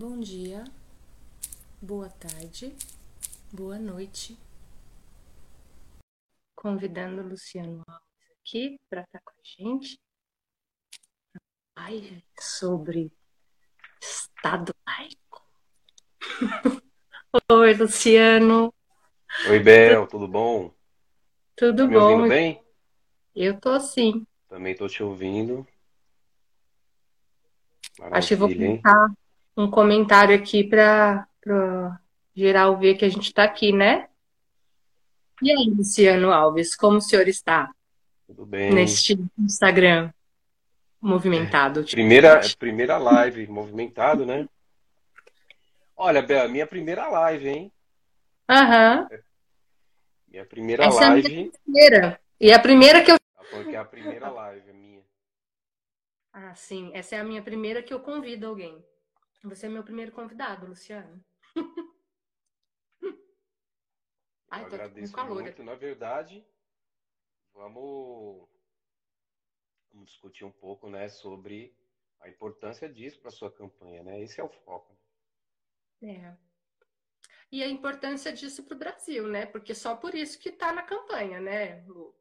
Bom dia, boa tarde, boa noite. Convidando o Luciano Alves aqui para estar com a gente. Ai, sobre Estado laico. Oi, Luciano. Oi, Bel, tudo bom? Tudo Tá me bom? ouvindo bem? Eu tô sim. Também tô te ouvindo. Acho que vou Maravilha, hein? Um comentário aqui para geral ver que a gente está aqui, né? E aí, Luciano Alves, como o senhor está Tudo bem. neste Instagram movimentado Primeira, ultimamente? primeira live, movimentado, né? Olha, Bel, minha primeira live, hein? Aham, Minha primeira essa é a minha live. primeira. E a primeira que eu. Tá falando que é a primeira live, minha. Ah, sim, essa é a minha primeira que eu convido alguém. Você é meu primeiro convidado, Luciano. Ai, tô aqui com agradeço calor muito. Na verdade, vamos, vamos discutir um pouco, né, sobre a importância disso para sua campanha, né? Esse é o foco. É. E a importância disso para o Brasil, né? Porque só por isso que está na campanha, né, Lu?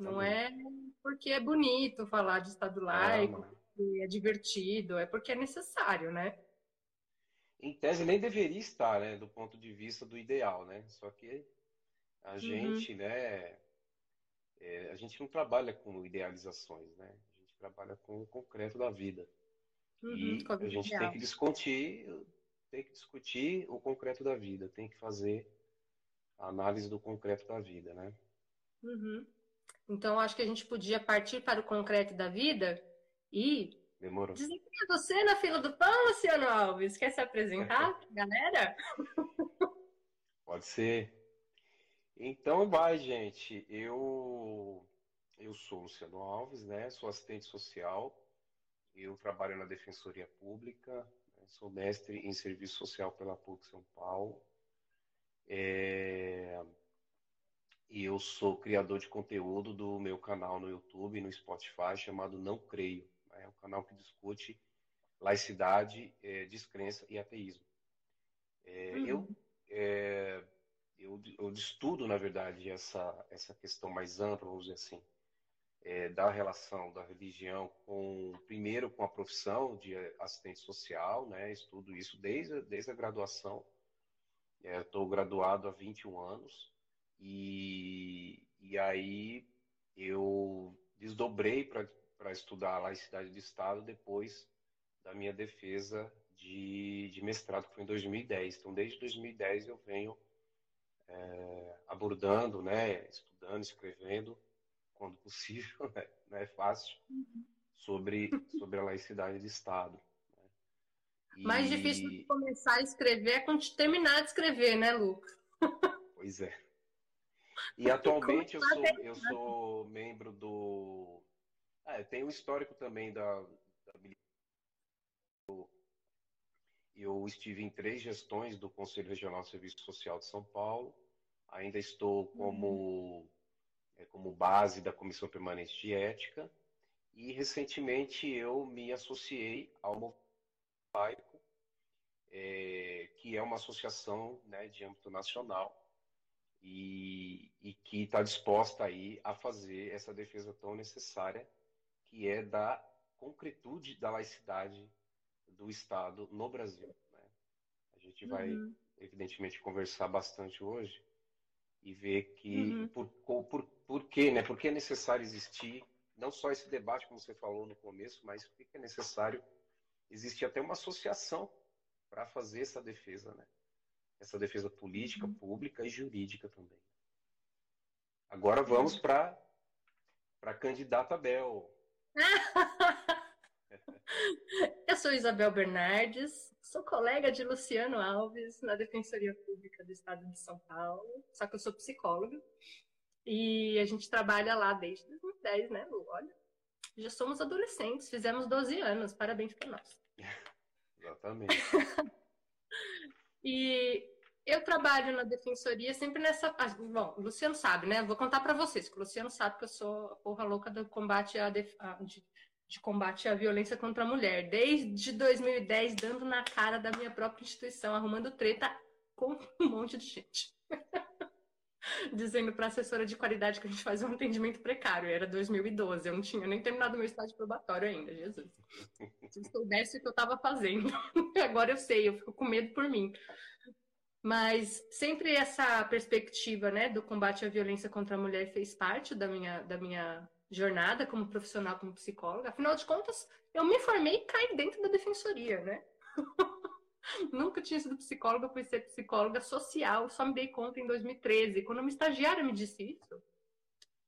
Não é Exatamente. porque é bonito falar de Estado laico, não. Porque é divertido, é porque é necessário, né? Em tese nem deveria estar, né, do ponto de vista do ideal, né? Só que a Uhum, gente, né, é, a gente não trabalha com idealizações, né? A gente trabalha com o concreto da vida. uhum, E com a gente tem real. que discutir, tem que discutir o concreto da vida, tem que fazer a análise do concreto da vida, né? Uhum. Então, acho que a gente podia partir para o concreto da vida e Demorou. dizer quem é você na fila do pão, Luciano Alves. Quer se apresentar galera? Pode ser. Então vai, gente. Eu eu sou Luciano Alves, né? Sou assistente social. Eu trabalho na Defensoria Pública, né? Sou mestre em Serviço Social pela PUC São Paulo. É, E eu sou criador de conteúdo do meu canal no YouTube no Spotify chamado Não Creio. É um canal que discute laicidade, eh, descrença e ateísmo. É, Eu, Uhum, é, eu, eu estudo, na verdade, essa, essa questão mais ampla, vamos dizer assim, é, da relação da religião com, primeiro, com a profissão de assistente social, né? Estudo isso desde, a- desde a graduação. Estou graduado há 21 anos e, e aí eu desdobrei para para estudar a laicidade do Estado depois da minha defesa de, de mestrado, que foi em 2010. Então, desde 2010 eu venho é, abordando, né, estudando, escrevendo, quando possível, né, não é fácil, sobre, sobre a laicidade do Estado. né. Mais difícil de E, começar a escrever é quando terminar de escrever, né, Lu? pois é. E atualmente eu sou, eu sou membro do. Eu tenho um histórico também da, da Eu estive em três gestões do Conselho Regional de Serviço Social de São Paulo. Ainda estou Uhum, como, eh, como base da Comissão Permanente de Ética. E recentemente eu me associei ao Movimento Laico, eh, que é uma associação, né, de âmbito nacional e, e que está disposta aí a fazer essa defesa tão necessária, que é da concretude da laicidade do Estado no Brasil, né? A gente vai, uhum, evidentemente, conversar bastante hoje e ver que uhum. por, por, por quê, né? Por que é necessário existir não só esse debate, como você falou no começo, mas por que é necessário existir até uma associação para fazer essa defesa, né? Essa defesa política, uhum. pública e jurídica também. Agora vamos para para a candidata Bel. Eu sou Isabel Bernardes, sou colega de Luciano Alves na Defensoria Pública do Estado de São Paulo, só que eu sou psicóloga e a gente trabalha lá desde 2010, né, Lu? Olha, já somos adolescentes, fizemos 12 anos, parabéns para nós. Exatamente. E eu trabalho na defensoria sempre nessa. ah, Bom, o Luciano sabe, né? Vou contar para vocês, que o Luciano sabe que eu sou a porra louca do combate à def... à- de, de combate à violência contra a mulher, desde 2010, dando na cara da minha própria instituição, arrumando treta com um monte de gente. Dizendo para assessora de qualidade que a gente faz um atendimento precário. Era 2012, eu não tinha nem terminado meu estágio probatório ainda, Jesus. Se eu soubesse o que eu estava fazendo. Agora eu sei, eu fico com medo por mim. Mas sempre essa perspectiva né, do combate à violência contra a mulher fez parte da minha, da minha jornada como profissional, como psicóloga. Afinal de contas, eu me formei e caí dentro da defensoria, né? Nunca tinha sido psicóloga, fui ser psicóloga social, só me dei conta em 2013, quando uma estagiária me disse isso,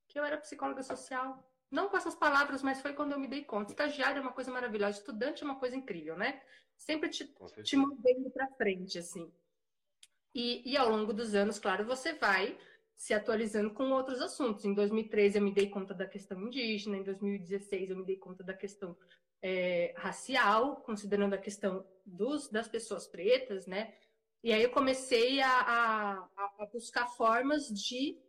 que eu era psicóloga social. Não com essas palavras, mas foi quando eu me dei conta. Estagiária é uma coisa maravilhosa, estudante é uma coisa incrível, né? Sempre te, te movendo para frente, assim. E, e ao longo dos anos, claro, você vai se atualizando com outros assuntos. Em 2013 eu me dei conta da questão indígena, em 2016 eu me dei conta da questão é, racial, considerando a questão dos, das pessoas pretas, né? E aí eu comecei a, a, a buscar formas de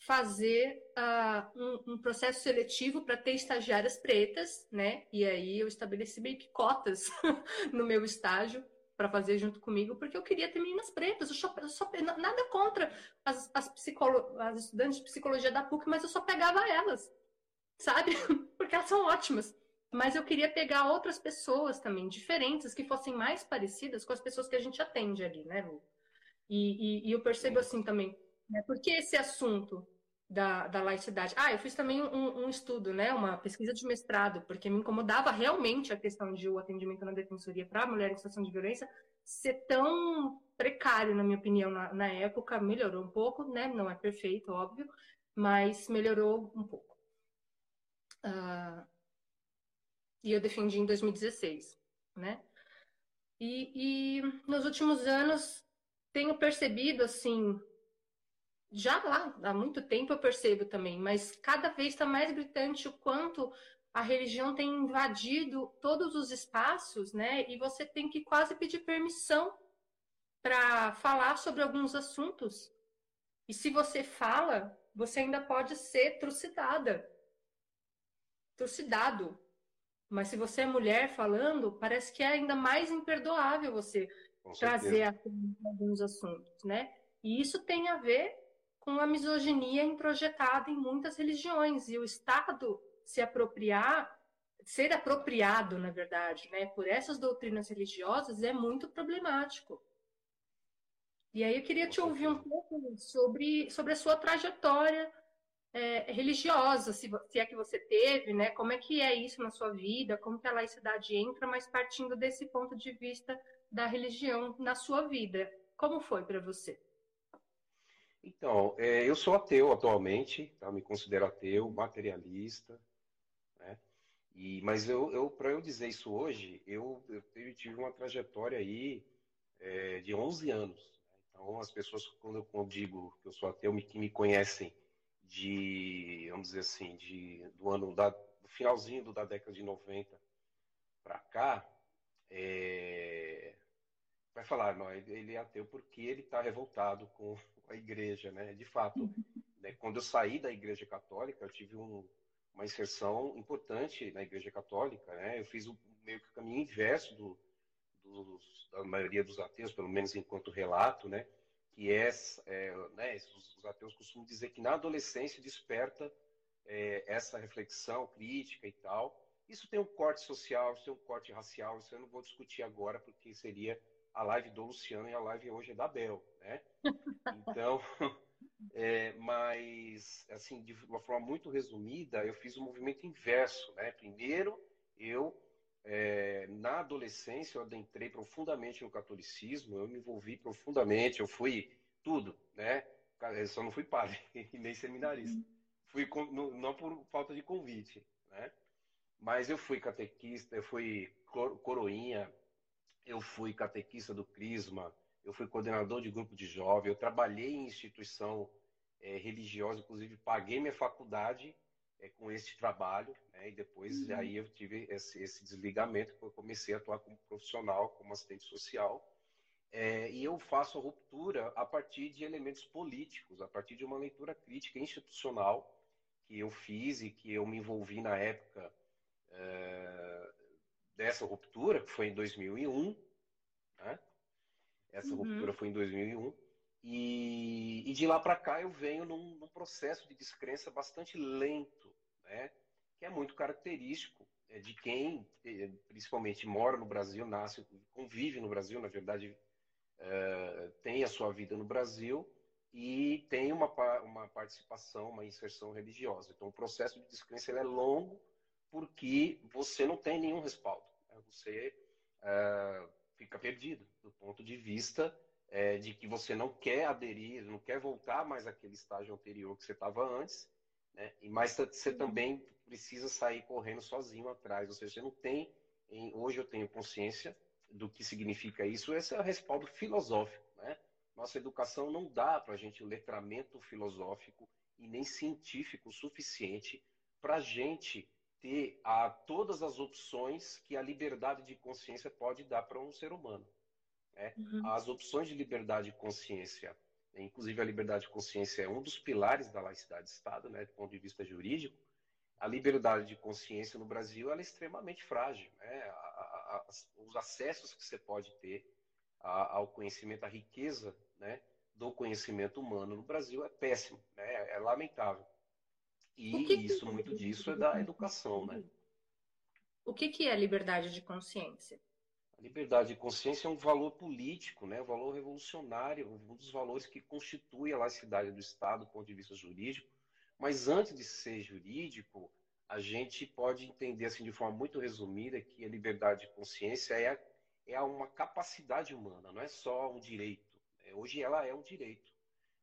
fazer uh, um, um, processo seletivo para ter estagiárias pretas, né? E aí eu estabeleci meio que cotas no meu estágio para fazer junto comigo, porque eu queria ter meninas pretas. Eu só, eu só nada contra as, as, psicolo, as estudantes de psicologia da PUC, mas eu só pegava elas, sabe? Porque elas são ótimas. Mas eu queria pegar outras pessoas também, diferentes, que fossem mais parecidas com as pessoas que a gente atende ali, né, Lu? E, e, e eu percebo assim também, né? Por que esse assunto da, da laicidade? Ah, eu fiz também um, um, estudo, né? Uma pesquisa de mestrado, porque me incomodava realmente a questão de o atendimento na defensoria para mulher em situação de violência ser tão precário, na minha opinião, na, na época. Melhorou um pouco, né? Não é perfeito, óbvio, mas melhorou um pouco. Uh, e eu defendi em 2016, né? E, e nos últimos anos tenho percebido, assim, já lá há muito tempo eu percebo também, mas cada vez está mais gritante o quanto a religião tem invadido todos os espaços, né? E você tem que quase pedir permissão para falar sobre alguns assuntos. E se você fala, você ainda pode ser trucidada. Trucidado. Mas se você é mulher falando, parece que é ainda mais imperdoável você trazer alguns assuntos, né? E isso tem a ver com a misoginia introjetada em muitas religiões e o Estado se apropriar, ser apropriado, na verdade, né, por essas doutrinas religiosas é muito problemático. E aí eu queria te ouvir um pouco sobre, sobre a sua trajetória é, religiosa, se, se, é que você teve, né? Como é que é isso na sua vida? Como que a laicidade entra, mas partindo desse ponto de vista da religião na sua vida. Como foi para você? Então, é, eu sou ateu atualmente, tá? me considero ateu, materialista, né? E, mas eu, eu para eu dizer isso hoje, eu, eu tive uma trajetória aí é, de 11 anos. Né? Então, as pessoas, quando eu, digo que eu sou ateu, me, que me conhecem de, vamos dizer assim, de, do ano da, do finalzinho da década de 90 para cá, é, vai falar, não, ele é ateu porque ele está revoltado com a igreja, né? De fato, né, quando eu saí da igreja católica, eu tive um, uma inserção importante na igreja católica, né? Eu fiz o, meio que o caminho inverso do, dos, da maioria dos ateus, pelo menos enquanto relato, né? que é, é né, os, os, ateus costumam dizer que na adolescência desperta é, essa reflexão crítica e tal. Isso tem um corte social, isso tem um corte racial, isso eu não vou discutir agora, porque seria a live do Luciano e a live hoje é da Bel, né? Então, é, mas, assim, de uma forma muito resumida, eu fiz o um movimento inverso, né? Primeiro, eu é, na adolescência eu adentrei profundamente no catolicismo, eu me envolvi profundamente, eu fui tudo, né? Eu só não fui padre e nem seminarista. Uhum. Fui não por falta de convite, né? Mas eu fui catequista, eu fui coroinha, eu fui catequista do Crisma, eu fui coordenador de grupo de jovens, eu trabalhei em instituição é, religiosa, inclusive paguei minha faculdade é, com esse trabalho, né? e depois uhum. aí eu tive esse, esse, desligamento, que eu comecei a atuar como profissional, como assistente social, é, e eu faço a ruptura a partir de elementos políticos, a partir de uma leitura crítica institucional que eu fiz e que eu me envolvi na época dessa ruptura, que foi em 2001, né? Essa uhum. ruptura foi em 2001. E, e de lá para cá eu venho num, num, processo de descrença bastante lento, né? que é muito característico é, de quem, é, principalmente, mora no Brasil, nasce, convive no Brasil, na verdade, é, tem a sua vida no Brasil e tem uma, uma participação, uma inserção religiosa. Então, o processo de descrença é longo porque você não tem nenhum respaldo. Né? Você é, fica perdido do ponto de vista é, de que você não quer aderir, não quer voltar mais àquele estágio anterior que você estava antes, né? E mas você uhum. também precisa sair correndo sozinho atrás. Ou seja, você não tem. Em, hoje eu tenho consciência do que significa isso. Esse é o respaldo filosófico, né? Nossa educação não dá para a gente o letramento filosófico e nem científico suficiente para a gente ter a, todas as opções que a liberdade de consciência pode dar para um ser humano. Né? Uhum. As opções de liberdade de consciência, inclusive a liberdade de consciência é um dos pilares da laicidade de Estado, né, do ponto de vista jurídico. A liberdade de consciência no Brasil é extremamente frágil. Né? A, a, a, os acessos que você pode ter ao conhecimento, a riqueza né, do conhecimento humano no Brasil é péssimo, né? é lamentável. E que isso, que... muito disso é da educação, né? O que, que é liberdade de consciência? A liberdade de consciência é um valor político, né? um valor revolucionário, um dos valores que constitui a laicidade do Estado do ponto de vista jurídico. Mas antes de ser jurídico, a gente pode entender assim de forma muito resumida que a liberdade de consciência é, é uma capacidade humana, não é só um direito. Né? Hoje ela é um direito,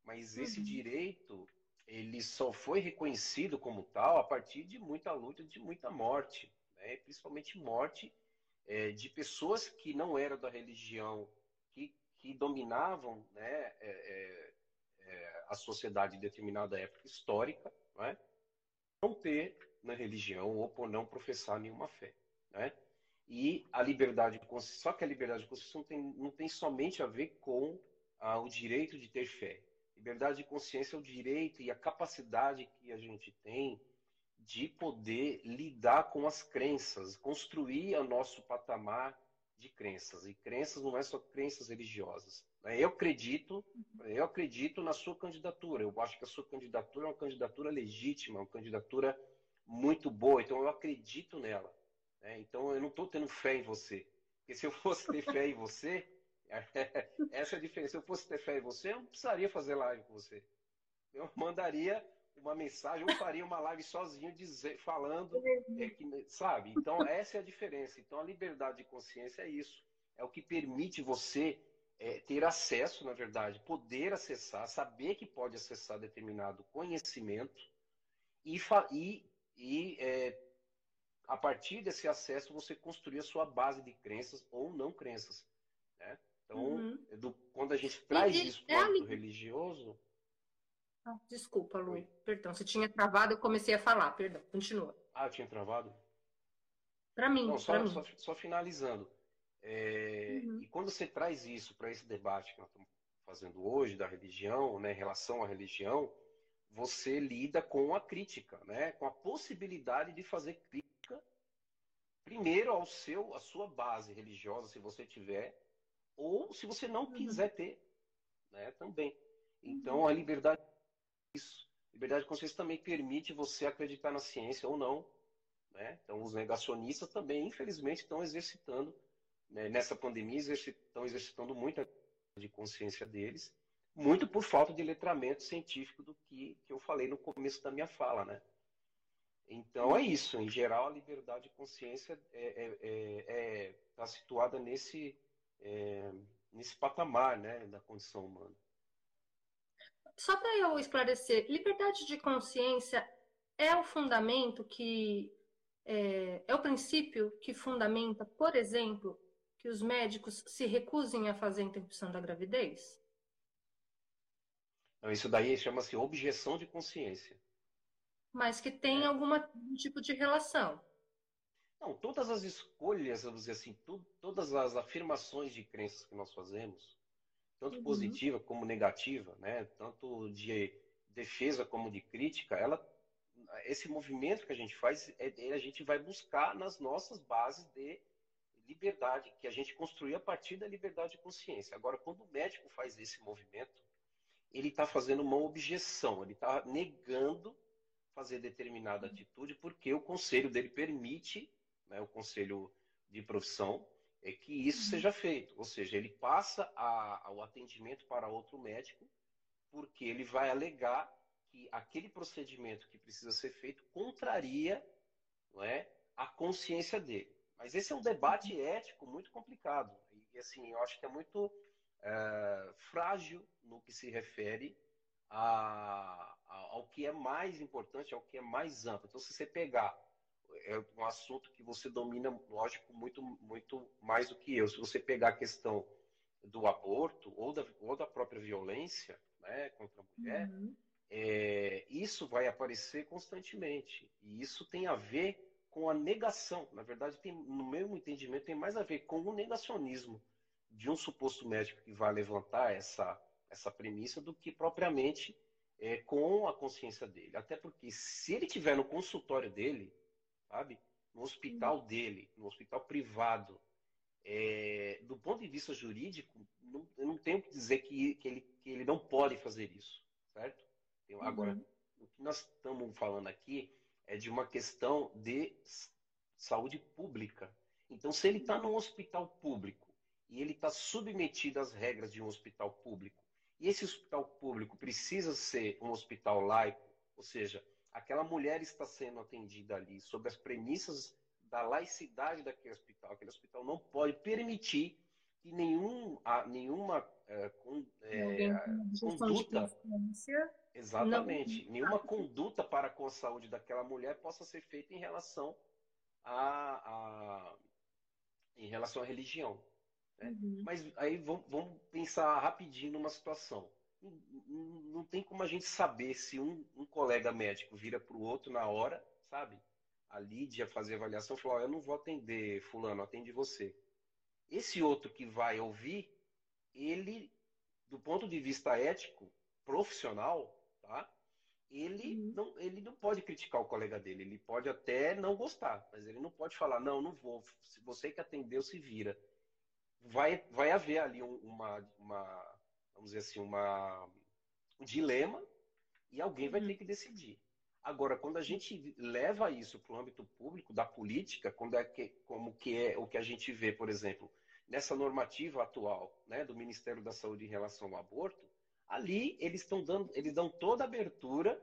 mas esse uhum. direito ele só foi reconhecido como tal a partir de muita luta, de muita morte, né? principalmente morte é, de pessoas que não eram da religião, que, que dominavam né, é, é, é a sociedade em determinada época histórica, né? não ter na religião ou por não professar nenhuma fé. Né? E a liberdade de consciência, só que a liberdade de consciência não tem, não tem somente a ver com ah, o direito de ter fé. Liberdade de consciência é o direito e a capacidade que a gente tem de poder lidar com as crenças, construir o nosso patamar de crenças. E crenças não é só crenças religiosas. Né? Eu acredito, eu acredito na sua candidatura. Eu acho que a sua candidatura é uma candidatura legítima, uma candidatura muito boa. Então eu acredito nela. Né? Então eu não estou tendo fé em você. Porque se eu fosse ter fé em você, Essa é a diferença. Se eu fosse ter fé em você, eu não precisaria fazer live com você. Eu mandaria uma mensagem, eu faria uma live sozinho dizer, falando, é que, sabe? Então, essa é a diferença. Então, a liberdade de consciência é isso. É o que permite você é, ter acesso, na verdade, poder acessar, saber que pode acessar determinado conhecimento e, e, e é, a partir desse acesso, você construir a sua base de crenças ou não crenças. Né? Então, uhum. do, quando a gente traz e, isso para o é religioso. Ah, desculpa, Lu. Oi. Perdão, você tinha travado, eu comecei a falar. Perdão, continua. Ah, eu tinha travado? Para mim, Não, só, mim. Só, só finalizando. É, uhum. E quando você traz isso para esse debate que nós estamos fazendo hoje da religião, né, em relação à religião, você lida com a crítica, né, com a possibilidade de fazer crítica primeiro ao seu, à sua base religiosa, se você tiver, ou se você não uhum. quiser ter, né, também. Então, a liberdade isso. Liberdade de consciência também permite você acreditar na ciência ou não. Né? Então, os negacionistas também, infelizmente, estão exercitando, né, nessa pandemia, estão exercitando muito a de consciência deles, muito por falta de letramento científico do que, que eu falei no começo da minha fala. Né? Então, é isso. Em geral, a liberdade de consciência está é, é, é, é tá situada nesse é, nesse patamar né, da condição humana. Só para eu esclarecer, liberdade de consciência é o fundamento que é, é, o princípio que fundamenta, por exemplo, que os médicos se recusem a fazer a interrupção da gravidez? Não, isso daí chama-se objeção de consciência. Mas que tem é. algum tipo de relação. Não, todas as escolhas, vamos dizer assim, tu, todas as afirmações de crenças que nós fazemos, tanto uhum. positiva como negativa, né, tanto de defesa como de crítica, ela, esse movimento que a gente faz, é, é, a gente vai buscar nas nossas bases de liberdade que a gente construiu a partir da liberdade de consciência. Agora, quando o médico faz esse movimento, ele está fazendo uma objeção, ele está negando fazer determinada atitude porque o conselho dele permite, né, o conselho de profissão, é que isso uhum. seja feito. Ou seja, ele passa a, o atendimento para outro médico porque ele vai alegar que aquele procedimento que precisa ser feito contraria não é, a consciência dele. Mas esse é um debate uhum. ético muito complicado. E assim, eu acho que é muito é, frágil no que se refere a, a, ao que é mais importante, ao que é mais amplo. Então, se você pegar é um assunto que você domina, lógico, muito, muito mais do que eu. Se você pegar a questão do aborto ou da, ou da própria violência né, contra a mulher, uhum. é, isso vai aparecer constantemente. E isso tem a ver com a negação. Na verdade, tem, no meu entendimento, tem mais a ver com o negacionismo de um suposto médico que vai levantar essa, essa premissa do que propriamente é, com a consciência dele. Até porque se ele tiver no consultório dele, sabe, no hospital dele, no hospital privado, é, do ponto de vista jurídico, não, eu não tenho que dizer que, que, ele, que ele não pode fazer isso, certo? Uhum. Agora, o que nós estamos falando aqui é de uma questão de saúde pública. Então, se ele está num hospital público e ele está submetido às regras de um hospital público, e esse hospital público precisa ser um hospital laico, ou seja, aquela mulher está sendo atendida ali sob as premissas da laicidade daquele hospital. Aquele hospital não pode permitir que nenhum, a, nenhuma é, com, é, conduta. Exatamente. Não... Nenhuma conduta para com a saúde daquela mulher possa ser feita em relação a, a em relação à religião. Né? Uhum. Mas aí vamos, vamos, pensar rapidinho numa situação. Não, tem como a gente saber se um, um colega médico vira para o outro na hora, sabe? A Lídia fazer avaliação e falar: Eu não vou atender Fulano, atende você. Esse outro que vai ouvir, ele, do ponto de vista ético, profissional, tá? Ele, uhum. não, ele não pode criticar o colega dele, ele pode até não gostar, mas ele não pode falar, não, não vou, se você que atendeu, se vira vai, vai haver ali uma, uma, vamos dizer assim, uma, um dilema e alguém vai ter uhum. que decidir. Agora, quando a gente leva isso para o âmbito público, da política, quando é que, como que é o que a gente vê, por exemplo, nessa normativa atual né, do Ministério da Saúde em relação ao aborto, ali eles estão dando, eles dão toda a abertura,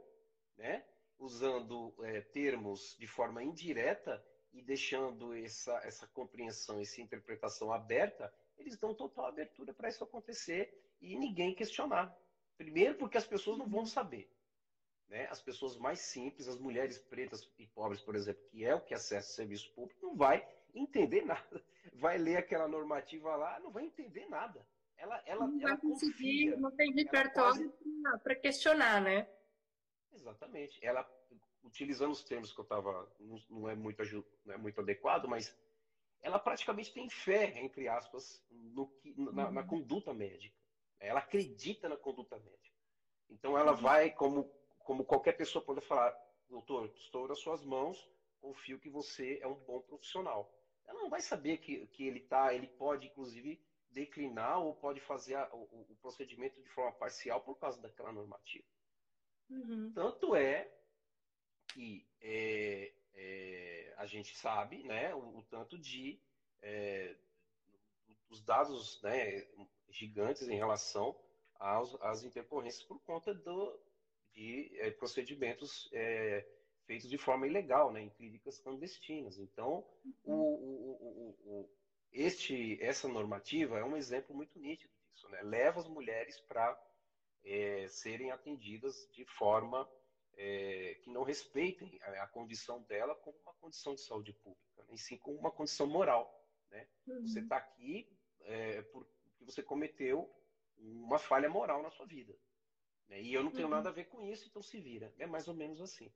né, usando é, termos de forma indireta e deixando essa, essa compreensão, essa interpretação aberta, eles dão total abertura para isso acontecer e ninguém questionar. Primeiro, porque as pessoas não vão saber. Né? As pessoas mais simples, as mulheres pretas e pobres, por exemplo, que é o que acessa o serviço público, não vai entender nada. Vai ler aquela normativa lá, não vai entender nada. Ela, ela, não ela vai conseguir, confia, não tem repertório quase... para questionar, né? Exatamente. Ela utilizando os termos que eu estava, não, não, é muito, não é muito adequado, mas ela praticamente tem fé, entre aspas, no que, na, na, uhum. conduta médica. Ela acredita na conduta médica. Então ela uhum. vai, como, como qualquer pessoa pode falar, doutor, estou nas suas mãos, confio que você é um bom profissional. Ela não vai saber que, que ele tá, ele pode, inclusive, declinar ou pode fazer a, o, o, procedimento de forma parcial por causa daquela normativa. Uhum. Tanto é que é, é, a gente sabe né, o, o tanto de é, os dados né, gigantes em relação aos, às intercorrências por conta do, de é, procedimentos é, feitos de forma ilegal, né, em clínicas clandestinas. Então, o, o, o, este, essa normativa é um exemplo muito nítido disso. Né? Leva as mulheres para é, serem atendidas de forma é, que não respeitem a, a, condição dela como uma condição de saúde pública, né? e sim como uma condição moral. Né? Uhum. Você está aqui é, porque você cometeu uma falha moral na sua vida. Né? E eu não tenho uhum. nada a ver com isso, então se vira. É mais ou menos assim.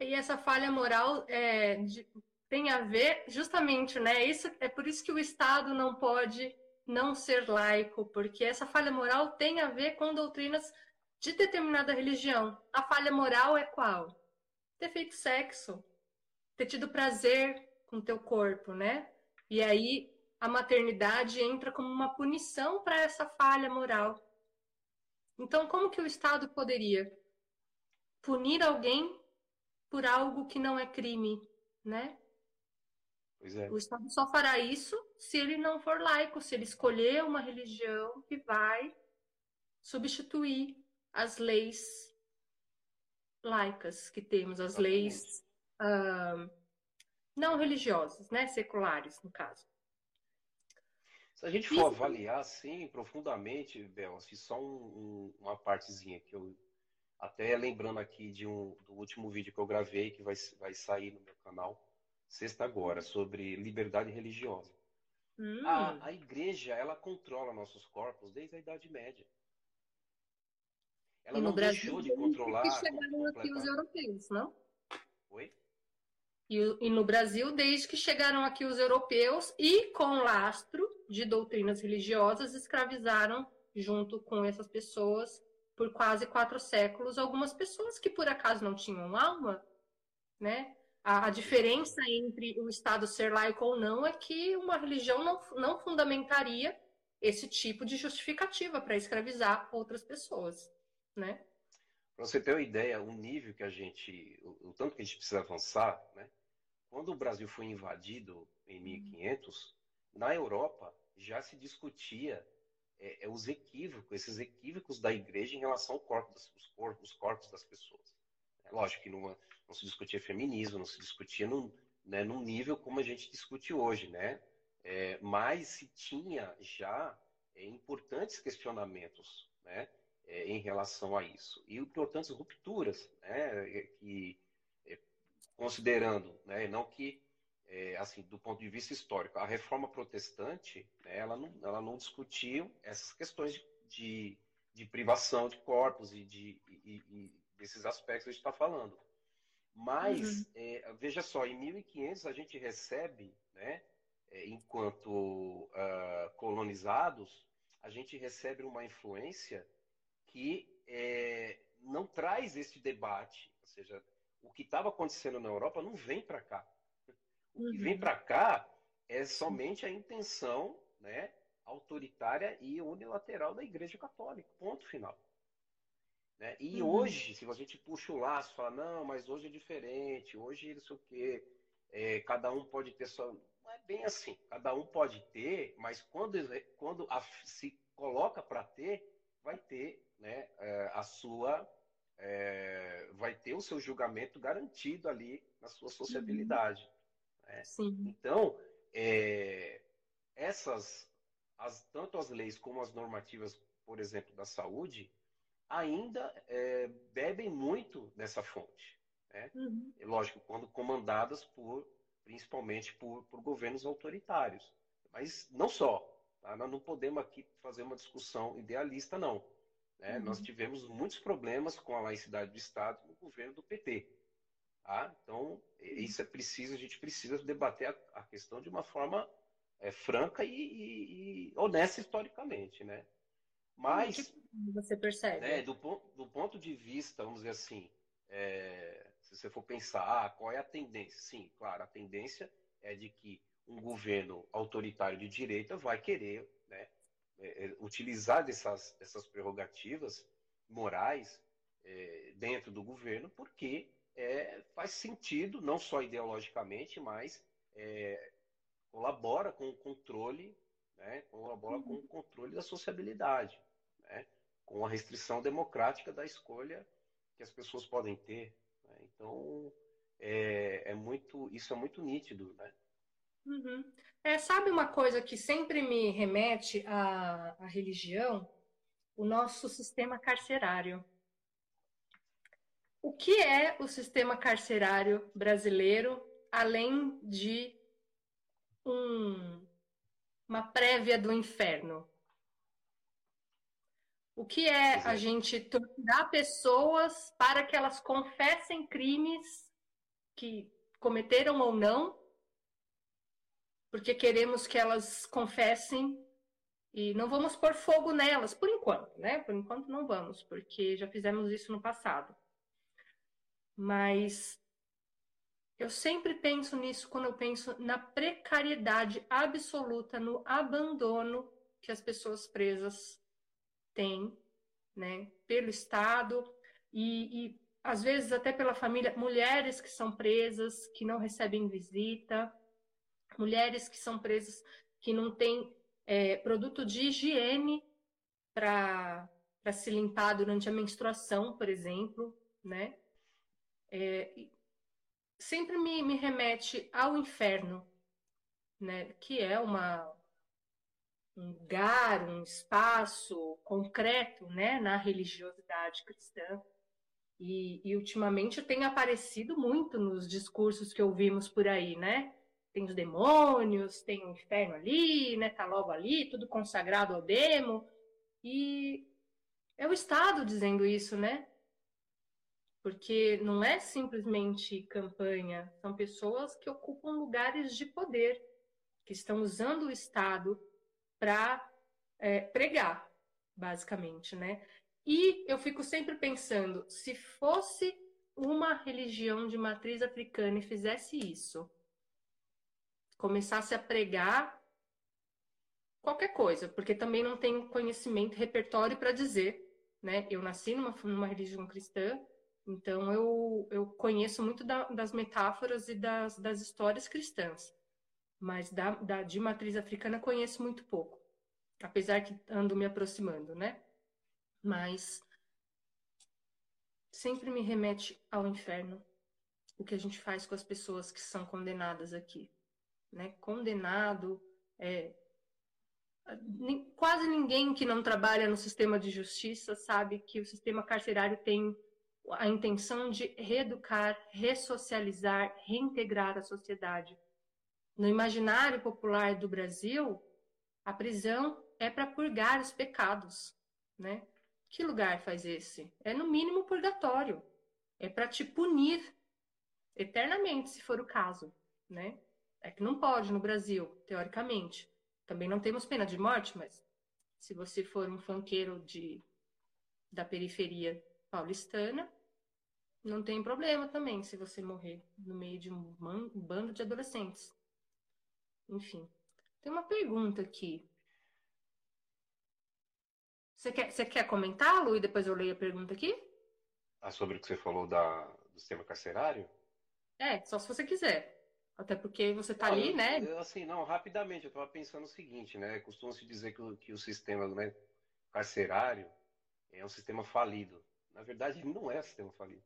E essa falha moral é, de, tem a ver justamente, né? Isso, é por isso que o Estado não pode não ser laico, porque essa falha moral tem a ver com doutrinas de determinada religião. A falha moral é qual? Ter feito sexo, ter tido prazer com teu corpo, né? E aí a maternidade entra como uma punição para essa falha moral. Então, como que o Estado poderia punir alguém por algo que não é crime, né? É. O Estado só fará isso se ele não for laico, se ele escolher uma religião que vai substituir as leis laicas que temos, as leis uh, não religiosas, né? Seculares, no caso. Se a gente for avaliar assim profundamente, Bel, assim, só um, um, uma partezinha que eu até lembrando aqui de um do último vídeo que eu gravei que vai, vai sair no meu canal sexta agora sobre liberdade religiosa. Hum. A, a igreja ela controla nossos corpos desde a Idade Média. Ela e não deixou de controlar. Chegaram aqui os europeus, não? Oi? E, e, no Brasil, desde que chegaram aqui os europeus e com lastro de doutrinas religiosas, escravizaram, junto com essas pessoas, por quase quatro séculos, algumas pessoas que por acaso não tinham alma, né? A, diferença entre o Estado ser laico ou não é que uma religião não, não fundamentaria esse tipo de justificativa para escravizar outras pessoas né? Para você ter uma ideia, o nível que a gente, o, o, tanto que a gente precisa avançar, né? Quando o Brasil foi invadido em 1500, na Europa já se discutia é, é, os equívocos, esses equívocos da igreja em relação ao corpo, os, corpos, os corpos das pessoas. É lógico que não, não se discutia feminismo, não se discutia num, né, num nível como a gente discute hoje, né? É, mas se tinha já é, importantes questionamentos, né? é, em relação a isso. E importantes rupturas, né, que, é, considerando, né, não que, é, assim, do ponto de vista histórico, a reforma protestante, né, ela, não, ela não discutiu essas questões de, de, de privação de corpos e, de, e, e desses aspectos que a gente está falando. Mas, uhum. é, veja só, em 1500 a gente recebe, né, é, enquanto uh, colonizados, a gente recebe uma influência que é, não traz esse debate, ou seja, o que estava acontecendo na Europa não vem para cá. O que uhum. vem para cá é somente a intenção né, autoritária e unilateral da Igreja Católica, ponto final. Né? E uhum. hoje, se a gente puxa o laço, fala, não, mas hoje é diferente, hoje não sei o quê, é, cada um pode ter sua. Não é bem assim, cada um pode ter, mas quando, quando a, se coloca para ter, vai ter né, é, a sua é, vai ter o seu julgamento garantido ali na sua sociabilidade. Né? Então, é, essas, as, tanto as leis como as normativas, por exemplo, da saúde, ainda é, bebem muito dessa fonte. Né? Uhum. Lógico, quando comandadas por, principalmente por, por governos autoritários. Mas não só. Tá? Nós não podemos aqui fazer uma discussão idealista, não. Né? Uhum. Nós tivemos muitos problemas com a laicidade do Estado no governo do PT. Tá? Então, isso é preciso, a gente precisa debater a, a questão de uma forma é, franca e, e, e, honesta historicamente. Né? Mas. Você percebe? Né, do, do, ponto de vista, vamos dizer assim, é, se você for pensar, ah, qual é a tendência? Sim, claro, a tendência é de que um governo autoritário de direita vai querer é, é, utilizar dessas, dessas prerrogativas morais é, dentro do governo, porque é, faz sentido, não só ideologicamente, mas é, colabora com o controle, né, colabora uhum. com o controle da sociabilidade, né, com a restrição democrática da escolha que as pessoas podem ter. Né? Então, é, é, muito, isso é muito nítido, né? Uhum. É, sabe uma coisa que sempre me remete à, à religião? O nosso sistema carcerário. O que é o sistema carcerário brasileiro, além de um, uma prévia do inferno? O que é a gente torturar pessoas para que elas confessem crimes que cometeram ou não porque queremos que elas confessem e não vamos pôr fogo nelas, por enquanto, né? Por enquanto não vamos, porque já fizemos isso no passado. Mas eu sempre penso nisso quando eu penso na precariedade absoluta, no abandono que as pessoas presas têm, né, pelo Estado e, e às vezes até pela família, mulheres que são presas, que não recebem visita, mulheres que são presas que não têm é, produto de higiene para se limpar durante a menstruação, por exemplo, né? É, sempre me, me remete ao inferno, né? Que é uma um lugar, um espaço concreto, né? Na religiosidade cristã. E, e ultimamente tem aparecido muito nos discursos que ouvimos por aí, né? Tem os demônios, tem o inferno ali, né? Tá logo ali, tudo consagrado ao demo. E é o Estado dizendo isso, né? Porque não é simplesmente campanha, são pessoas que ocupam lugares de poder, que estão usando o Estado para é, pregar, basicamente, né? E eu fico sempre pensando, se fosse uma religião de matriz africana e fizesse isso, começasse a pregar qualquer coisa, porque também não tenho conhecimento, repertório para dizer, né? Eu nasci numa, numa religião cristã, então eu, eu conheço muito da, das metáforas e das, das histórias cristãs, mas da, da, de matriz africana conheço muito pouco, apesar que ando me aproximando, né? Mas sempre me remete ao inferno o que a gente faz com as pessoas que são condenadas aqui né, condenado. É, quase ninguém que não trabalha no sistema de justiça sabe que o sistema carcerário tem a intenção de reeducar, ressocializar, reintegrar a sociedade. No imaginário popular do Brasil, a prisão é para purgar os pecados, né? Que lugar faz esse? É no mínimo purgatório. É para te punir eternamente, se for o caso, né? É que não pode no Brasil, teoricamente. Também não temos pena de morte, mas se você for um fanqueiro de, da periferia paulistana, não tem problema também se você morrer no meio de um, um bando de adolescentes. Enfim. Tem uma pergunta aqui. Você quer, você quer comentar, Lu, e depois eu leio a pergunta aqui? Ah, sobre o que você falou da, do sistema carcerário? É, só se você quiser. Até porque você está ali, né? Eu, assim, não, rapidamente, eu estava pensando o seguinte, né? Costuma-se dizer que o, que o sistema né, carcerário é um sistema falido. Na verdade, ele não é um sistema falido.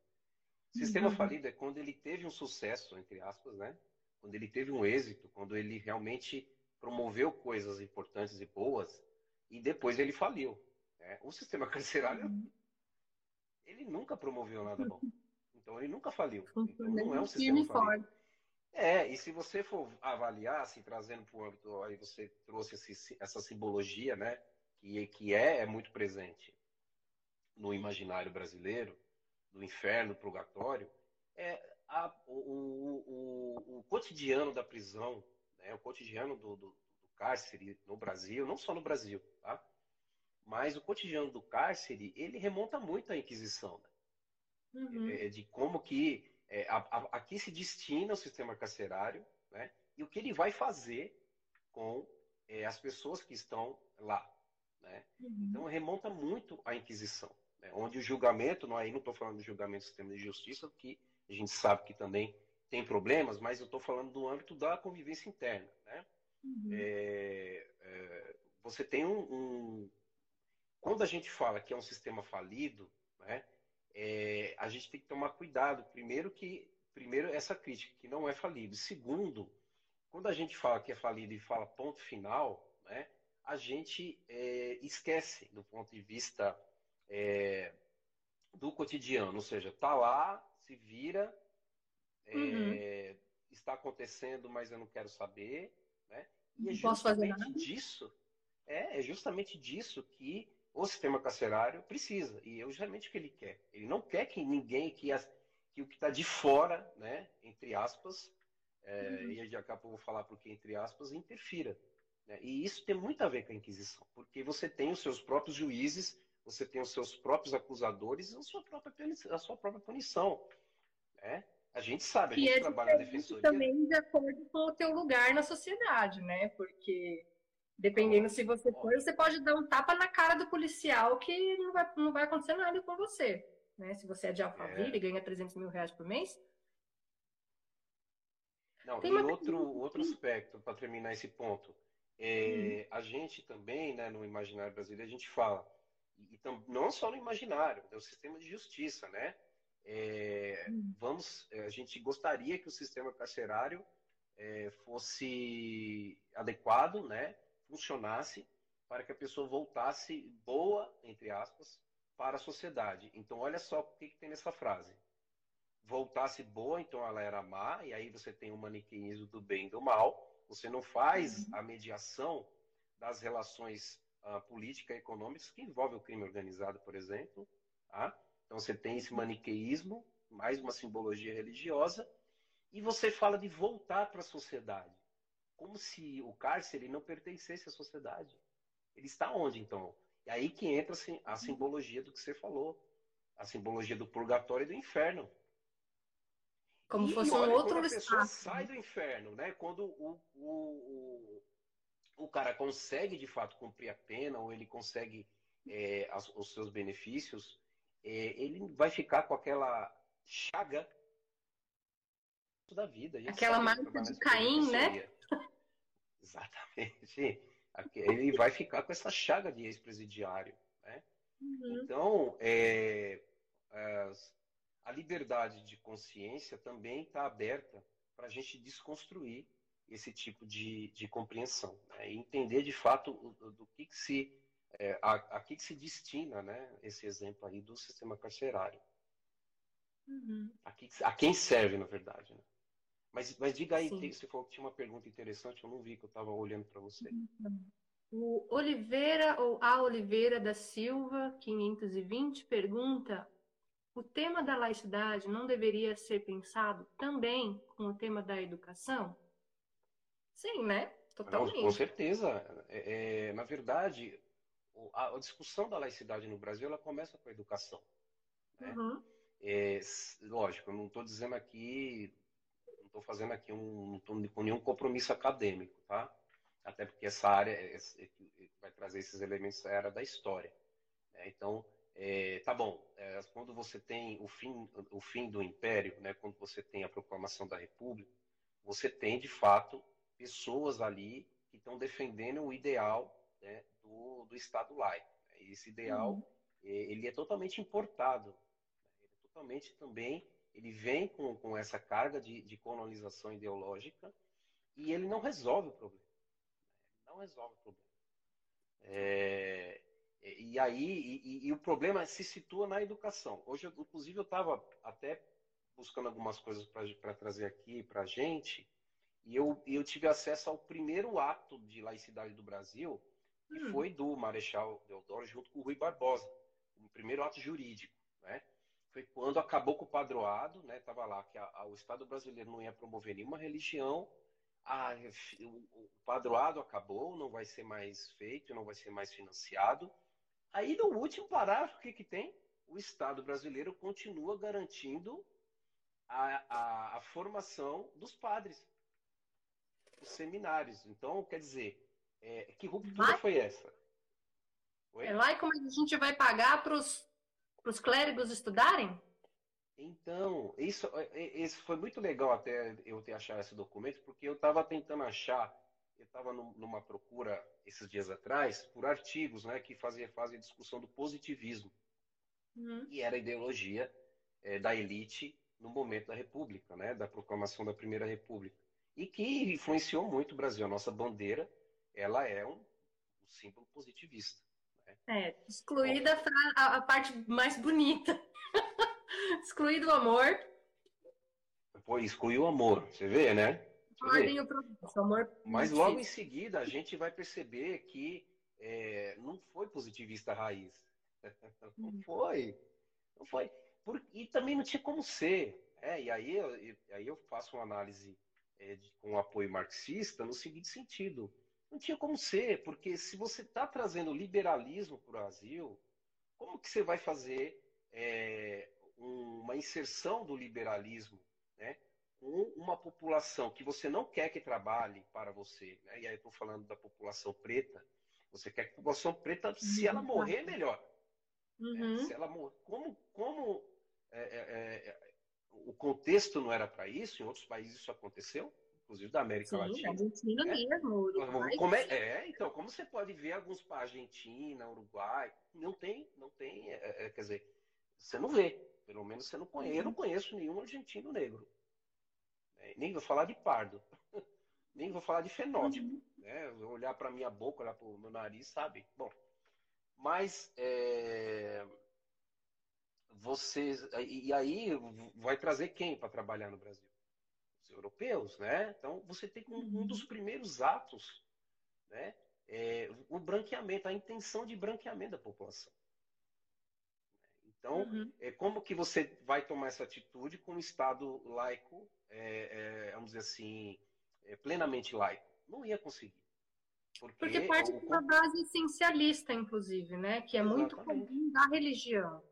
Sistema uhum. falido é quando ele teve um sucesso, entre aspas, né? Quando ele teve um êxito, quando ele realmente promoveu coisas importantes e boas e depois ele faliu. Né? O sistema carcerário, uhum. ele nunca promoveu nada bom. Então ele nunca faliu. Então, não é um sistema falido. É, e se você for avaliar, assim, trazendo para o âmbito, aí você trouxe esse, essa simbologia, né, que, que é, é muito presente no imaginário brasileiro, do inferno, purgatório, é a, o, o, o, cotidiano da prisão, né, o cotidiano do, do, do, cárcere no Brasil, não só no Brasil, tá? mas o cotidiano do cárcere, ele remonta muito à Inquisição, né? uhum. é, de como que é, a, a, aqui se destina o sistema carcerário, né? E o que ele vai fazer com é, as pessoas que estão lá, né? Uhum. Então remonta muito à Inquisição, né? onde o julgamento, não aí não estou falando do julgamento do sistema de justiça, que a gente sabe que também tem problemas, mas eu estou falando do âmbito da convivência interna, né? Uhum. É, é, você tem um, um, quando a gente fala que é um sistema falido, né? É, a gente tem que tomar cuidado. Primeiro que primeiro essa crítica que não é falível. Segundo, quando a gente fala que é falido e fala ponto final, né, a gente é, esquece do ponto de vista é, do cotidiano, ou seja, tá lá, se vira, é, uhum. está acontecendo, mas eu não quero saber, né? E é justamente disso, é, é justamente disso que o sistema carcerário precisa. E é justamente o que ele quer. Ele não quer que ninguém, que, as, que o que está de fora, né, entre aspas, é, uhum. e daqui a pouco eu vou falar porque entre aspas, interfira. Né? E isso tem muito a ver com a Inquisição, porque você tem os seus próprios juízes, você tem os seus próprios acusadores e a sua própria, a sua própria punição. Né? A gente sabe, a gente é trabalha na defensoria. Também de acordo com o teu lugar na sociedade, né? Porque dependendo se você for, você pode dar um tapa na cara do policial que não vai, não vai acontecer nada com você. Né? Se você é de Alphaville é. e ganha 300 mil reais por mês. Não, Tem e outro, outro aspecto, para terminar esse ponto. É, hum. A gente também, né, no imaginário brasileiro, a gente fala, e, e não só no imaginário, é o sistema de justiça, né? É, hum. Vamos, é, a gente gostaria que o sistema carcerário é, fosse adequado, né? Funcionasse para que a pessoa voltasse boa, entre aspas, para a sociedade. Então, olha só o que, que tem nessa frase. Voltasse boa, então ela era má, e aí você tem o maniqueísmo do bem e do mal. Você não faz uhum. a mediação das relações uh, políticas e econômicas que envolvem o crime organizado, por exemplo. Tá? Então você tem esse maniqueísmo, mais uma simbologia religiosa, e você fala de voltar para a sociedade, como se o cárcere não pertencesse à sociedade. Ele está onde então? E aí que entra assim, a simbologia do que você falou, a simbologia do purgatório e do inferno. Como e, fosse um outro quando a pessoa sai do inferno, né? Quando o, o, o, o, cara consegue de fato cumprir a pena ou ele consegue é, as, os seus benefícios, é, ele vai ficar com aquela chaga da vida. Aquela marca de Caim, né? Exatamente. Ele vai ficar com essa chaga de ex-presidiário. Né? Uhum. Então, é, a liberdade de consciência também está aberta para a gente desconstruir esse tipo de, de compreensão né? e entender de fato do, do que, que se é, a, a que, que se destina né, esse exemplo aí do sistema carcerário. Uhum. A, que, a, quem serve, na verdade. Né? Mas, mas diga aí, que você falou que tinha uma pergunta interessante, eu não vi que eu estava olhando para você. Uhum. O Oliveira, ou a Oliveira da Silva, 520, pergunta: o tema da laicidade não deveria ser pensado também com o tema da educação? Sim, né? Totalmente. Não, com certeza. É, é, na verdade, a, discussão da laicidade no Brasil ela começa com a educação. Né? Uhum. É, lógico, eu não estou dizendo aqui, estou fazendo aqui um, não estou com nenhum compromisso acadêmico, tá? Até porque essa área é, é, vai trazer esses elementos era da história. Né? Então, é, tá bom, é, quando você tem o fim, o fim do império, né, quando você tem a proclamação da república, você tem de fato pessoas ali que estão defendendo o ideal né, do, do Estado laico. Esse ideal uhum. ele é totalmente importado, ele é totalmente também ele vem com, com essa carga de, de colonização ideológica e ele não resolve o problema. Não resolve o problema. É, e aí, e, e, o problema se situa na educação. Hoje, inclusive, eu estava até buscando algumas coisas para trazer aqui para a gente, e eu, eu tive acesso ao primeiro ato de laicidade do Brasil, que hum. foi do Marechal Deodoro junto com o Rui Barbosa, o primeiro ato jurídico, né? Foi quando acabou com o padroado, né? Tava lá que a, a, o Estado brasileiro não ia promover nenhuma religião, a, o, o padroado acabou, não vai ser mais feito, não vai ser mais financiado. Aí no último parágrafo, o que, que tem? O Estado brasileiro continua garantindo a, a, formação dos padres, os seminários. Então, quer dizer, é, que ruptura foi essa? Oi? É lá e como a gente vai pagar para os clérigos estudarem? Então, isso, é, é, isso foi muito legal até eu ter achado esse documento, porque eu estava tentando achar, eu estava numa procura esses dias atrás por artigos né, que fazia, fazia discussão do positivismo. Uhum. E era a ideologia é, da elite no momento da República, né, da proclamação da Primeira República. E que influenciou muito o Brasil. A nossa bandeira ela é um, um símbolo positivista. É, excluída a, a, parte mais bonita. Excluído o amor. Pô, excluiu o amor, você vê, né? Ordem o progresso, amor. Mas logo em seguida a gente vai perceber que é, não foi positivista raiz. Não hum. foi. Não foi. Por, e também não tinha como ser. É, e aí, eu, aí eu faço uma análise é, de, com apoio marxista no seguinte sentido. Não tinha como ser, porque se você está trazendo liberalismo para o Brasil, como que você vai fazer é, uma inserção do liberalismo né, com uma população que você não quer que trabalhe para você, né, e aí estou falando da população preta, você quer que a população preta, se ela morrer, melhor. Uhum. É, se ela morrer, como, como é, é, é o contexto não era para isso, em outros países isso aconteceu, inclusive da América Sim, Latina. Argentina é. mesmo, Uruguai. Como é, é, então, como você pode ver alguns para Argentina, Uruguai, não tem, não tem, é, é, quer dizer, você não vê, pelo menos você não conhece. Eu não conheço nenhum argentino negro. Né? Nem vou falar de pardo, nem vou falar de fenótipo. Uhum. Né? Olhar para minha boca, olhar para o meu nariz, sabe? Bom, mas é, vocês e aí vai trazer quem para trabalhar no Brasil? Europeus, né? Então você tem um, um dos primeiros atos, né? É, o branqueamento, a intenção de branqueamento da população. Então, uhum. é, como que você vai tomar essa atitude com um Estado laico, é, é, vamos dizer assim, é, plenamente laico? Não ia conseguir. Porque, Porque parte o... de uma base essencialista, inclusive, né? Que é Exatamente. muito comum da religião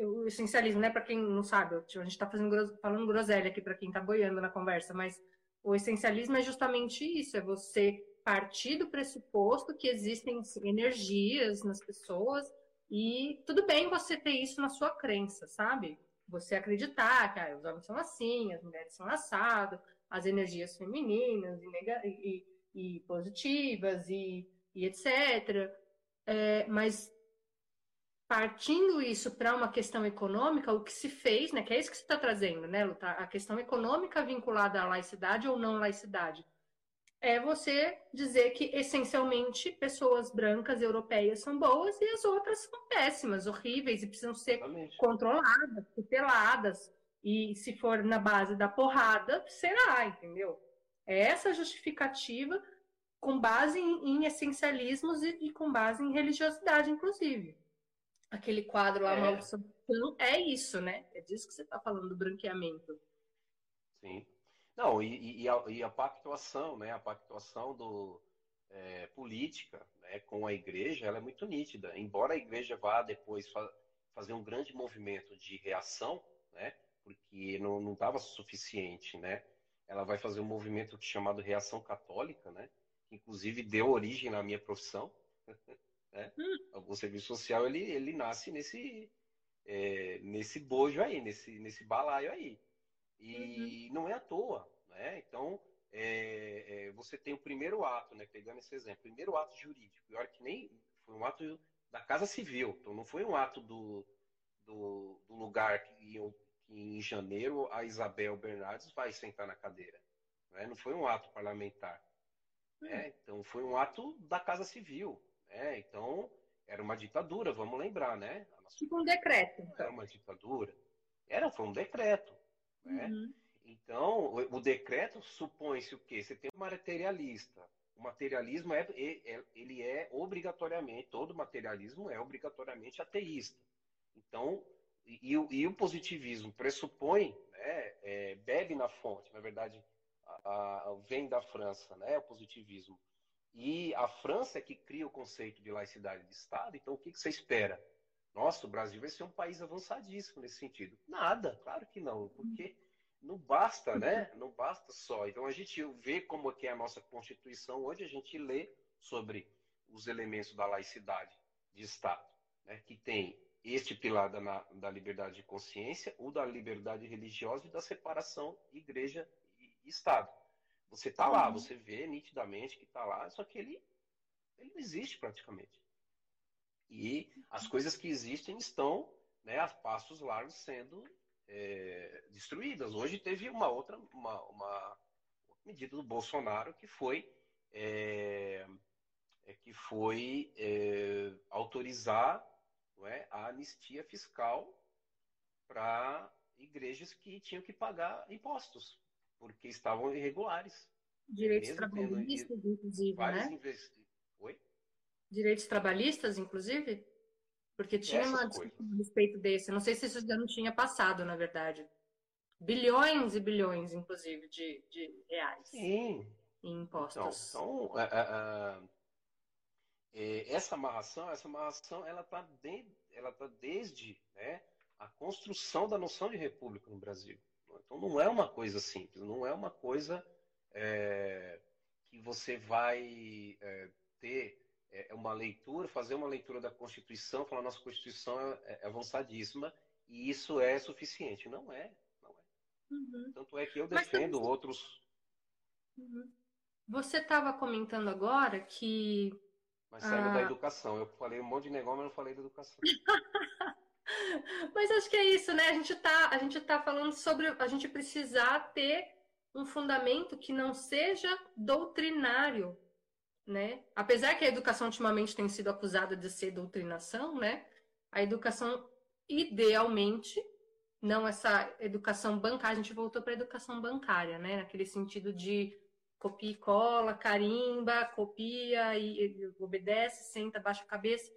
o essencialismo, né? Para quem não sabe, a gente está falando groselha aqui para quem está boiando na conversa, mas o essencialismo é justamente isso: é você partir do pressuposto que existem energias nas pessoas e tudo bem você ter isso na sua crença, sabe? Você acreditar que ah, os homens são assim, as mulheres são assado, as energias femininas e, e, e positivas e, e etc. É, mas partindo isso para uma questão econômica, o que se fez, né, que é isso que você está trazendo, né, Luta, a questão econômica vinculada à laicidade ou não laicidade, é você dizer que essencialmente pessoas brancas europeias são boas e as outras são péssimas, horríveis e precisam ser Exatamente. controladas, tuteladas. E se for na base da porrada, será, entendeu? É essa justificativa com base em, em essencialismos e, e com base em religiosidade, inclusive aquele quadro lá, é. Maldição. Então, é isso, né? É disso que você está falando, do branqueamento. Sim. Não, e, e, a, e a pactuação, né? A pactuação do, é, política né, com a igreja, ela é muito nítida. Embora a igreja vá depois fa fazer um grande movimento de reação, né? Porque não estava suficiente, né? Ela vai fazer um movimento chamado reação católica, né? Que inclusive deu origem na minha profissão. Né? Hum. O serviço social ele, ele nasce nesse, é, nesse bojo aí, nesse, nesse balaio aí. E uhum. não é à toa. Né? Então, é, é, você tem o primeiro ato, né? pegando esse exemplo, primeiro ato jurídico. Pior que nem foi um ato da Casa Civil, então não foi um ato do, do, do lugar que, que, em janeiro a Isabel Bernardes vai sentar na cadeira. Né? Não foi um ato parlamentar. Né? Hum. Então foi um ato da Casa Civil. Né? Então, era uma ditadura, vamos lembrar, né? Tipo um decreto. Então. Era uma ditadura. Era, foi um decreto. Né? Uhum. Então, o, o decreto supõe-se o quê? Você tem um materialista. O materialismo é, é, ele é obrigatoriamente, todo materialismo é obrigatoriamente ateísta. Então, e, e o positivismo pressupõe, né, é, bebe na fonte, na verdade, a, a, vem da França, né, o positivismo. E a França é que cria o conceito de laicidade de Estado, então o que, que você espera? Nossa, o Brasil vai ser um país avançadíssimo nesse sentido. Nada, claro que não, porque não basta, né? Não basta só. Então a gente vê como é a nossa Constituição hoje, a gente lê sobre os elementos da laicidade de Estado, né? que tem este pilar da, da liberdade de consciência, o da liberdade religiosa e da separação igreja e Estado. Você está lá, uhum. você vê nitidamente que está lá, só que ele, ele não existe praticamente. E as coisas que existem estão né, a passos largos sendo é, destruídas. Hoje teve uma outra uma, uma, medida do Bolsonaro que foi é, é que foi é, autorizar é, a anistia fiscal para igrejas que tinham que pagar impostos porque estavam irregulares. Direitos trabalhistas, inclusive, né? Investi... Oi? Direitos trabalhistas, inclusive? Porque tinha Essas uma discussão a respeito desse. Não sei se isso já não tinha passado, na verdade. Bilhões e bilhões, inclusive, de, de reais. Sim. Em impostos. Então, então é, é, essa amarração, essa amarração, ela está de, ela tá desde né, a construção da noção de república no Brasil. Então não é uma coisa simples, não é uma coisa é, que você vai é, ter é, uma leitura, fazer uma leitura da Constituição, falar nossa Constituição é, é avançadíssima e isso é suficiente. Não é, não é. Uhum. Tanto é que eu defendo Mas, outros. Uhum. Você estava comentando agora que. Mas saindo ah... da educação. Eu falei um monte de negócio, mas não falei da educação. mas acho que é isso, né? A gente está a gente tá falando sobre a gente precisar ter um fundamento que não seja doutrinário, né? Apesar que a educação ultimamente tem sido acusada de ser doutrinação, né? A educação idealmente não essa educação bancária, a gente voltou para a educação bancária, né? Naquele sentido de copia e cola, carimba, copia e, e obedece, senta, baixa a cabeça.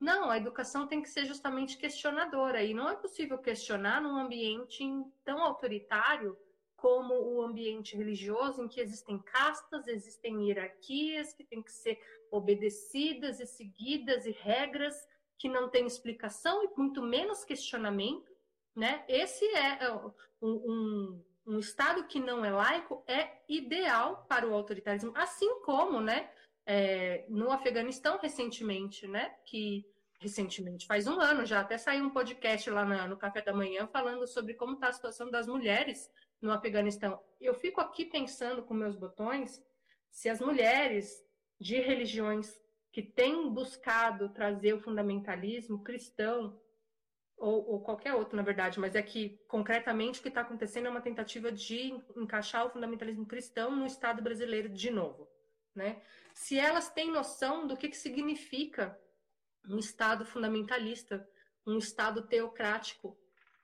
Não, a educação tem que ser justamente questionadora e não é possível questionar num ambiente tão autoritário como o ambiente religioso, em que existem castas, existem hierarquias que têm que ser obedecidas e seguidas e regras que não têm explicação e muito menos questionamento, né? Esse é, é um, um, um Estado que não é laico é ideal para o autoritarismo, assim como, né? É, no Afeganistão recentemente, né? Que recentemente, faz um ano já, até saiu um podcast lá na, no Café da Manhã falando sobre como está a situação das mulheres no Afeganistão. Eu fico aqui pensando com meus botões se as mulheres de religiões que têm buscado trazer o fundamentalismo cristão ou, ou, qualquer outro, na verdade, mas é que concretamente o que está acontecendo é uma tentativa de encaixar o fundamentalismo cristão no Estado brasileiro de novo, né? Se elas têm noção do que, que significa um Estado fundamentalista, um Estado teocrático,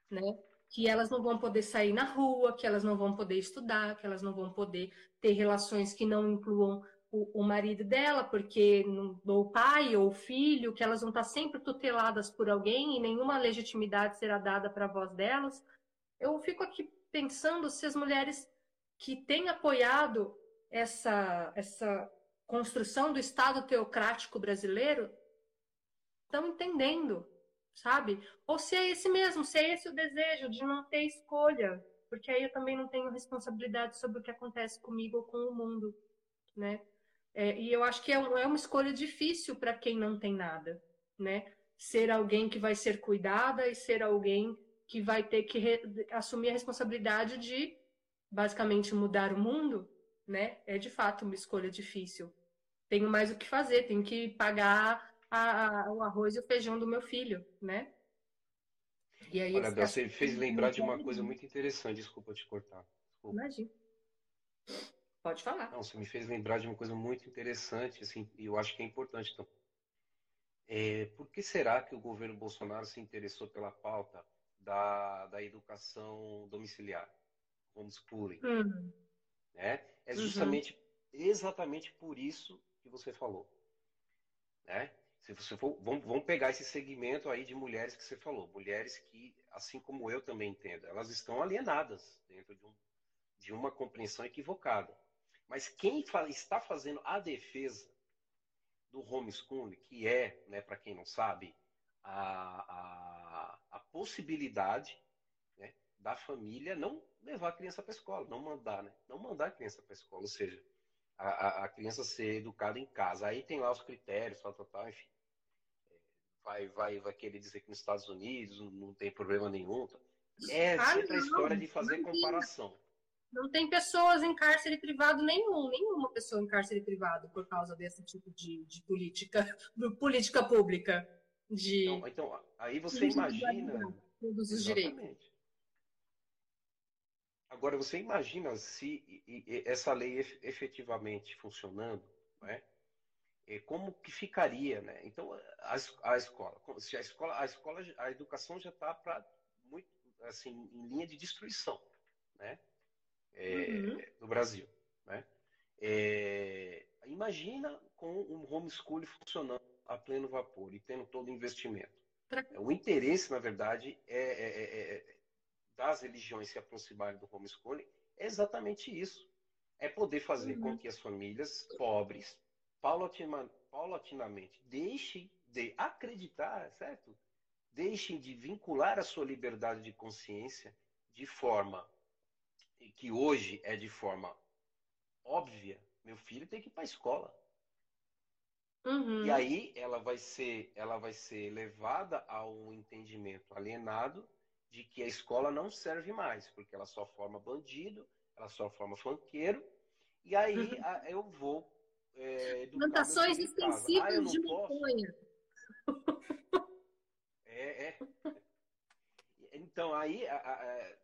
né? que elas não vão poder sair na rua, que elas não vão poder estudar, que elas não vão poder ter relações que não incluam o, o marido dela, porque o pai ou o filho, que elas vão estar sempre tuteladas por alguém e nenhuma legitimidade será dada para a voz delas. Eu fico aqui pensando se as mulheres que têm apoiado essa, essa construção do Estado teocrático brasileiro estão entendendo sabe? Ou se é esse mesmo, se é esse o desejo de não ter escolha, porque aí eu também não tenho responsabilidade sobre o que acontece comigo ou com o mundo, né? É, e eu acho que é, é uma escolha difícil para quem não tem nada, né? Ser alguém que vai ser cuidada e ser alguém que vai ter que re, assumir a responsabilidade de basicamente mudar o mundo, né? É de fato uma escolha difícil. Tenho mais o que fazer, tenho que pagar a, a, o arroz e o feijão do meu filho, né? E aí, Olha, você fez lembrar de uma coisa muito interessante, desculpa te cortar. Desculpa. Imagina. Pode falar. Não, você me fez lembrar de uma coisa muito interessante, assim, e eu acho que é importante também. É, por que será que o governo Bolsonaro se interessou pela pauta da, da educação domiciliar, homeschooling? Uhum. Né? É uhum. justamente, uhum. exatamente por isso que você falou. Né? Se você for, vamos, vamos pegar esse segmento aí de mulheres que você falou, mulheres que, assim como eu também entendo, elas estão alienadas dentro de, um, de uma compreensão equivocada. Mas quem está fazendo a defesa do homeschooling, que é, né, para quem não sabe, a, a, a possibilidade né, da família não levar a criança para a escola, não mandar, né? Não mandar a criança para a escola, ou seja, a, a, criança ser educada em casa. Aí tem lá os critérios, tal, tal, tal, enfim. Vai, vai, vai querer dizer que nos Estados Unidos não tem problema nenhum. É ah, sempre não, a história de fazer não comparação. Tem, não tem pessoas em cárcere privado nenhum, nenhuma pessoa em cárcere privado por causa desse tipo de, de política, política pública. De, então, então aí você imagina. Todos os direitos. Agora, você imagina se essa lei efetivamente funcionando, né? como que ficaria, né? Então, a, a escola, se a escola, a escola, a educação já está para muito, assim, em linha de destruição, né? É, uhum. No Brasil, né? É, imagina com um homeschooling funcionando a pleno vapor e tendo todo o investimento. Pra... O interesse, na verdade, é, é, é, é das religiões se aproximarem do homeschooling é exatamente isso. É poder fazer uhum. com que as famílias pobres, paulatina, paulatinamente, deixem de acreditar, certo? Deixem de vincular a sua liberdade de consciência de forma que hoje é de forma óbvia, meu filho tem que ir para a escola. Uhum. E aí ela vai ser, ela vai ser levada a um entendimento alienado de que a escola não serve mais, porque ela só forma bandido, ela só forma funkeiro, e aí uhum. a, eu vou. É, Plantações extensivas ah, de maconha. É, é. Então, aí a, a,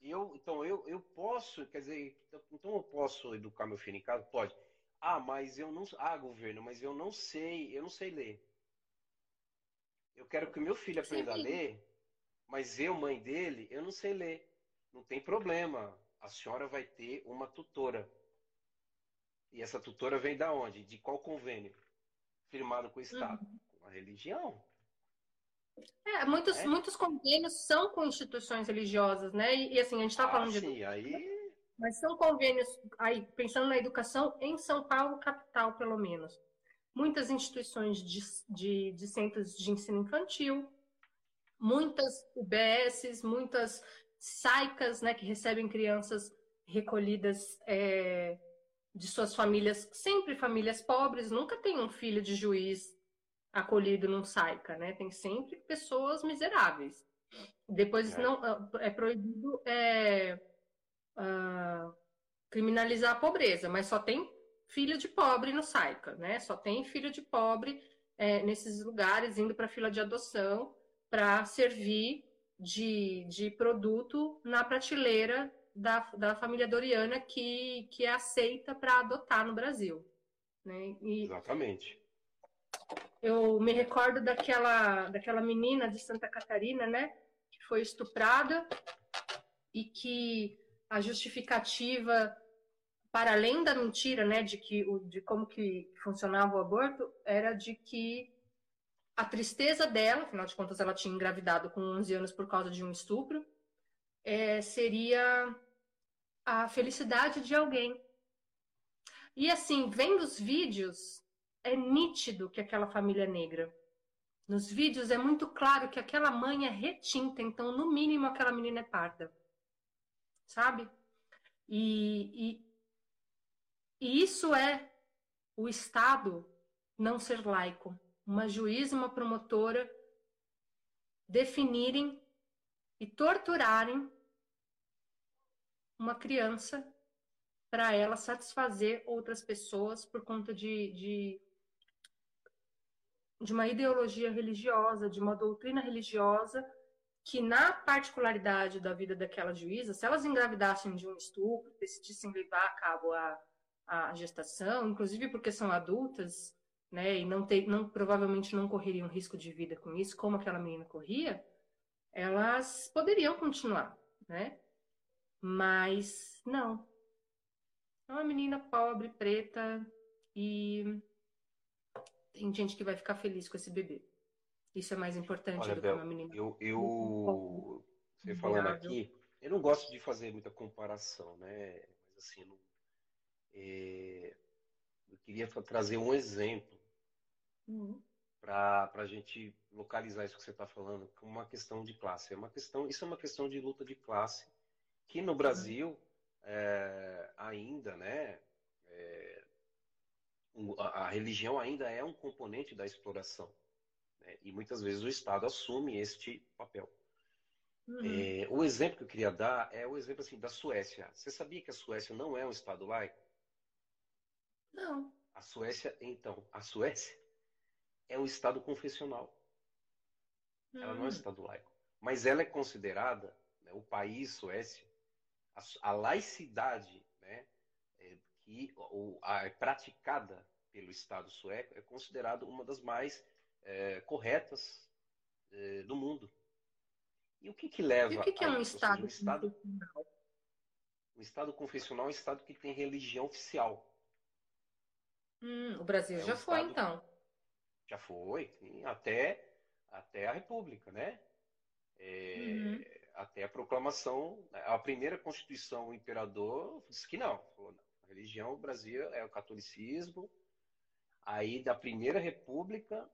eu, então eu, eu posso, quer dizer, então eu posso educar meu filho em casa? Pode. Ah, mas eu não. Ah, governo, mas eu não sei, eu não sei ler. Eu quero que meu filho aprenda Sim. a ler, mas eu, mãe dele, eu não sei ler. Não tem problema. A senhora vai ter uma tutora. E essa tutora vem da onde? De qual convênio? Firmado com o Estado? Uhum. Com a religião. É, muitos, é. muitos convênios são com instituições religiosas, né? E, e assim, a gente está ah, falando sim, de. Aí... Mas são convênios, aí, pensando na educação, em São Paulo, capital, pelo menos. Muitas instituições de, de, de centros de ensino infantil, muitas UBSs, muitas SAICas, né, que recebem crianças recolhidas é, de suas famílias, sempre famílias pobres, nunca tem um filho de juiz acolhido num SAICA, né? Tem sempre pessoas miseráveis. Depois é. não é proibido é, uh, criminalizar a pobreza, mas só tem filho de pobre no SAICA, né? Só tem filho de pobre é, nesses lugares indo para fila de adoção para servir de, de produto na prateleira da, da família Doriana que, que é aceita para adotar no Brasil. Né? E Exatamente. Eu me recordo daquela, daquela menina de Santa Catarina, né? Que foi estuprada e que a justificativa, para além da mentira, né, de, que, de como que funcionava o aborto, era de que a tristeza dela, afinal de contas ela tinha engravidado com 11 anos por causa de um estupro, é, seria a felicidade de alguém. E assim, vendo os vídeos, é nítido que aquela família é negra. Nos vídeos é muito claro que aquela mãe é retinta, então no mínimo aquela menina é parda. Sabe? E, e, e isso é o Estado não ser laico uma juíza uma promotora definirem e torturarem uma criança para ela satisfazer outras pessoas por conta de, de, de uma ideologia religiosa, de uma doutrina religiosa que na particularidade da vida daquela juíza, se elas engravidassem de um estupro, decidissem levar a cabo a, a gestação, inclusive porque são adultas, né, e não, ter, não provavelmente não correriam risco de vida com isso, como aquela menina corria, elas poderiam continuar, né? Mas não. É uma menina pobre, preta e tem gente que vai ficar feliz com esse bebê. Isso é mais importante Olha, do Bel, que uma menina. Eu, eu você falando aqui, eu não gosto de fazer muita comparação, né? Mas assim, não, é, eu queria trazer um exemplo uhum. para a gente localizar isso que você está falando como uma questão de classe. É uma questão, isso é uma questão de luta de classe que no Brasil uhum. é, ainda, né? É, a, a, religião ainda é um componente da exploração né, e muitas vezes o Estado assume este papel. Uhum. É, o exemplo que eu queria dar é o exemplo assim da Suécia. Você sabia que a Suécia não é um Estado laico? Não. A Suécia, então, a Suécia é um Estado confessional. Hum. Ela não é um hum. Estado laico. Mas ela é considerada, né, o país, Suécia, a, a laicidade né, é, que o, a, é praticada pelo Estado sueco é considerada uma das mais é, corretas é, do mundo. E o que, que leva e o que, que é um Estado, um Estado confessional? Um Estado confessional é um Estado que tem religião oficial. Hum, o Brasil é já um foi, estado... então. Já foi, sim, até, até a República, né? É, uhum. Até a proclamação, a primeira Constituição, o imperador disse que não, falou, não. A religião do Brasil é o catolicismo. Aí, da primeira República,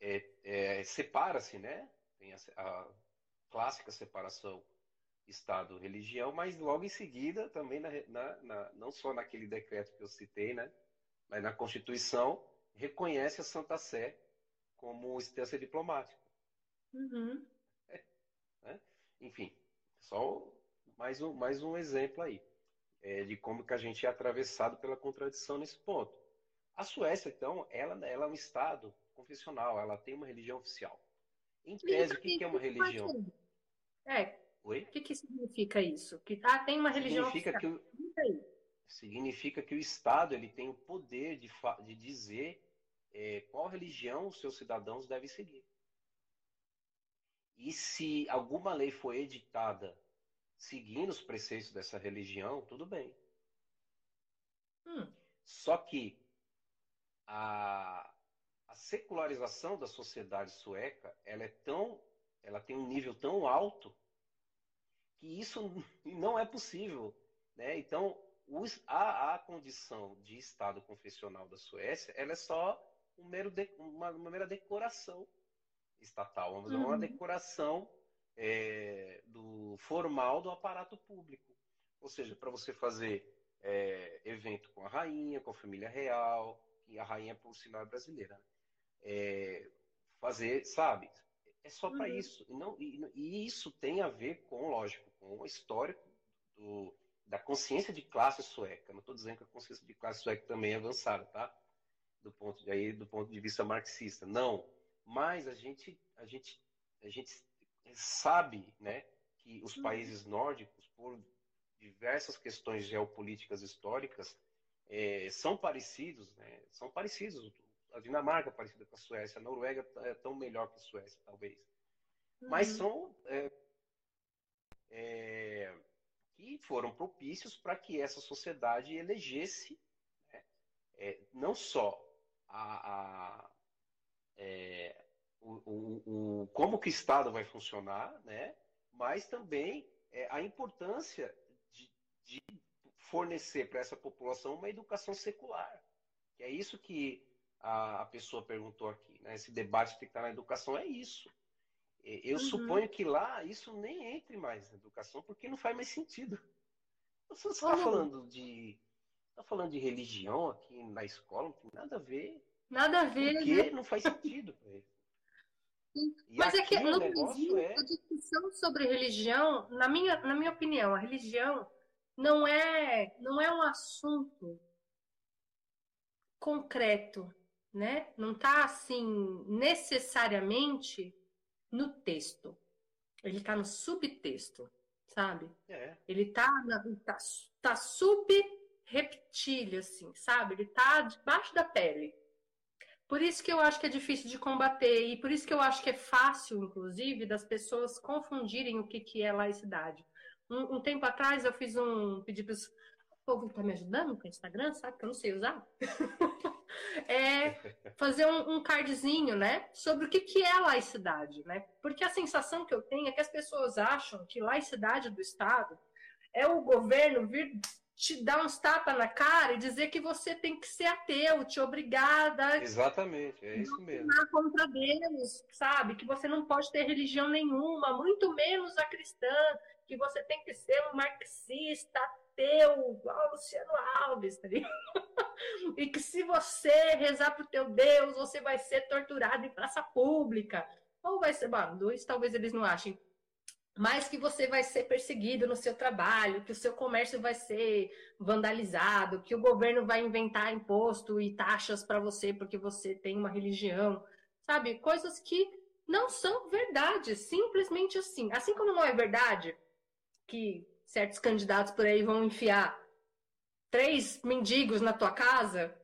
é, é, separa-se, né? Tem a, a, clássica separação Estado religião, mas logo em seguida, também na, na, na, não só naquele decreto que eu citei, né, mas na Constituição, reconhece a Santa Sé como instância diplomática. Uhum. É, né? Enfim, só mais um, mais um exemplo aí é, de como que a gente é atravessado pela contradição nesse ponto. A Suécia, então, ela, ela é um Estado confessional, ela tem uma religião oficial. Em tese, o que, que é uma religião? É. Oi? O que, que significa isso? Que ah, tem uma religião significa oficial. Que o, significa que o Estado ele tem o poder de, de dizer é, qual religião os seus cidadãos devem seguir. E se alguma lei for editada seguindo os preceitos dessa religião, tudo bem. Hum. Só que a, a secularização da sociedade sueca, ela é tão, ela tem um nível tão alto que isso não é possível, né? Então, os, a, a condição de Estado confessional da Suécia, ela é só um mero de, uma, uma, mera decoração estatal, vamos dizer, uhum. uma decoração é, do formal do aparato público. Ou seja, para você fazer é, evento com a rainha, com a família real, que a rainha, por sinal, é brasileira. Né? É, fazer, sabe? É só para uhum. isso. E, não, e, e, isso tem a ver com, lógico, com o histórico do, da consciência de classe sueca. Não estou dizendo que a consciência de classe sueca também é avançada, tá? Do ponto de, aí, do ponto de vista marxista. Não. Mas a gente, a gente, a gente sabe, né, que os países nórdicos, por diversas questões geopolíticas históricas, é, são parecidos, né? São parecidos. A Dinamarca é parecida com a Suécia, a Noruega é tão melhor que a Suécia, talvez. Uhum. Mas são é, é, que foram propícios para que essa sociedade elegesse né? É, não só a, a é, o, o, o, como que o Estado vai funcionar, né? mas também é, a importância de, de fornecer para essa população uma educação secular. Que é isso que a, a pessoa perguntou aqui. Né? Esse debate que está na educação é isso. Eu uhum. suponho que lá isso nem entre mais na educação, porque não faz mais sentido. Você está falando de está falando de religião aqui na escola, não tem nada a ver. Nada a ver. Porque né? não faz sentido. Mas é que Brasil, é... a discussão sobre religião, na minha, na minha opinião, a religião não é, não é um assunto concreto, né? Não está assim necessariamente no texto. Ele está no subtexto, sabe? É. Ele está tá, tá sub reptilho, assim, sabe? Ele está debaixo da pele. Por isso que eu acho que é difícil de combater e por isso que eu acho que é fácil, inclusive, das pessoas confundirem o que, que é laicidade. Um, um tempo atrás eu fiz um pedi para o povo tá me ajudando com o Instagram, sabe que eu não sei usar. é fazer um, um, cardzinho, né, sobre o que, que é laicidade, né? Porque a sensação que eu tenho é que as pessoas acham que laicidade do Estado é o governo vir te dar uns tapas na cara e dizer que você tem que ser ateu, te obrigada. Exatamente, é isso mesmo. contra Deus, sabe? Que você não pode ter religião nenhuma, muito menos a cristã, que você tem que ser um marxista, ateu, igual o Luciano Alves, tá ligado? e que se você rezar pro teu Deus, você vai ser torturado em praça pública. Ou vai ser, bom, dois talvez eles não achem mas que você vai ser perseguido no seu trabalho, que o seu comércio vai ser vandalizado, que o governo vai inventar imposto e taxas para você porque você tem uma religião, sabe? Coisas que não são verdade, simplesmente assim. Assim como não é verdade que certos candidatos por aí vão enfiar três mendigos na tua casa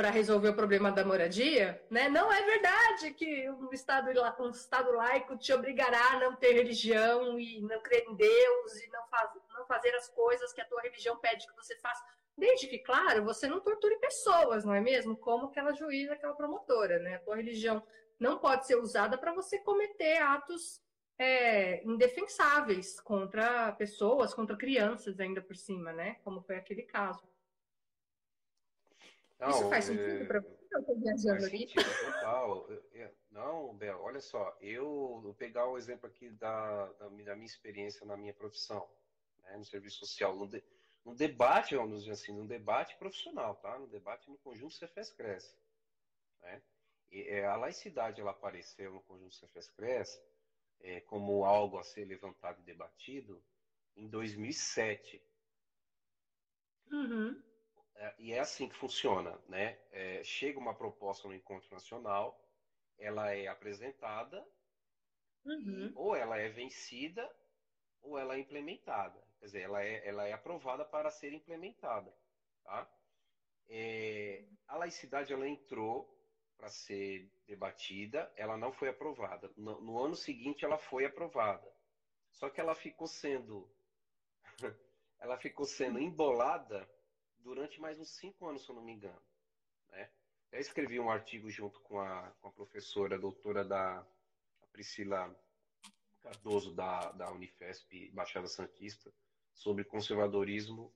para resolver o problema da moradia, né? Não é verdade que um estado, um estado laico te obrigará a não ter religião e não crer em Deus e não, faz, não fazer as coisas que a tua religião pede que você faça. Desde que, claro, você não torture pessoas, não é mesmo? Como aquela juíza, aquela promotora, né? A tua religião não pode ser usada para você cometer atos é, indefensáveis contra pessoas, contra crianças ainda por cima, né? Como foi aquele caso. Não, Isso faz sentido é... para eu tô viajando aqui. total. Não, Bel, olha só, eu vou pegar o exemplo aqui da, da, da minha experiência na minha profissão, né, no serviço social, no, de, no debate, vamos dizer assim, no debate profissional, tá? No debate no conjunto Cefes Cresce, né? E, é, a laicidade, ela apareceu no conjunto Cefes Cresce é, como algo a ser levantado e debatido em 2007. Uhum. É, e é assim que funciona, né? É, chega uma proposta no encontro nacional, ela é apresentada, uhum. ou ela é vencida, ou ela é implementada. Quer dizer, ela é, ela é aprovada para ser implementada. Tá? É, a laicidade ela entrou para ser debatida, ela não foi aprovada. No, no, ano seguinte, ela foi aprovada. Só que ela ficou sendo, ela ficou sendo embolada durante mais uns cinco anos, se eu não me engano. Né? Eu escrevi um artigo junto com a, com a professora, a doutora da a Priscila Cardoso, da, da Unifesp, Baixada Santista, sobre conservadorismo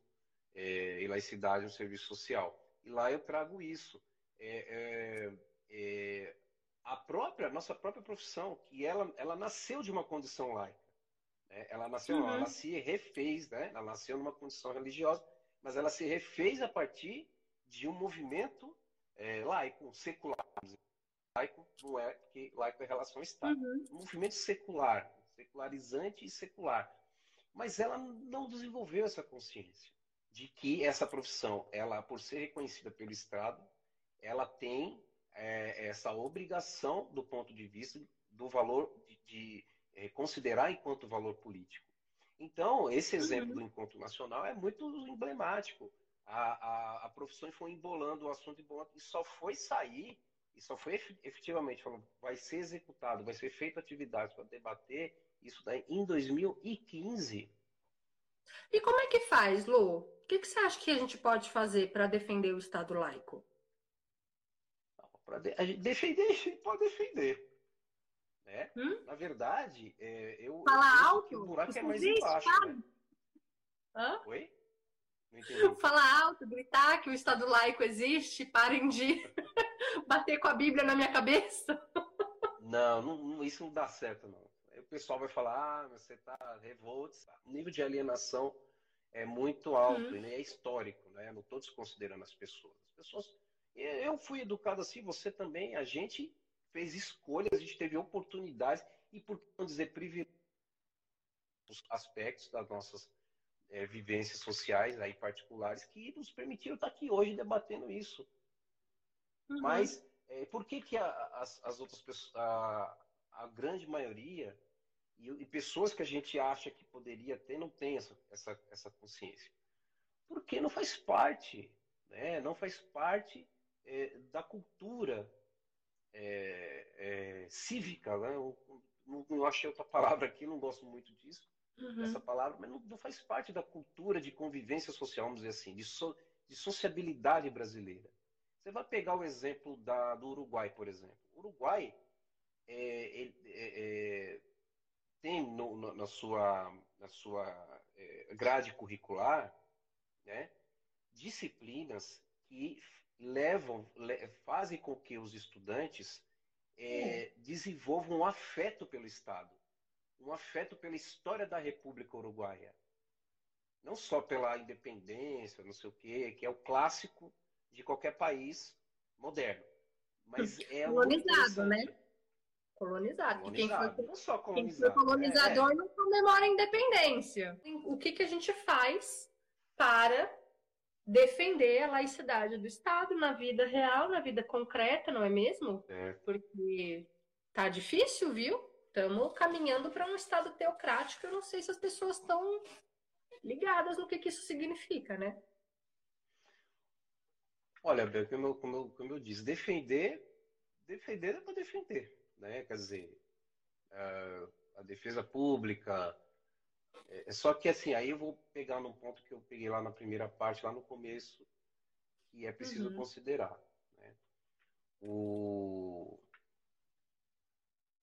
é, e laicidade no serviço social. E lá eu trago isso. É, é, é a própria, nossa própria profissão, que ela, ela nasceu de uma condição laica. Né? Ela nasceu, uhum. ela se refez, né? ela nasceu numa condição religiosa, mas ela se refez a partir de um movimento é, laico, secular. Laico não é, porque laico é relação ao Estado. Uhum. Um movimento secular, secularizante e secular. Mas ela não desenvolveu essa consciência de que essa profissão, ela, por ser reconhecida pelo Estado, ela tem é, essa obrigação do ponto de vista do valor de, de é, considerar enquanto valor político. Então, esse exemplo uhum. do encontro nacional é muito emblemático. A, a, a profissão foi embolando o assunto embolando, e só foi sair, e só foi efetivamente falando, vai ser executado, vai ser feita atividades para debater isso daí em 2015. E como é que faz, Lu? O que, que você acha que a gente pode fazer para defender o Estado laico? Para de, defender, a gente pode defender. Né? Hum? Na verdade, é, eu. Fala eu alto. o buraco é mais embaixo. Né? Hã? Oi? Falar alto, gritar que o Estado laico existe, parem de bater com a Bíblia na minha cabeça. Não, não, isso não dá certo, não. Aí o pessoal vai falar, ah, você está revolto. O nível de alienação é muito alto uhum. e é histórico, né? Não estou desconsiderando as pessoas. As pessoas. Eu fui educado assim, você também. A gente fez escolhas, a gente teve oportunidades e, por que não dizer, privilégios aspectos das nossas é, vivências sociais aí particulares que nos permitiram estar aqui hoje debatendo isso. Uhum. Mas é, por que, que a, as, as, outras pessoas, a, a grande maioria e, e, pessoas que a gente acha que poderia ter não tem essa, essa, essa consciência? Porque não faz parte, né? não faz parte é, da cultura é, é, cívica, né? Eu, não, não, achei outra palavra aqui, não gosto muito disso, uhum. essa palavra, mas não, não, faz parte da cultura de convivência social, vamos dizer assim, de, so, de sociabilidade brasileira. Você vai pegar o exemplo da, do Uruguai, por exemplo. O Uruguai é, é, é tem no, no, na sua, na sua é, grade curricular né, disciplinas que levam, fazem com que os estudantes é, desenvolvam um afeto pelo Estado, um afeto pela história da República Uruguaia. Não só pela independência, não sei o quê, que é o clássico de qualquer país moderno. Mas é colonizado, né? Colonizado. colonizado. Quem foi, não só colonizado. Quem foi colonizador é. não comemora a independência. O que, que a gente faz para defender a laicidade do Estado na vida real, na vida concreta, não é mesmo? É. Porque tá difícil, viu? Estamos caminhando para um Estado teocrático. Eu não sei se as pessoas estão ligadas no que, que isso significa, né? Olha, Bel, como eu, como, eu, como eu disse, defender, defender é para defender, né? Quer dizer, a, a defesa pública, é, só que assim, aí eu vou pegar num ponto que eu peguei lá na primeira parte, lá no começo, que é preciso uhum. considerar. Né? O...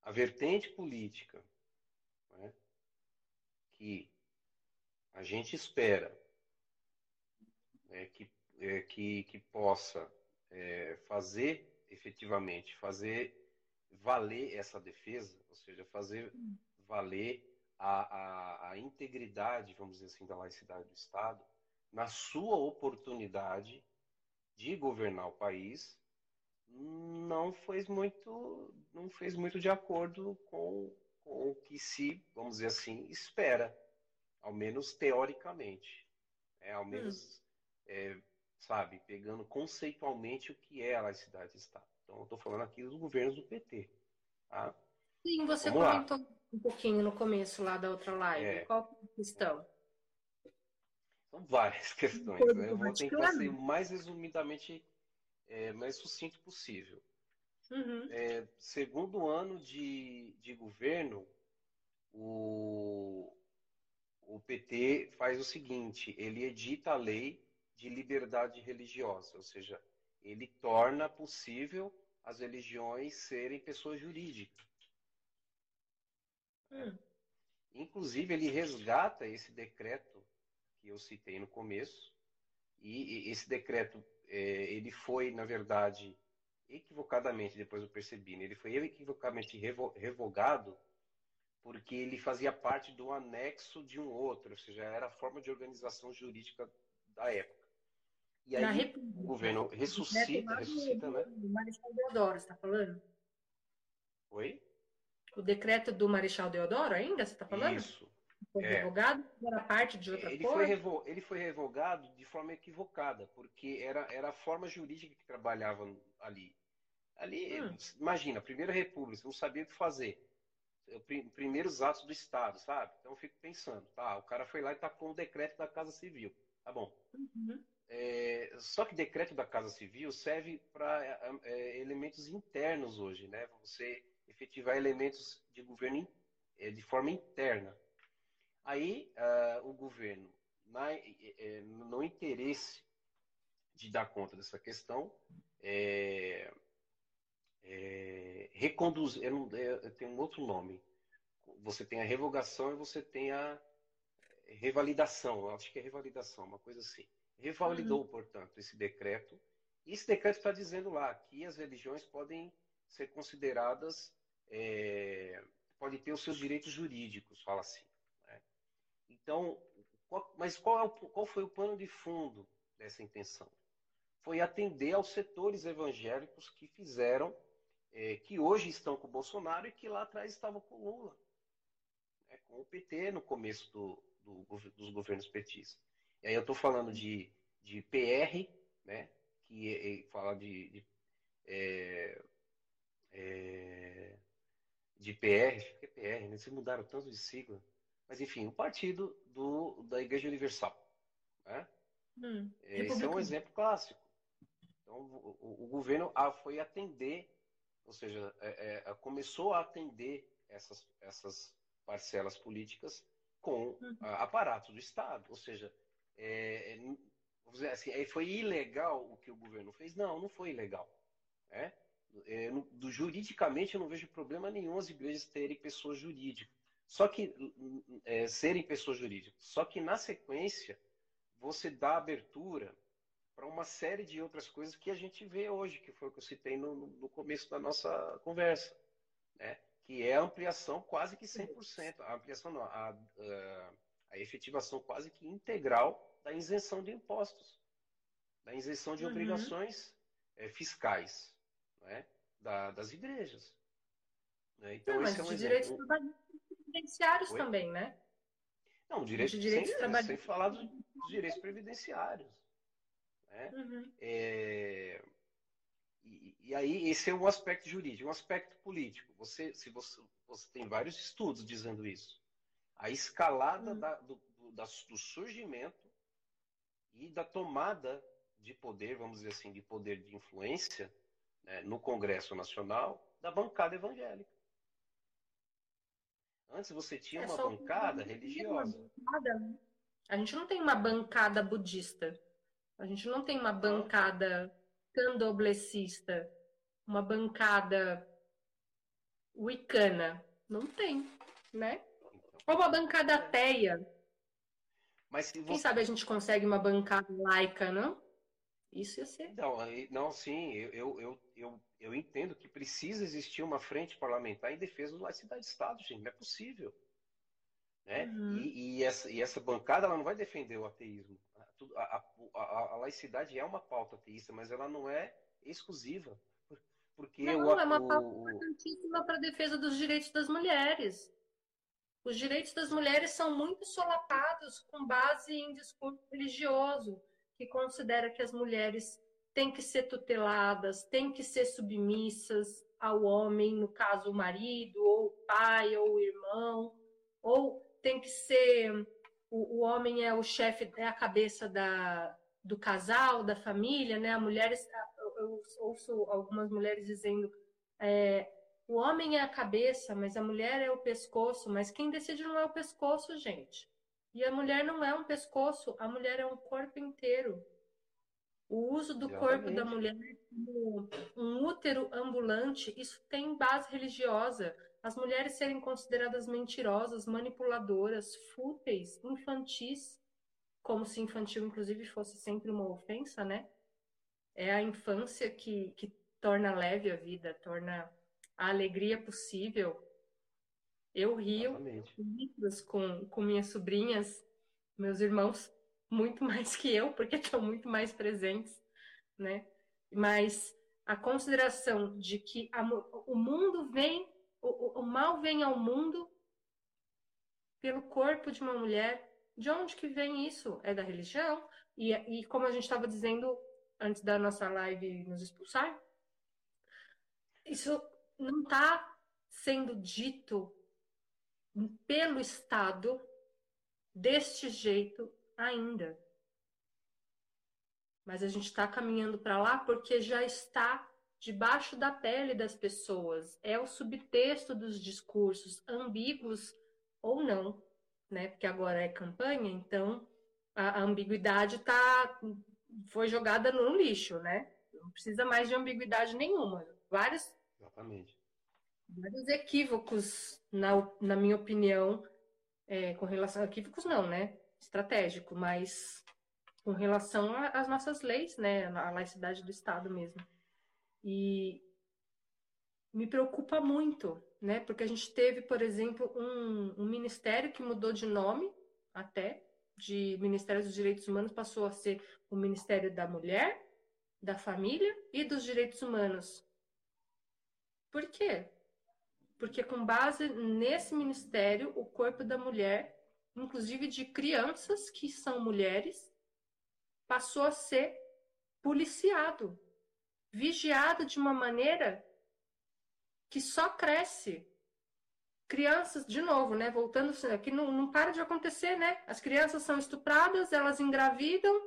A vertente política né? que a gente espera né? que, é, que, que possa é, fazer efetivamente, fazer valer essa defesa, ou seja, fazer valer a, a, a integridade, vamos dizer assim, da laicidade do Estado, na sua oportunidade de governar o país, não fez muito, não fez muito de acordo com, com o que se, vamos dizer assim, espera, ao menos teoricamente, é, ao menos, hum. é, sabe, pegando conceitualmente o que é a laicidade do Estado. Então, eu estou falando aqui dos governos do PT. Tá? Sim, você Vamos comentou lá. Um pouquinho no começo lá da outra live. É. Qual é a questão? São várias questões. Né? Eu vou tentar ser o mais resumidamente, é, mais sucinto possível. Uhum. É, segundo ano de, de governo, o, o PT faz o seguinte: ele edita a lei de liberdade religiosa, ou seja, ele torna possível as religiões serem pessoas jurídicas. Hum. Inclusive, ele resgata esse decreto que eu citei no começo, e esse decreto, é, ele foi, na verdade, equivocadamente, depois eu percebi, né? ele foi equivocadamente revogado porque ele fazia parte do anexo de um outro, ou seja, era a forma de organização jurídica da época. E aí República, o governo ressuscita, ressuscita, né? Marechal Deodoro, você está falando? Oi? O decreto do Marechal Deodoro ainda, você está falando? Isso. Foi é. revogado? Era parte de outra ele Foi revo... Ele foi revogado de forma equivocada, porque era, era a forma jurídica que trabalhava ali. Ali, hum. imagina, Primeira República, você não sabia o que fazer. Primeiros atos do Estado, sabe? Então eu fico pensando, tá, o cara foi lá e tacou um decreto da Casa Civil. Tá bom. Uhum. É, só que decreto da Casa Civil serve para é, é, elementos internos hoje, né? Você efetivar elementos de governo é, de forma interna. Aí uh, o governo, na, é, no interesse de dar conta dessa questão, é, reconduzir. Eu, não, eu tenho um outro nome. Você tem a revogação e você tem a revalidação. Acho que é revalidação, uma coisa assim revalidou, uhum. portanto, esse decreto. E esse decreto está dizendo lá que as religiões podem ser consideradas, é, podem ter os seus direitos jurídicos, fala assim. Né? Então, qual, mas qual, é o, qual foi o plano de fundo dessa intenção? Foi atender aos setores evangélicos que fizeram, é, que hoje estão com o Bolsonaro e que lá atrás estavam com o Lula, né? com o PT no começo do, do, dos governos petistas. E aí eu estou falando de, de PR, né? que é, fala de, de, é, é, de PR, acho que é PR, né? Vocês mudaram tanto de sigla. Mas enfim, o partido do, da Igreja Universal. Né? Hum, Esse é um exemplo clássico. Então, o, o, o governo foi atender, ou seja, é, é, começou a atender essas, essas parcelas políticas com uhum. aparato do Estado. Ou seja, é, é assim, foi ilegal o que o governo fez? Não, não foi ilegal. Né? É, no, do, juridicamente, eu não vejo problema nenhum as igrejas terem pessoas jurídicas. Só que é, serem pessoas jurídicas. Só que na sequência você dá abertura para uma série de outras coisas que a gente vê hoje, que foi o que eu citei no, no começo da nossa conversa, né? que é a ampliação quase que 100%, a ampliação não, a, a, a efetivação quase que integral da isenção de impostos, da isenção de uhum. obrigações é, fiscais né, da, das igrejas. Né? Então, Não, esse é um direitos previdenciários Oi? também, né? Não, direitos, direitos sem, sem falar dos, dos, direitos previdenciários. Né? Uhum. É, e, e, aí, esse é um aspecto jurídico. Um aspecto político. Você, se você, você tem vários estudos dizendo isso. A escalada uhum. da, do, do, da, do surgimento e da tomada de poder, vamos dizer assim, de poder de influência né, no Congresso Nacional da bancada evangélica. Antes você tinha é uma bancada religiosa. Né? A gente não tem uma bancada budista. A gente não tem uma bancada candoblecista. Uma bancada wicana. Não tem, né? Ou uma bancada ateia. Mas você... Quem sabe a gente consegue uma bancada laica, não? Isso ia ser. Não, não sim, eu, eu, eu, eu entendo que precisa existir uma frente parlamentar em defesa da laicidade de Estado, gente, não é possível. Né? Uhum. E, e, essa, e essa bancada ela não vai defender o ateísmo. A, a, a, a, laicidade é uma pauta ateísta, mas ela não é exclusiva. Porque não, o, é uma pauta importantíssima para a defesa dos direitos das mulheres. Os direitos das mulheres são muito solapados com base em discurso religioso, que considera que as mulheres têm que ser tuteladas, têm que ser submissas ao homem, no caso o marido, ou o pai, ou o irmão, ou tem que ser o, o homem é o chefe, é a cabeça da, do casal, da família, né? A mulher, eu ouço algumas mulheres dizendo é, o homem é a cabeça, mas a mulher é o pescoço. Mas quem decide não é o pescoço, gente. E a mulher não é um pescoço, a mulher é um corpo inteiro. O uso do Exatamente. corpo da mulher como um útero ambulante, isso tem base religiosa. As mulheres serem consideradas mentirosas, manipuladoras, fúteis, infantis, como se infantil, inclusive, fosse sempre uma ofensa, né? É a infância que, que torna leve a vida, torna a alegria possível. Eu rio com, com minhas sobrinhas, meus irmãos, muito mais que eu, porque estão muito mais presentes, né? Mas a consideração de que a, o mundo vem, o, o mal vem ao mundo pelo corpo de uma mulher. De onde que vem isso? É da religião? E, e como a gente estava dizendo antes da nossa live nos expulsar, isso não está sendo dito pelo Estado deste jeito ainda. Mas a gente está caminhando para lá porque já está debaixo da pele das pessoas. É o subtexto dos discursos, ambíguos ou não, né? Porque agora é campanha, então a, ambiguidade tá, foi jogada no lixo, né? Não precisa mais de ambiguidade nenhuma. Vários Exatamente. Vários equívocos, na, na minha opinião, é, com relação a equívocos não, né? Estratégico, mas com relação às nossas leis, né? A laicidade do Estado mesmo. E me preocupa muito, né? Porque a gente teve, por exemplo, um, um ministério que mudou de nome até, de Ministério dos Direitos Humanos passou a ser o Ministério da Mulher, da Família e dos Direitos Humanos. Por quê? Porque com base nesse ministério, o corpo da mulher, inclusive de crianças que são mulheres, passou a ser policiado, vigiado de uma maneira que só cresce. Crianças, de novo, né? Voltando, aqui não, não para de acontecer, né? As crianças são estupradas, elas engravidam,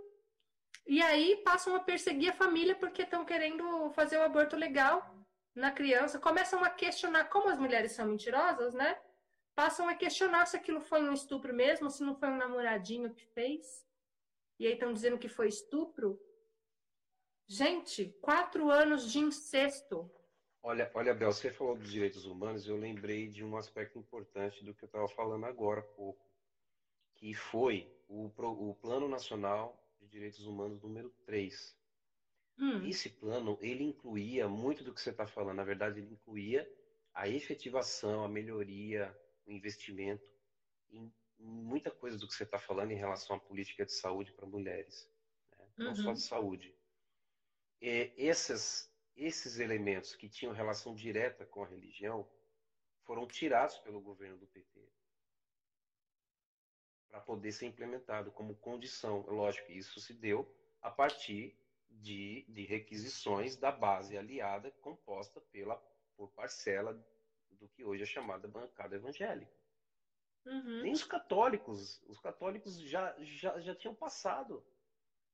e aí passam a perseguir a família porque estão querendo fazer o aborto legal na criança, começam a questionar como as mulheres são mentirosas, né? Passam a questionar se aquilo foi um estupro mesmo, se não foi um namoradinho que fez. E aí estão dizendo que foi estupro. Gente, quatro anos de incesto. Olha, olha, Bel, você falou dos direitos humanos, eu lembrei de um aspecto importante do que eu estava falando agora há pouco, que foi o, o Plano Nacional de Direitos Humanos número 3, Hum. Esse plano, ele incluía muito do que você está falando. Na verdade, ele incluía a efetivação, a melhoria, o investimento em muita coisa do que você está falando em relação à política de saúde para mulheres. Né? Não uhum. só de saúde. E esses, esses elementos que tinham relação direta com a religião foram tirados pelo governo do PT para poder ser implementado como condição. Lógico, isso se deu a partir de, de requisições da base aliada composta pela, por parcela do que hoje é chamada bancada evangélica. Uhum. Nem os católicos, os católicos já, já, já tinham passado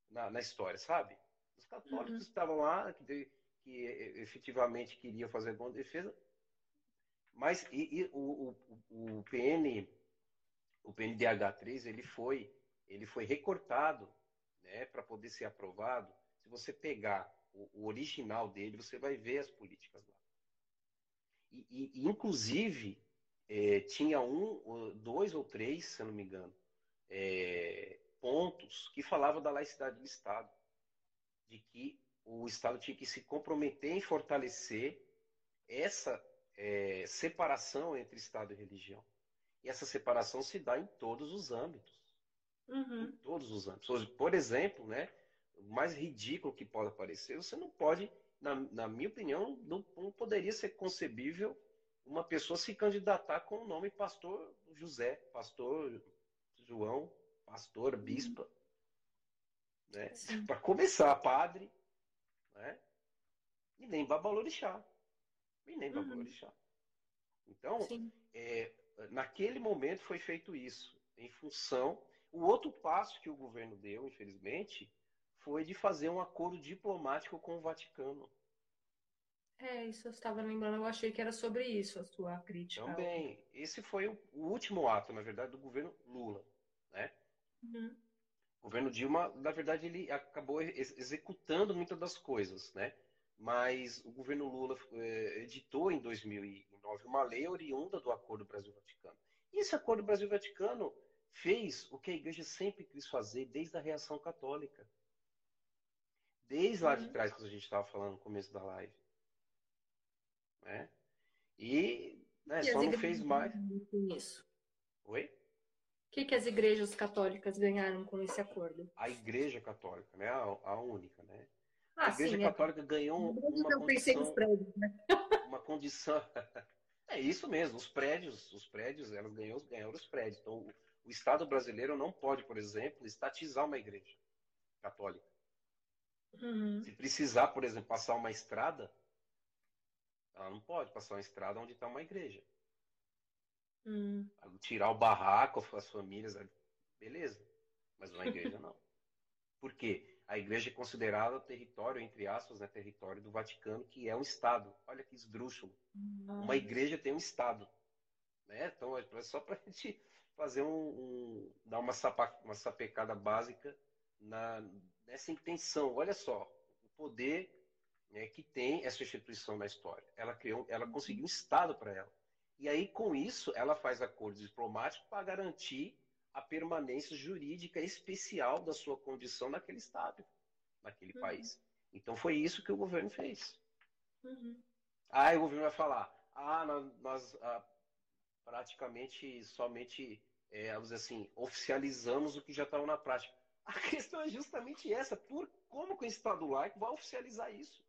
na, na história, sabe? Os católicos uhum. estavam lá, que, que efetivamente queriam fazer boa defesa, mas e, e o, o, o PN, o PNDH3, ele foi, ele foi recortado né, para poder ser aprovado você pegar o, o original dele, você vai ver as políticas lá. E, e inclusive, é, tinha um, dois ou três, se eu não me engano, é, pontos que falavam da laicidade do Estado. de que o Estado tinha que se comprometer em fortalecer essa é, separação entre Estado e religião. E essa separação se dá em todos os âmbitos. Uhum. Em todos os âmbitos. Por exemplo, né, mais ridículo que pode parecer, você não pode, na, na minha opinião, não, não, poderia ser concebível uma pessoa se candidatar com o nome pastor José, pastor João, pastor, uhum. bispa. Né? Para começar, padre, né? e nem babalorixá. E nem uhum. babalorixá. Então, é, naquele momento foi feito isso, em função. O outro passo que o governo deu, infelizmente, foi de fazer um acordo diplomático com o Vaticano. É, isso eu estava lembrando, eu achei que era sobre isso a sua crítica. Também. Esse foi o, último ato, na verdade, do governo Lula. Né? Uhum. O governo Dilma, na verdade, ele acabou executando muitas das coisas, né? Mas o governo Lula eh, editou em 2009 uma lei oriunda do Acordo Brasil-Vaticano. E esse Acordo Brasil-Vaticano fez o que a igreja sempre quis fazer desde a reação católica. Desde lá de uhum. trás, que a gente estava falando no começo da live. Né? E, né, e só não fez mais. Isso. Oi? O que, que as igrejas católicas ganharam com esse acordo? A igreja católica, né? A, a única, né? Ah, a igreja sim, é. católica é. ganhou uma condição, prédios, né? uma condição. É isso mesmo, os prédios, os prédios, elas ganhou, ganharam os prédios. Então, o Estado brasileiro não pode, por exemplo, estatizar uma igreja católica. Uhum. Se precisar, por exemplo, passar uma estrada, ela não pode passar uma estrada onde está uma igreja. Uhum. Tirar o barraco, as famílias, beleza. Mas uma igreja não. Por quê? A igreja é considerada território, entre aspas, né, território do Vaticano, que é um Estado. Olha que esdrúxulo. Nossa. Uma igreja tem um Estado. Né? Então, é só para a gente fazer um, um, dar uma, sapa, uma sapecada básica na, nessa intenção. Olha só, o poder né, que tem essa instituição na história. Ela criou, ela uhum. conseguiu um Estado para ela. E aí, com isso, ela faz acordos diplomáticos para garantir a permanência jurídica especial da sua condição naquele Estado, naquele uhum. país. Então, foi isso que o governo fez. Uhum. Aí o governo vai falar: ah, nós, nós ah, praticamente somente, é, vamos dizer assim, oficializamos o que já estava na prática. A questão é justamente essa: por como que o Estado laico vai oficializar isso?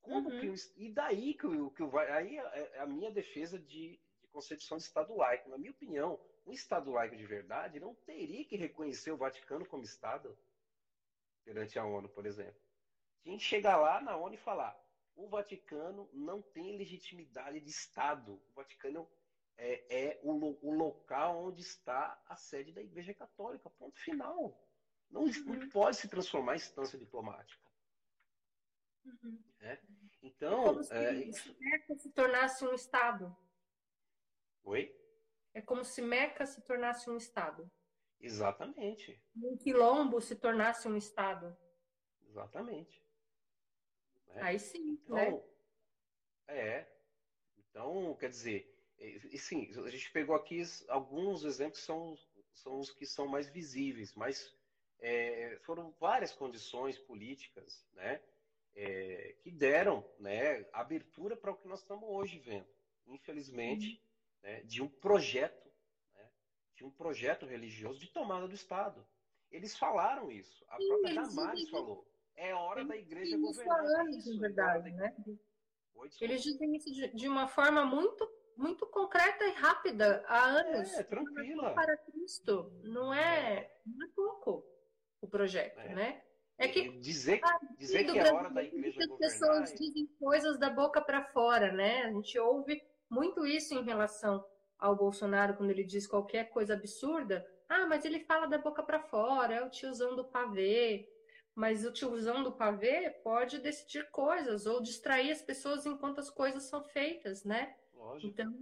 Como uhum. que e daí que o que vai aí é, é a minha defesa de, de, concepção de Estado laico. Na minha opinião, um Estado laico de verdade não teria que reconhecer o Vaticano como Estado perante a ONU, por exemplo. Tinha que chegar lá na ONU e falar: o Vaticano não tem legitimidade de Estado. O Vaticano é, é o, o, local onde está a sede da Igreja Católica. Ponto final. Não, uhum. pode se transformar em instância diplomática. Uhum. É? Então, é como se é, isso... Meca se tornasse um Estado. Oi? É como se Meca se tornasse um Estado. Exatamente. Um quilombo se tornasse um Estado. Exatamente. É. Aí sim, então, né? É. Então, quer dizer, e, sim, a gente pegou aqui alguns exemplos que são, são os que são mais visíveis, mas é, foram várias condições políticas, né? é, que deram né, abertura para o que nós estamos hoje vendo. Infelizmente, uhum. né, de um projeto, né, de um projeto religioso de tomada do Estado. Eles falaram isso. A Sim, própria Damares falou. É hora da igreja governar. Anos, isso, verdade, é né? Oi, eles dizem isso de, de, uma forma muito, muito concreta e rápida há anos. É, tranquila. Para Cristo. Não é, não é pouco o projeto, é. né? É que dizer, dizer que é hora da igreja As pessoas dizem coisas da boca para fora, né? A gente ouve muito isso em relação ao Bolsonaro quando ele diz qualquer coisa absurda. Ah, mas ele fala da boca para fora, é o tiozão do pavê. Mas o tiozão do pavê pode decidir coisas ou distrair as pessoas enquanto as coisas são feitas, né? Lógico. Então,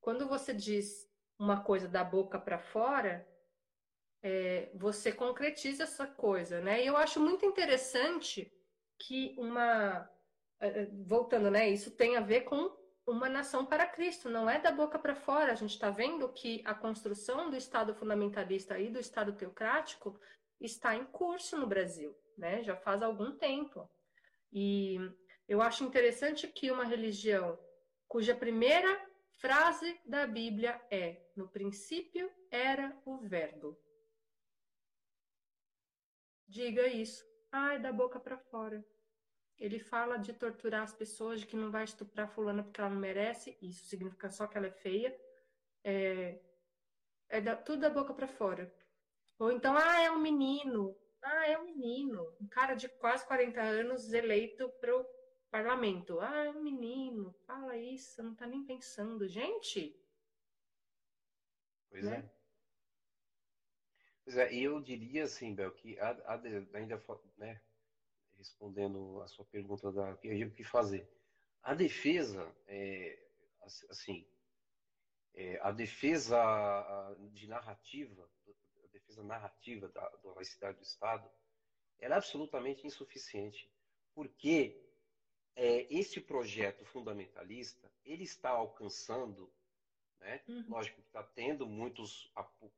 quando você diz uma coisa da boca para fora, é, você concretiza essa coisa, né? E eu acho muito interessante que uma é, é, voltando, né? Isso tem a ver com uma nação para Cristo, não é da boca para fora. A gente está vendo que a construção do Estado fundamentalista e do Estado teocrático está em curso no Brasil, né? Já faz algum tempo. E eu acho interessante que uma religião cuja primeira frase da Bíblia é: No princípio era o Verbo. Diga isso. Ai, da boca para fora. Ele fala de torturar as pessoas, de que não vai estuprar fulana porque ela não merece. Isso significa só que ela é feia. É, é da, tudo da boca para fora. Ou então, ah, é um menino. Ah, é um menino. Um cara de quase 40 anos eleito para o parlamento. Ah, é um menino. Fala isso, não tá nem pensando. Gente! Pois né? é. Pois é, eu diria assim, Bel, que a, a, ainda, né, respondendo a sua pergunta da o que fazer. A defesa, é, assim, é, a defesa de narrativa, a defesa narrativa da, da laicidade do Estado, é absolutamente insuficiente, porque é, este projeto fundamentalista, ele está alcançando, né? Uhum. lógico que está tendo muitos,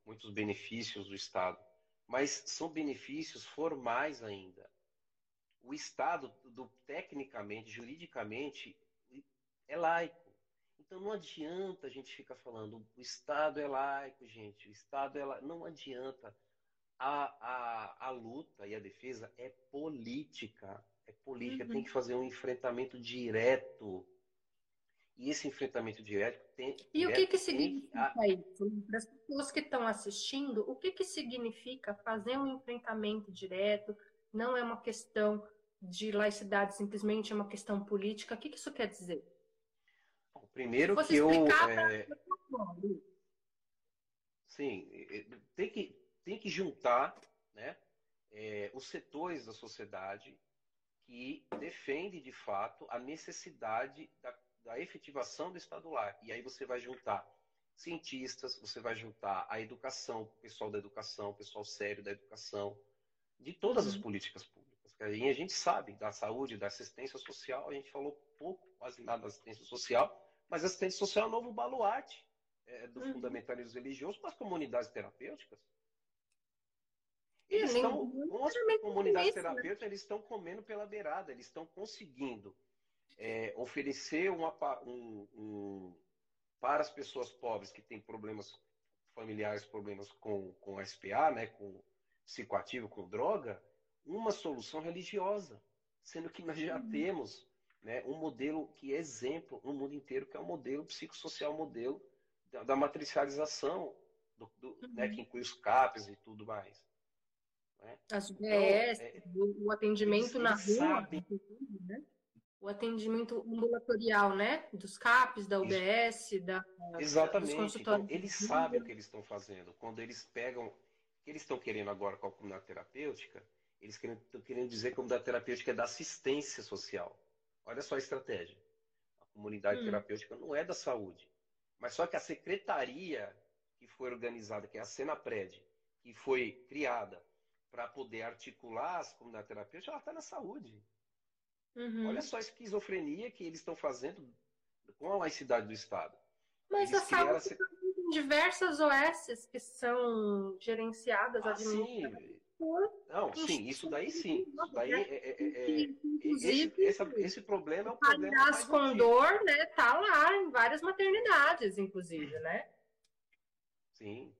muitos benefícios do Estado, mas são benefícios formais ainda. O Estado, do, tecnicamente, juridicamente, é laico. Então não adianta a gente ficar falando o Estado é laico, gente, o Estado é laico. Não adianta. A, a, a luta e a defesa é política. É política, uhum. tem que fazer um enfrentamento direto. E esse enfrentamento direto tem. E o que, que significa isso? Para as pessoas que estão assistindo, o que, que significa fazer um enfrentamento direto? Não é uma questão de laicidade, simplesmente é uma questão política. O que, que isso quer dizer? Primeiro que eu. É... Sim, tem que, tem que juntar né, é, os setores da sociedade que defendem, de fato, a necessidade da, da efetivação do Estado. E aí você vai juntar cientistas, você vai juntar a educação, o pessoal da educação, o pessoal sério da educação, de todas as uhum. políticas públicas. E a gente sabe da saúde, da assistência social, a gente falou pouco, quase nada da assistência social, mas assistente social é o novo baluarte é, do uhum. fundamentalismo religioso para as comunidades terapêuticas. Eles estão, as comunidades né? terapêuticas, eles estão comendo pela beirada, eles estão conseguindo é, oferecer uma, um, um, para as pessoas pobres que têm problemas familiares, problemas com, com SPA, né, com psicoativo, com droga, uma solução religiosa, sendo que nós já uhum. temos né, um modelo que é exemplo no mundo inteiro, que é o um modelo psicossocial, modelo da, da matricialização, do, do, uhum. né, que inclui os CAPs e tudo mais. Né? As UBS, então, é, o atendimento na rua, sabem... né? O atendimento ambulatorial, né? Dos CAPs, da UBS, Isso. da Exatamente. Dos então, eles sabem o que eles estão fazendo. Quando eles pegam, o que eles estão querendo agora com a comunidade terapêutica, eles estão querendo dizer que a comunidade terapêutica é da assistência social. Olha só a estratégia. A comunidade hum. terapêutica não é da saúde. Mas só que a secretaria que foi organizada, que é a Senapred, que foi criada para poder articular as comunidades terapêuticas, ela está na saúde. Uhum. Olha só a esquizofrenia que eles estão fazendo com a laicidade do Estado. Mas eles a saúde tem diversas OS que são gerenciadas, ah, Sim, não, sim, isso daí sim. Isso daí é, é, é, é esse, esse, esse, problema é o problema. Aliás, Condor, né, tá lá em várias maternidades, inclusive, né? Sim.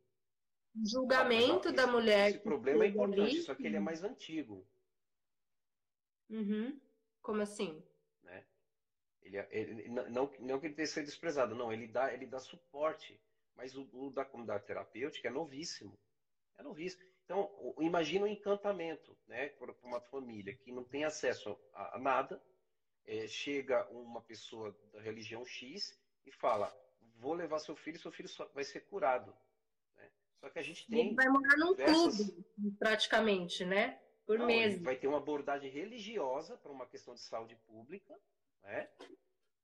Julgamento da mulher. Esse problema é importante, ali. só que ele é mais antigo. Uhum. Como assim? Né? Ele, é, ele, não, não que ele tenha sido desprezado, não, ele dá, ele dá suporte. Mas o, o da comunidade terapêutica é novíssimo. É novíssimo. Então, imagina um encantamento né, para uma família que não tem acesso a, nada, é, chega uma pessoa da religião X e fala: vou levar seu filho, seu filho vai ser curado. Né? Só que a gente tem. Ele vai morar num diversas... clube, praticamente, né? Por não, mês. Vai ter uma abordagem religiosa para uma questão de saúde pública, né?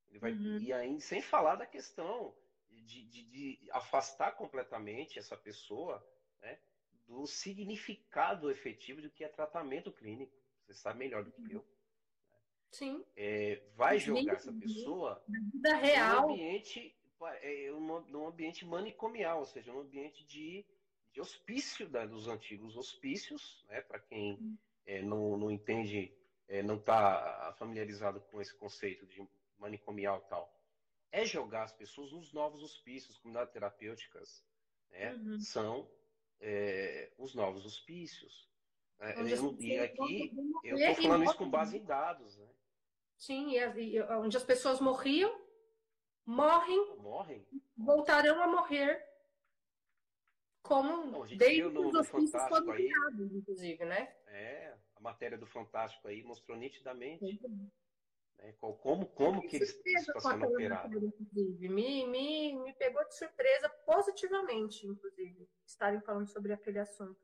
Ele vai... Uhum. E ainda sem falar da questão de, de, de afastar completamente essa pessoa né, do significado efetivo do que é tratamento clínico. Você sabe melhor do que eu. Sim. É, vai jogar essa pessoa na vida real. num ambiente, é, num ambiente manicomial, ou seja, num ambiente de, de hospício da, dos antigos hospícios, né, para quem é, não, não entende, é, não está familiarizado com esse conceito de manicomial tal, é jogar as pessoas nos novos hospícios, comunidades terapêuticas, né? Uhum. São é, os novos hospícios. É, eu, e aqui eu estou falando isso com base em dados, né? Sim, e, e, onde as pessoas morriam, morrem, morrem, voltarão a morrer como desde os hospícios foram aí, criados, inclusive, né? É, a matéria do Fantástico aí mostrou nitidamente né, como, como que eles estão sendo operados. Me, me, me pegou de surpresa positivamente, inclusive, estarem falando sobre aquele assunto.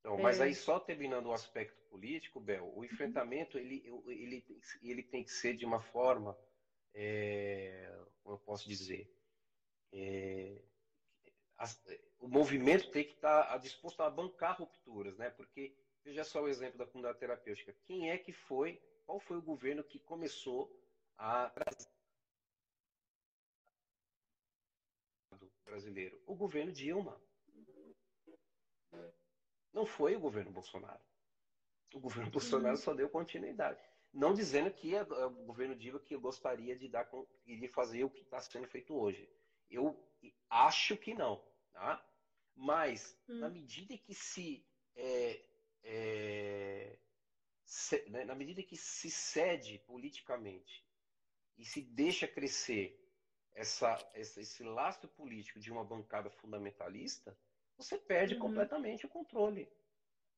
Então, mas é. aí só terminando o aspecto político, Bel, o enfrentamento ele, ele, ele tem que ser de uma forma, é, como eu posso dizer, é, as, o movimento tem que estar disposto a bancar rupturas, né? Porque veja só o exemplo da comunidade terapêutica. Quem é que foi, qual foi o governo que começou a brasileiro? O governo Dilma. Não foi o governo Bolsonaro. O governo Bolsonaro só deu continuidade. Não dizendo que o governo Dilma que gostaria de dar, de fazer o que está sendo feito hoje. Eu acho que não. Tá? Mas, hum. na medida que se, é, é, se né, na medida que se cede politicamente e se deixa crescer essa, essa, esse lastro político de uma bancada fundamentalista, você perde uhum. completamente o controle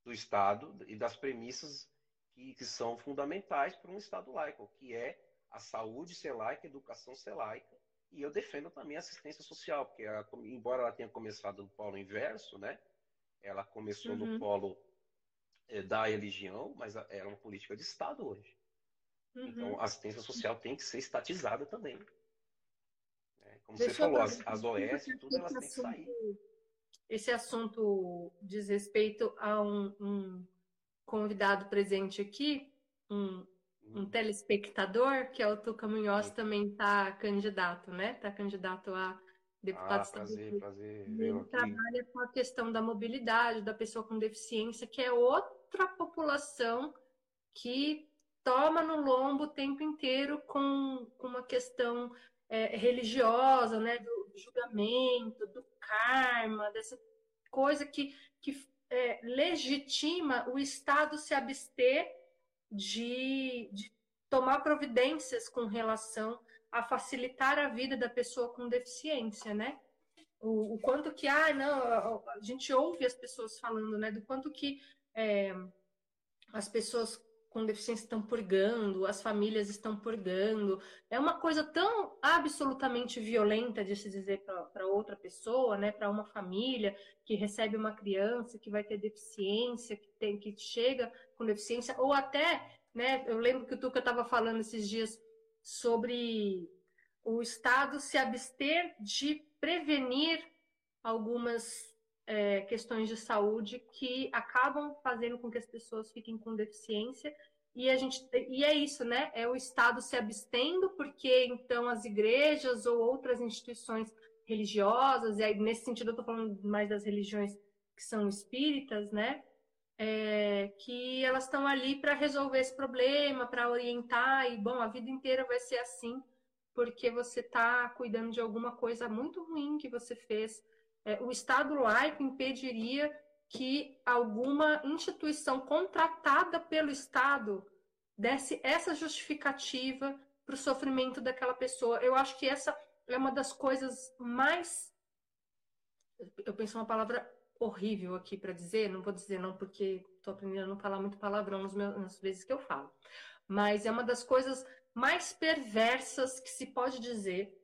do Estado e das premissas que, que são fundamentais para um Estado laico, que é a saúde ser laica, a educação ser laica, e eu defendo também a assistência social, porque ela, embora ela tenha começado no polo inverso, né? Ela começou uhum. no polo é, da religião, mas ela é uma política de Estado hoje. Uhum. Então, a assistência social tem que ser estatizada também. É, como Deixa você falou, as, as OS, tudo elas têm que sair esse assunto diz respeito a um, um convidado presente aqui, um, um, hum. telespectador, que é o Tuca Munhoz, também está candidato, né? Está candidato a deputado ah, prazer, prazer. Ele trabalha com a questão da mobilidade, da pessoa com deficiência, que é outra população que toma no lombo o tempo inteiro com, com uma questão é, religiosa, né? Do julgamento, do karma, dessa coisa que, que é, legitima o Estado se abster de, de tomar providências com relação a facilitar a vida da pessoa com deficiência, né? O, o, quanto que, ah, não, a gente ouve as pessoas falando, né, do quanto que é, as pessoas com deficiência estão purgando, as famílias estão purgando. É uma coisa tão absolutamente violenta de se dizer para outra pessoa, né, para uma família que recebe uma criança que vai ter deficiência, que tem que chega com deficiência, ou até, né, eu lembro que o Tuca estava falando esses dias sobre o Estado se abster de prevenir algumas é, questões de saúde que acabam fazendo com que as pessoas fiquem com deficiência e a gente e é isso, né? É o Estado se abstendo porque então as igrejas ou outras instituições religiosas e aí nesse sentido eu estou falando mais das religiões que são espíritas, né? É, que elas estão ali para resolver esse problema, para orientar e bom, a vida inteira vai ser assim porque você está cuidando de alguma coisa muito ruim que você fez é, o Estado laico impediria que alguma instituição contratada pelo Estado desse essa justificativa para o sofrimento daquela pessoa. Eu acho que essa é uma das coisas mais. Eu penso uma palavra horrível aqui para dizer, não vou dizer não porque estou aprendendo a não falar muito palavrão nas, meus, nas vezes que eu falo, mas é uma das coisas mais perversas que se pode dizer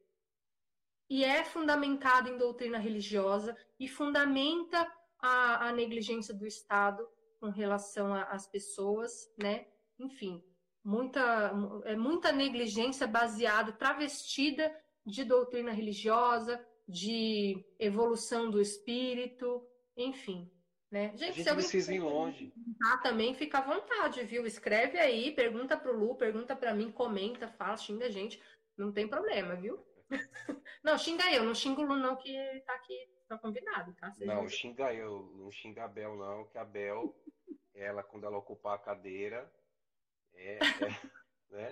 e é fundamentado em doutrina religiosa e fundamenta a, a negligência do Estado com relação às pessoas, né? Enfim, muita, é muita negligência baseada, travestida de doutrina religiosa, de evolução do espírito, enfim. Né? Gente, a gente precisa ir longe. Ah, também fica à vontade, viu? Escreve aí, pergunta pro Lu, pergunta para mim, comenta, fala, xinga a gente. Não tem problema, viu? não, xinga eu, não xinga o Lu, não, que tá aqui, tá convidado, tá? Não, xinga eu, não xinga a Bel, não, que a Bel ela, quando ela ocupar a cadeira, é, é né?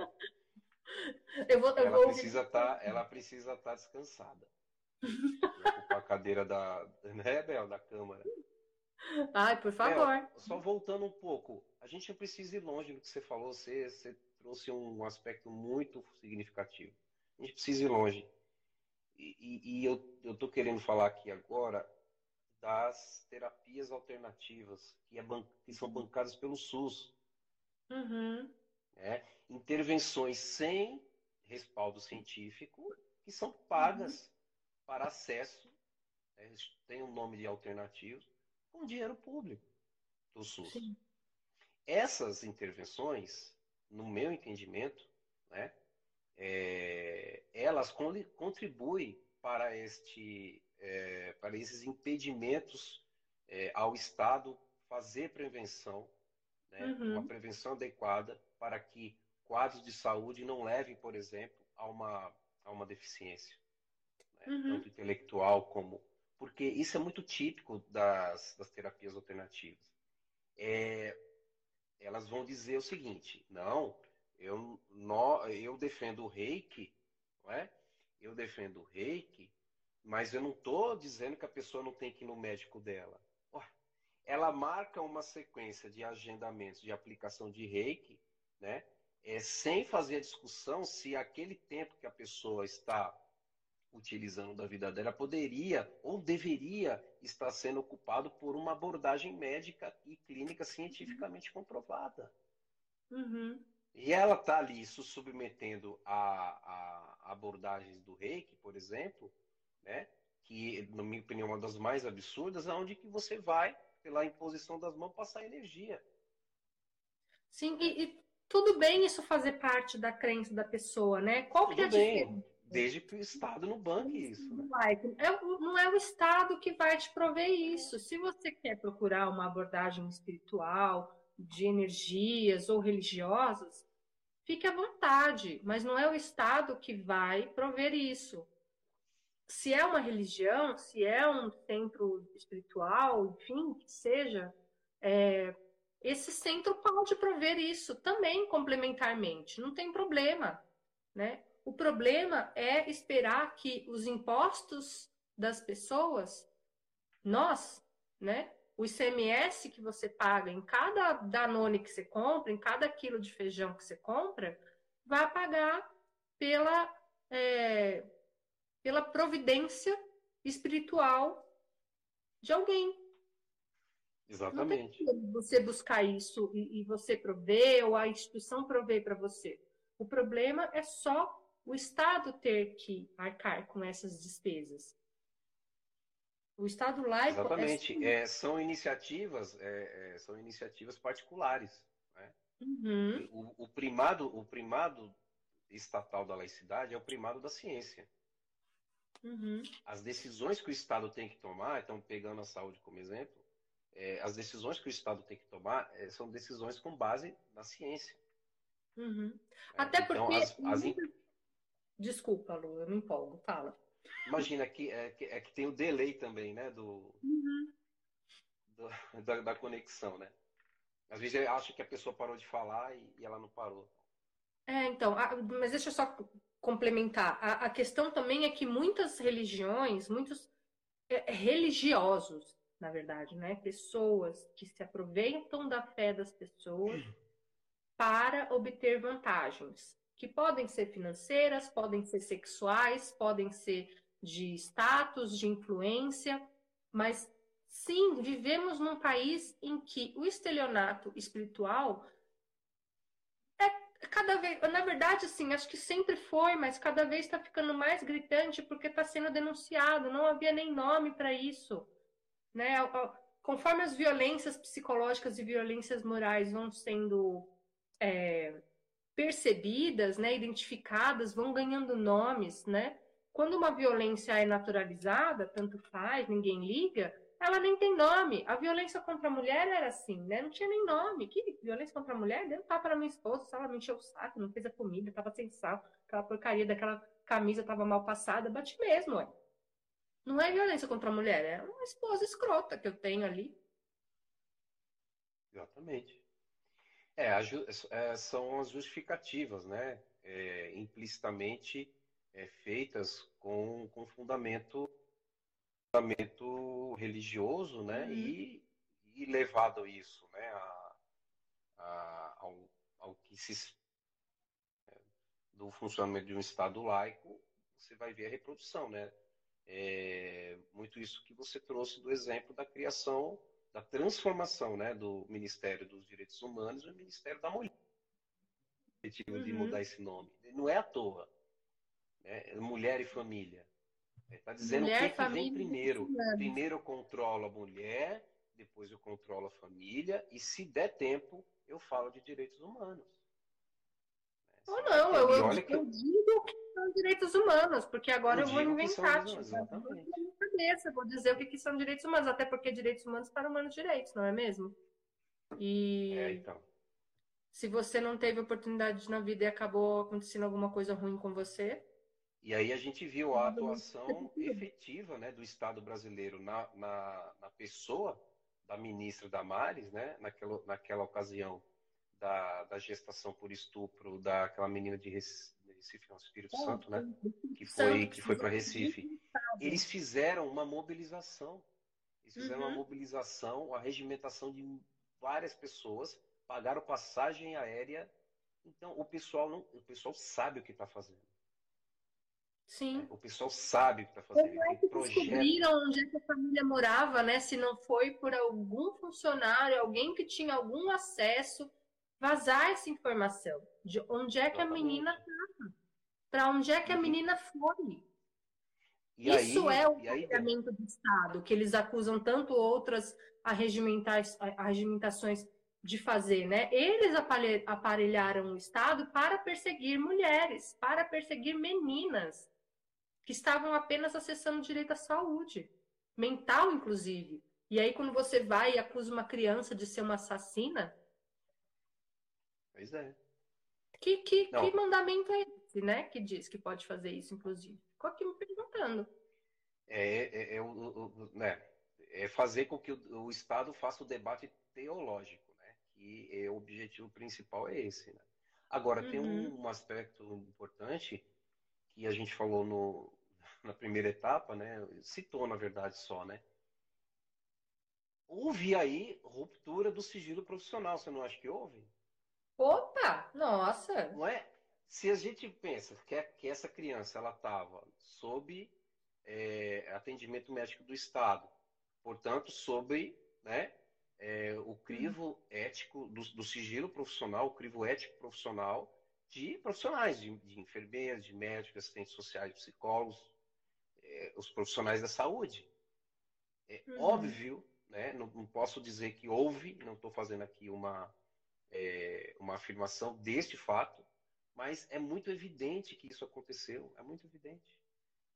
Eu vou, eu ela, vou... precisa tá, ela precisa estar tá descansada. Ocupar a cadeira da, né, Bel, da Câmara. Ai, por favor. Bel, só voltando um pouco, a gente não precisa ir longe do que você falou, você, você trouxe um aspecto muito significativo. A gente precisa ir longe. E, e, e eu estou querendo falar aqui agora das terapias alternativas que, é ban que são bancadas pelo SUS. Uhum. É, intervenções sem respaldo científico que são pagas uhum. Para acesso, é, tem um nome de alternativo, com dinheiro público do SUS. Sim. Essas intervenções, no meu entendimento, né, é, elas contribuem para este é, para esses impedimentos é, ao Estado fazer prevenção, né, uhum. uma prevenção adequada para que quadros de saúde não levem, por exemplo, a uma, a uma deficiência, né, uhum. tanto intelectual como. Porque isso é muito típico das, das terapias alternativas. É, elas vão dizer o seguinte: não, eu, no, eu defendo o reiki, não é? Eu defendo o reiki mas eu não estou dizendo que a pessoa não tem que ir no médico dela. Ela marca uma sequência de agendamentos de aplicação de reiki, né? É, sem fazer a discussão se aquele tempo que a pessoa está utilizando da vida dela poderia ou deveria estar sendo ocupado por uma abordagem médica e clínica cientificamente comprovada. Uhum. E ela está ali se submetendo a, a abordagens do reiki, por exemplo, né? que, na minha opinião, é uma das mais absurdas, é onde que você vai, pela imposição das mãos, passar energia. Sim, e, e, tudo bem isso fazer parte da crença da pessoa, né? Qual tudo que é a diferença? Desde que o Estado não banque isso. Né? É, não é o Estado que vai te prover isso. Se você quer procurar uma abordagem espiritual, de energias ou religiosas, fique à vontade, mas não é o Estado que vai prover isso se é uma religião, se é um centro espiritual, enfim, que seja, é, esse centro pode prover isso também complementarmente, não tem problema, né? O problema é esperar que os impostos das pessoas, nós, né? O ICMS que você paga em cada Danone que você compra, em cada quilo de feijão que você compra, vai pagar pela é, pela providência espiritual de alguém. Exatamente. Você buscar isso e, e você prover, ou a instituição prover para você. O problema é só o Estado ter que arcar com essas despesas. O Estado laico. Exatamente. É, é, são iniciativas, é, é, são iniciativas particulares. Né? Uhum. O, o, primado, o primado estatal da laicidade é o primado da ciência. Uhum. As decisões que o Estado tem que tomar, então pegando a saúde como exemplo, é, as decisões que o Estado tem que tomar é, são decisões com base na ciência. Uhum. Até então, porque. As, as... Desculpa, Lu, eu me empolgo, fala. Imagina que é, que é, que tem o delay também, né? Do, uhum. do da, da, conexão, né? Às vezes eu acho que a pessoa parou de falar e, e ela não parou. É, então, mas deixa eu só complementar. A, a, questão também é que muitas religiões, muitos é, é, religiosos, na verdade, né? Pessoas que se aproveitam da fé das pessoas para obter vantagens, que podem ser financeiras, podem ser sexuais, podem ser de status, de influência, mas sim, vivemos num país em que o estelionato espiritual cada vez, na verdade, assim, acho que sempre foi, mas cada vez está ficando mais gritante porque está sendo denunciado. Não havia nem nome para isso, né? Conforme as violências psicológicas e violências morais vão sendo é, percebidas, né, identificadas, vão ganhando nomes, né? Quando uma violência é naturalizada, tanto faz, ninguém liga, ela nem tem nome. A violência contra a mulher era assim, né? Não tinha nem nome. Que violência contra a mulher? Deu um tapa na minha esposa, ela me encheu o saco, não fez a comida, tava sem sal, aquela porcaria daquela camisa tava mal passada, bate mesmo, ué. Não é violência contra a mulher, é uma esposa escrota que eu tenho ali. Exatamente. É, a, é, são as justificativas, né? É, implicitamente é, feitas com, com fundamento, fundamento religioso, né? Uhum. E, e levado isso, né? A, a, ao, ao que se do funcionamento de um Estado laico, você vai ver a reprodução, né? É, muito isso que você trouxe do exemplo da criação, da transformação, né, do Ministério dos Direitos Humanos no Ministério da Mulher. O uhum. de mudar esse nome. Não é à toa. Né? É mulher e família. Está é, dizendo mulher, o que, que vem primeiro. Primeiro eu controlo a mulher, depois eu controlo a família, e se der tempo, eu falo de direitos humanos. Ou não, eu, eu, eu, digo que são direitos humanos, porque agora eu, eu vou inventar. Tipo, cabeça, vou dizer o que, que, são direitos humanos, até porque direitos humanos para humanos direitos, não é mesmo? E é, então. se você não teve oportunidade na vida e acabou acontecendo alguma coisa ruim com você. E aí a gente viu a atuação efetiva né, do Estado brasileiro na, na, na pessoa da ministra Damares, né, naquela, naquela ocasião da, da gestação por estupro daquela menina de Recife, não, Espírito é, Santo, né? Que foi, que foi para Recife. Eles fizeram uma mobilização. Eles fizeram uhum. uma mobilização, a regimentação de várias pessoas, pagaram passagem aérea. Então, o pessoal não, o pessoal sabe o que está fazendo. Sim. É, o pessoal sabe o que está fazendo. Como é que descobriram onde é que a família morava, né? Se não foi por algum funcionário, alguém que tinha algum acesso vazar essa informação de onde é que a menina para onde é que a menina foi. E Isso aí, é o comportamento do Estado, que eles acusam tanto outras arregimentações de fazer, né? Eles aparelharam o Estado para perseguir mulheres, para perseguir meninas que estavam apenas acessando o direito à saúde, mental, inclusive. E aí, quando você vai e acusa uma criança de ser uma assassina, Pois é. Que, que, que mandamento é né? Que diz que pode fazer isso, inclusive? Ficou aqui me perguntando. É, é, é, o, né? é fazer com que o, o, Estado faça o debate teológico, né? Que é, o objetivo principal é esse, né? Agora, uhum. tem um, um, aspecto importante que a gente falou no, na primeira etapa, né? Citou, na verdade, só, né? Houve aí ruptura do sigilo profissional, você não acha que houve? Opa, nossa. Não é? Se a gente pensa que, é, que essa criança ela estava sob é, atendimento médico do Estado, portanto, sob né, é, o crivo ético do, do, sigilo profissional, o crivo ético profissional de profissionais, de, de enfermeiras, de médicos, assistentes sociais, psicólogos, é, os profissionais da saúde. É uhum. óbvio, né, não, não posso dizer que houve, não estou fazendo aqui uma é, uma afirmação deste fato, mas é muito evidente que isso aconteceu, é muito evidente.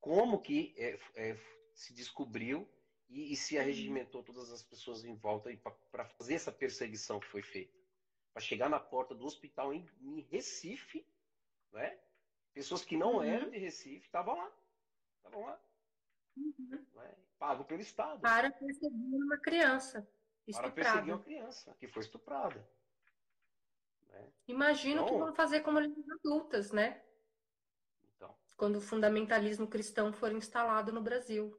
Como que é, é, se descobriu e, e, se arregimentou todas as pessoas em volta para fazer essa perseguição que foi feita? Para chegar na porta do hospital em, em Recife, né? pessoas que não eram de Recife estavam lá. Estavam lá. Uhum. Né? Pago pelo Estado. Para perseguir uma criança. Estuprada. Para perseguir uma criança que foi estuprada. Né? Imagino então, que vão fazer comunidades adultas, né? Então. Quando o fundamentalismo cristão for instalado no Brasil.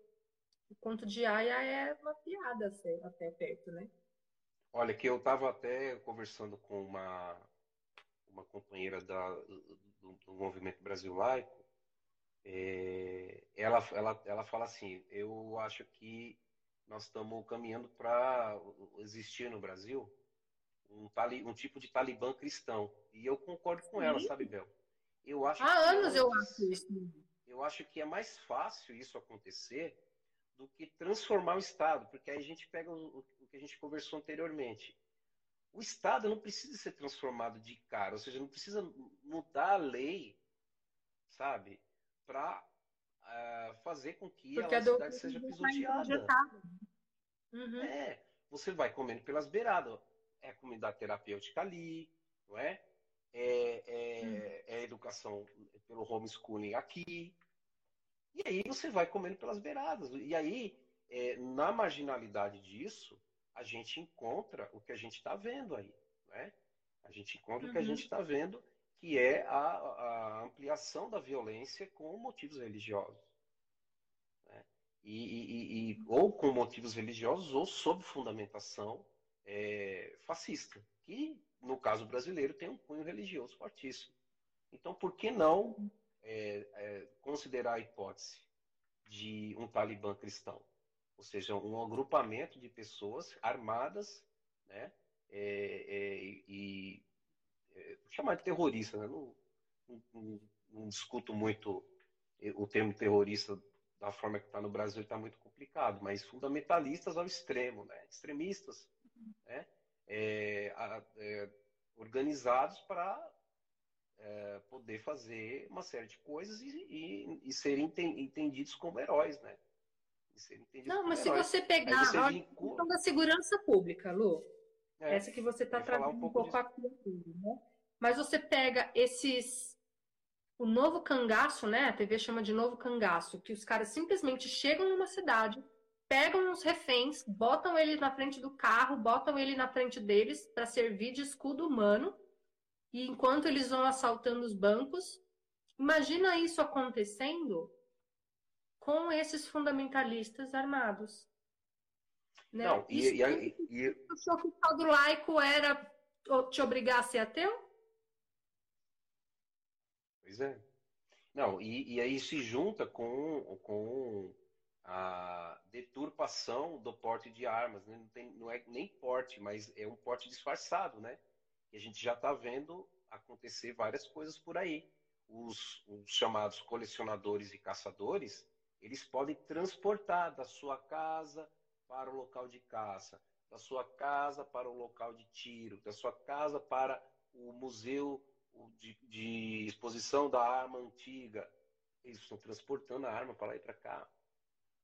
O conto de Aya é uma piada até perto, né? Olha, que eu estava até conversando com uma, uma companheira da, do, do Movimento Brasil Laico. É, ela, ela, ela fala assim: eu acho que nós estamos caminhando para existir no Brasil um, tali, um tipo de talibã cristão. E eu concordo com Sim. ela, sabe, Bel? Eu acho Há anos antes, eu acho isso. Eu acho que é mais fácil isso acontecer do que transformar o Estado, porque aí a gente pega o, o que a gente conversou anteriormente. O Estado não precisa ser transformado de cara, ou seja, não precisa mudar a lei, sabe, para uh, eh, fazer com que porque a cidade seja pisoteada. Uhum. É, você vai comendo pelas beiradas é a comunidade terapêutica ali, não é? É, é, é educação pelo homeschooling aqui. E aí você vai comendo pelas beiradas. E aí, é, na marginalidade disso, a gente encontra o que a gente está vendo aí. Né? A gente encontra uhum. o que a uhum. gente está vendo, que é a, a, ampliação da violência com motivos religiosos. Né? E, e, e, ou com motivos religiosos ou sob fundamentação é, fascista, que no caso brasileiro tem um cunho religioso fortíssimo. Então, por que não é, é, considerar a hipótese de um talibã cristão? Ou seja, um agrupamento de pessoas armadas, né? É, é e é, chamar de terrorista, né? Não, não, não, discuto muito o termo terrorista da forma que está no Brasil, está muito complicado, mas fundamentalistas ao extremo, né? extremistas, né? É, é, organizados para é, poder fazer uma série de coisas e, e, e serem entendidos como heróis, né? Não, mas se você pegar você a questão da segurança pública, Lu, é, essa que você está trazendo um pouco, um pouco aqui, né? Mas você pega esses o novo cangaço, né? A TV chama de novo cangaço, que os caras simplesmente chegam numa cidade, pegam uns reféns, botam ele na frente do carro, botam ele na frente deles para servir de escudo humano. E enquanto eles vão assaltando os bancos, imagina isso acontecendo com esses fundamentalistas armados. Né? Não, e, Isso, e, e, e... achou que o laico era te obrigar a ser ateu? Pois é. Não, e, e aí se junta com, com a deturpação do porte de armas. Né? Não, tem, não é nem porte, mas é um porte disfarçado, né? E a gente já está vendo acontecer várias coisas por aí. Os, os, chamados colecionadores e caçadores, eles podem transportar da sua casa para o local de caça, da sua casa para o local de tiro, da sua casa para o museu de, de exposição da arma antiga. Eles estão transportando a arma para lá e para cá.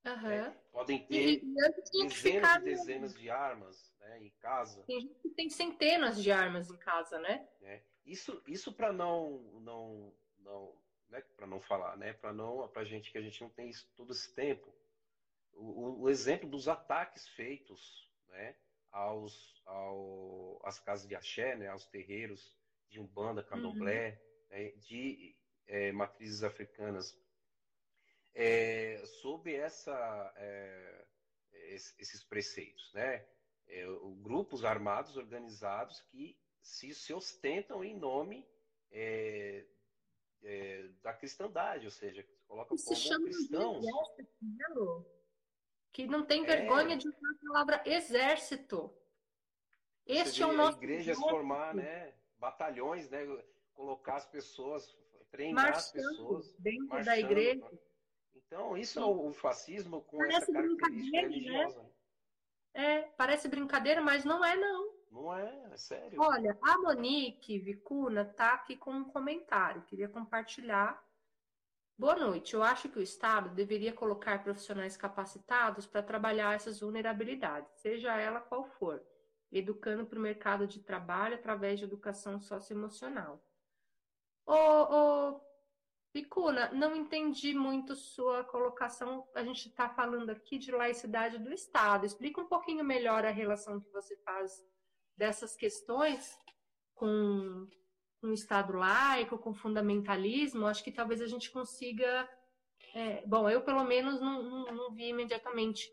Uhum. Né? Podem ter e, e dezenas e dezenas de armas né, em casa. Tem gente que tem centenas de armas em casa, né? É. Isso, isso para não, não, não né, para não falar, né, para não, para gente que a gente não tem isso, todo esse tempo. O, o, exemplo dos ataques feitos, né, aos, ao, às casas de axé, né, aos terreiros de umbanda, candomblé, uhum. né, de é, matrizes africanas, é, sob essa, é, esses preceitos, né, é, grupos armados organizados que se, se ostentam em nome é, é, da cristandade, ou seja, se coloca como chama cristãos. De que não tem vergonha é. de usar a palavra exército. Este é o nosso. Igrejas formar, né? Batalhões, né? Colocar as pessoas, treinar marchando as pessoas. Dentro da igreja. Então, isso é o fascismo com parece essa característica religiosa. Né? É, parece brincadeira, mas não é, não. Não é, é sério. Olha, a Monique Vicuna tá aqui com um comentário. Queria compartilhar. Boa noite. Eu acho que o Estado deveria colocar profissionais capacitados para trabalhar essas vulnerabilidades, seja ela qual for, educando para o mercado de trabalho através de educação socioemocional. Ô, ô, Vicuna, não entendi muito sua colocação. A gente está falando aqui de laicidade do Estado. Explica um pouquinho melhor a relação que você faz dessas questões com, o Estado laico, com fundamentalismo, acho que talvez a gente consiga. É, bom, eu pelo menos não, não, não vi imediatamente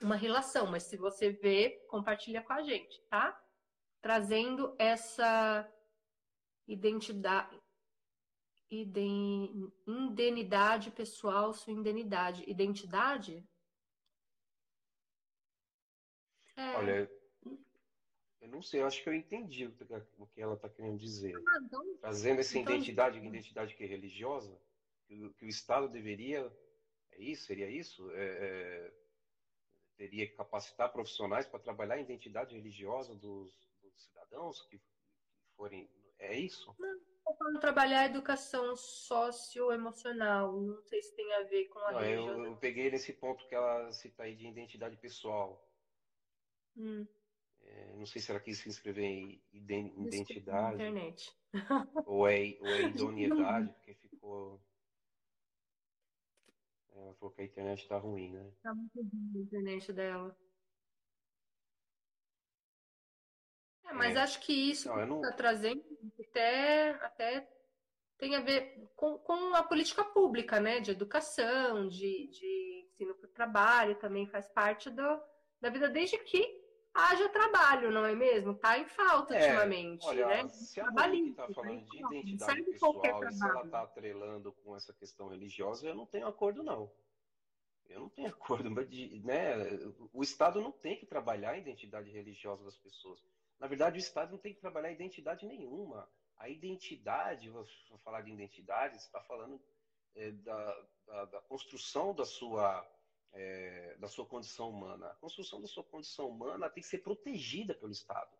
uma relação, mas se você vê, compartilha com a gente, tá? Trazendo essa identidade, indenidade pessoal, sua indenidade. Identidade? É. Olha, eu não sei, eu acho que eu entendi o que ela está querendo dizer. Ah, então, Trazendo essa então, identidade, identidade que é religiosa, que o, que o, Estado deveria. É isso? Seria isso? É, é, teria que capacitar profissionais para trabalhar a identidade religiosa dos, dos cidadãos que, que, forem. É isso? Não, falando trabalhar a educação socioemocional. Não sei se tem a ver com a não, eu, eu, peguei nesse ponto que ela cita aí de identidade pessoal. Hum. É, não sei se ela quis se inscrever em identidade. Internet. Ou é, ou é idoneidade, porque ficou. Ela falou que a internet está ruim, né? Tá muito ruim a internet dela. É, mas é. acho que isso está não... trazendo até, até tem a ver com, com a política pública, né? De educação, de, de ensino para o trabalho, também faz parte do, da vida, desde que haja trabalho, não é mesmo? Está em falta é, ultimamente, olha, né? Se a Monique está falando de identidade pessoal e se ela está atrelando com essa questão religiosa, eu não tenho acordo, não. Eu não tenho acordo, mas né, o Estado não tem que trabalhar a identidade religiosa das pessoas. Na verdade, o Estado não tem que trabalhar identidade nenhuma. A identidade, vou falar de identidade, você está falando é, da, da, da, construção da sua, é, da sua condição humana. A construção da sua condição humana tem que ser protegida pelo Estado.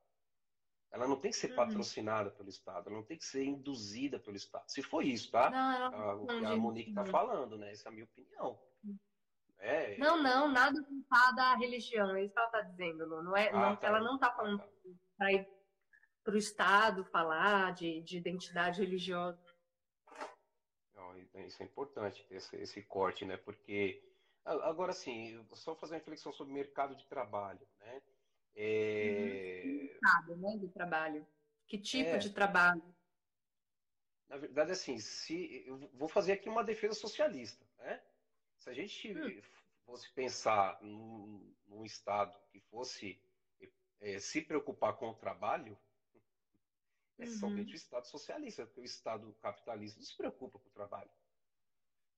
Ela não tem que ser uhum. patrocinada pelo Estado, ela não tem que ser induzida pelo Estado. Se for isso, tá? Não, não, o que a Monique está falando, né? Essa é a minha opinião. É, não, não, nada voltado à religião, é isso que ela está dizendo, não é, ah, não, tá, ela não está falando ah, tá. para para o Estado falar de, de identidade religiosa. Não, isso é importante, esse, esse corte, né? Porque, agora sim, só fazer uma reflexão sobre o mercado de trabalho, né? É... Mercado, né, de trabalho. Que tipo é... de trabalho? Na verdade, assim, se eu vou fazer aqui uma defesa socialista, né? Se a gente hum. fosse pensar num, num, Estado que fosse é, se preocupar com o trabalho, é uhum. somente o Estado socialista, porque o Estado capitalista não se preocupa com o trabalho.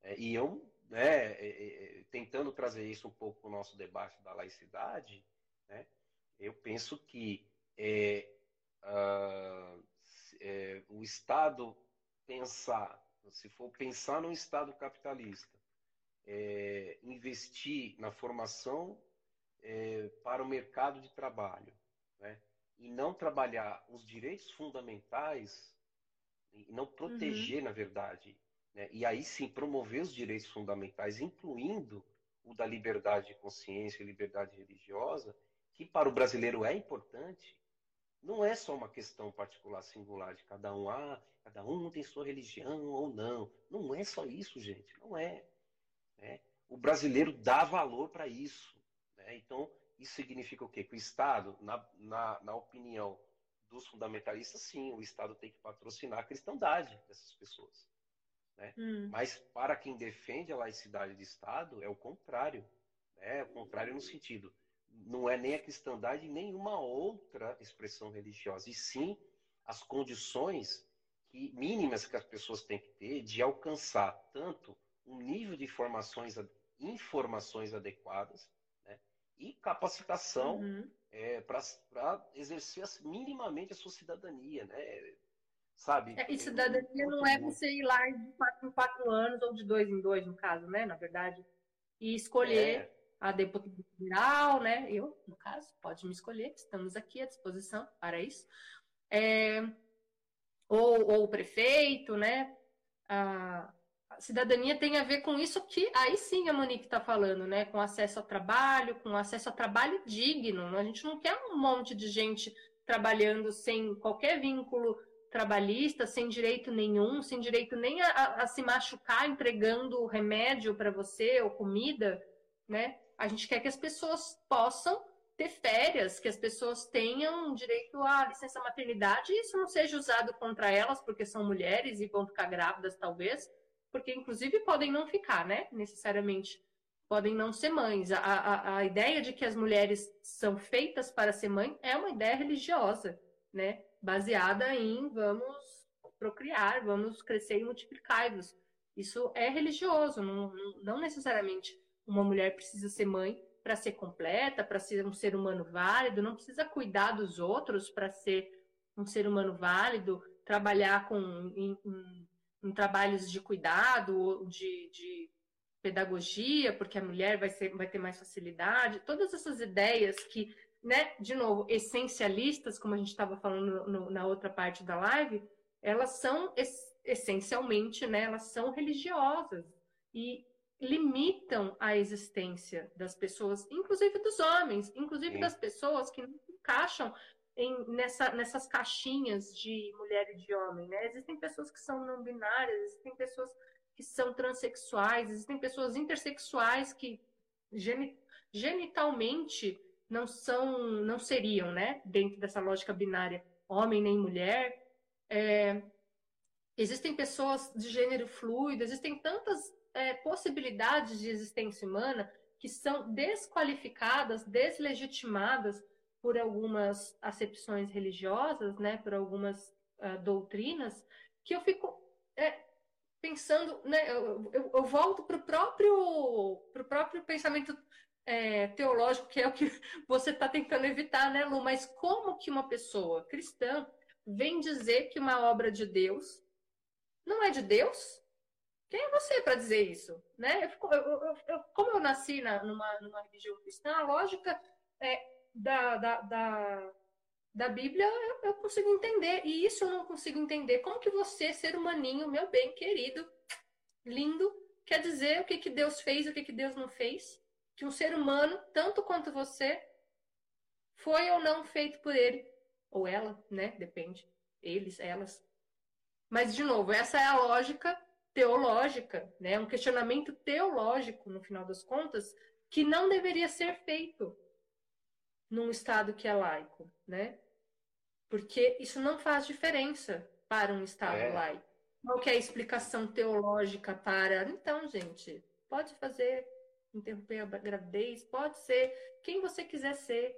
É, e eu, né, é, é, é tentando trazer isso um pouco para o nosso debate da laicidade, né, eu penso que uh, o Estado pensar, se for pensar num Estado capitalista, investir na formação para o mercado de trabalho, né? E não trabalhar os direitos fundamentais, e não proteger, uhum. na verdade, né? e aí sim promover os direitos fundamentais, incluindo o da liberdade de consciência e liberdade religiosa, que para o brasileiro é importante, não é só uma questão particular, singular de cada um. Ah, cada um tem sua religião ou não. Não é só isso, gente. Não é. Né? O brasileiro dá valor para isso. Né? Então, isso significa o quê? Que o Estado, na, na, na opinião dos fundamentalistas, sim, o Estado tem que patrocinar a cristandade dessas pessoas. Né? Hum. Mas para quem defende a laicidade de Estado, é o contrário. Né? É o contrário no sentido, não é nem a cristandade nem uma outra expressão religiosa, e sim as condições que, mínimas que as pessoas têm que ter de alcançar tanto um nível de informações, informações adequadas? E capacitação uhum. é, para exercer minimamente a sua cidadania, né? Sabe? É, e cidadania não é você ir lá de quatro em quatro anos, ou de dois em dois, no caso, né? Na verdade. E escolher é. a deputada federal, né? Eu, no caso, pode me escolher, estamos aqui à disposição para isso. É, ou, ou o prefeito, né? Ah, cidadania tem a ver com isso que aí sim a Monique está falando, né? Com acesso ao trabalho, com acesso a trabalho digno. A gente não quer um monte de gente trabalhando sem qualquer vínculo trabalhista, sem direito nenhum, sem direito nem a, a se machucar entregando remédio para você ou comida, né? A gente quer que as pessoas possam ter férias, que as pessoas tenham direito à licença maternidade e isso não seja usado contra elas porque são mulheres e vão ficar grávidas talvez, porque inclusive podem não ficar, né? Necessariamente podem não ser mães. A, a, a ideia de que as mulheres são feitas para ser mãe é uma ideia religiosa, né? Baseada em vamos procriar, vamos crescer e multiplicar-vos. Isso é religioso, não, não necessariamente uma mulher precisa ser mãe para ser completa, para ser um ser humano válido, não precisa cuidar dos outros para ser um ser humano válido, trabalhar com em, em em trabalhos de cuidado, de, de pedagogia, porque a mulher vai, ser, vai ter mais facilidade, todas essas ideias que, né, de novo, essencialistas, como a gente estava falando no, na outra parte da live, elas são essencialmente, né, elas são religiosas e limitam a existência das pessoas, inclusive dos homens, inclusive Sim. das pessoas que não encaixam em, nessa, nessas caixinhas de mulher e de homem, né? Existem pessoas que são não binárias, existem pessoas que são transexuais, existem pessoas intersexuais que genitalmente não são, não seriam, né, dentro dessa lógica binária, homem nem mulher. É, existem pessoas de gênero fluido, existem tantas é, possibilidades de existência humana que são desqualificadas, deslegitimadas por algumas acepções religiosas, né, por algumas uh, doutrinas, que eu fico é, pensando, né, eu, eu, eu volto para o próprio, pro próprio pensamento é, teológico, que é o que você está tentando evitar, né, Lu? Mas como que uma pessoa cristã vem dizer que uma obra de Deus não é de Deus? Quem é você para dizer isso? Né? Eu, eu, eu, como eu nasci na, numa, numa religião cristã, a lógica é, da, da, da, da Bíblia eu, consigo entender. E isso eu não consigo entender. Como que você, ser humaninho, meu bem querido, lindo, quer dizer o que, que Deus fez e o que, que Deus não fez? Que um ser humano, tanto quanto você, foi ou não feito por ele. Ou ela, né? Depende. Eles, elas. Mas, de novo, essa é a lógica teológica, né? Um questionamento teológico, no final das contas, que não deveria ser feito num Estado que é laico, né? Porque isso não faz diferença para um Estado é. laico. Qual é a explicação teológica para. Então, gente, pode fazer, interromper a gravidez, pode ser quem você quiser ser.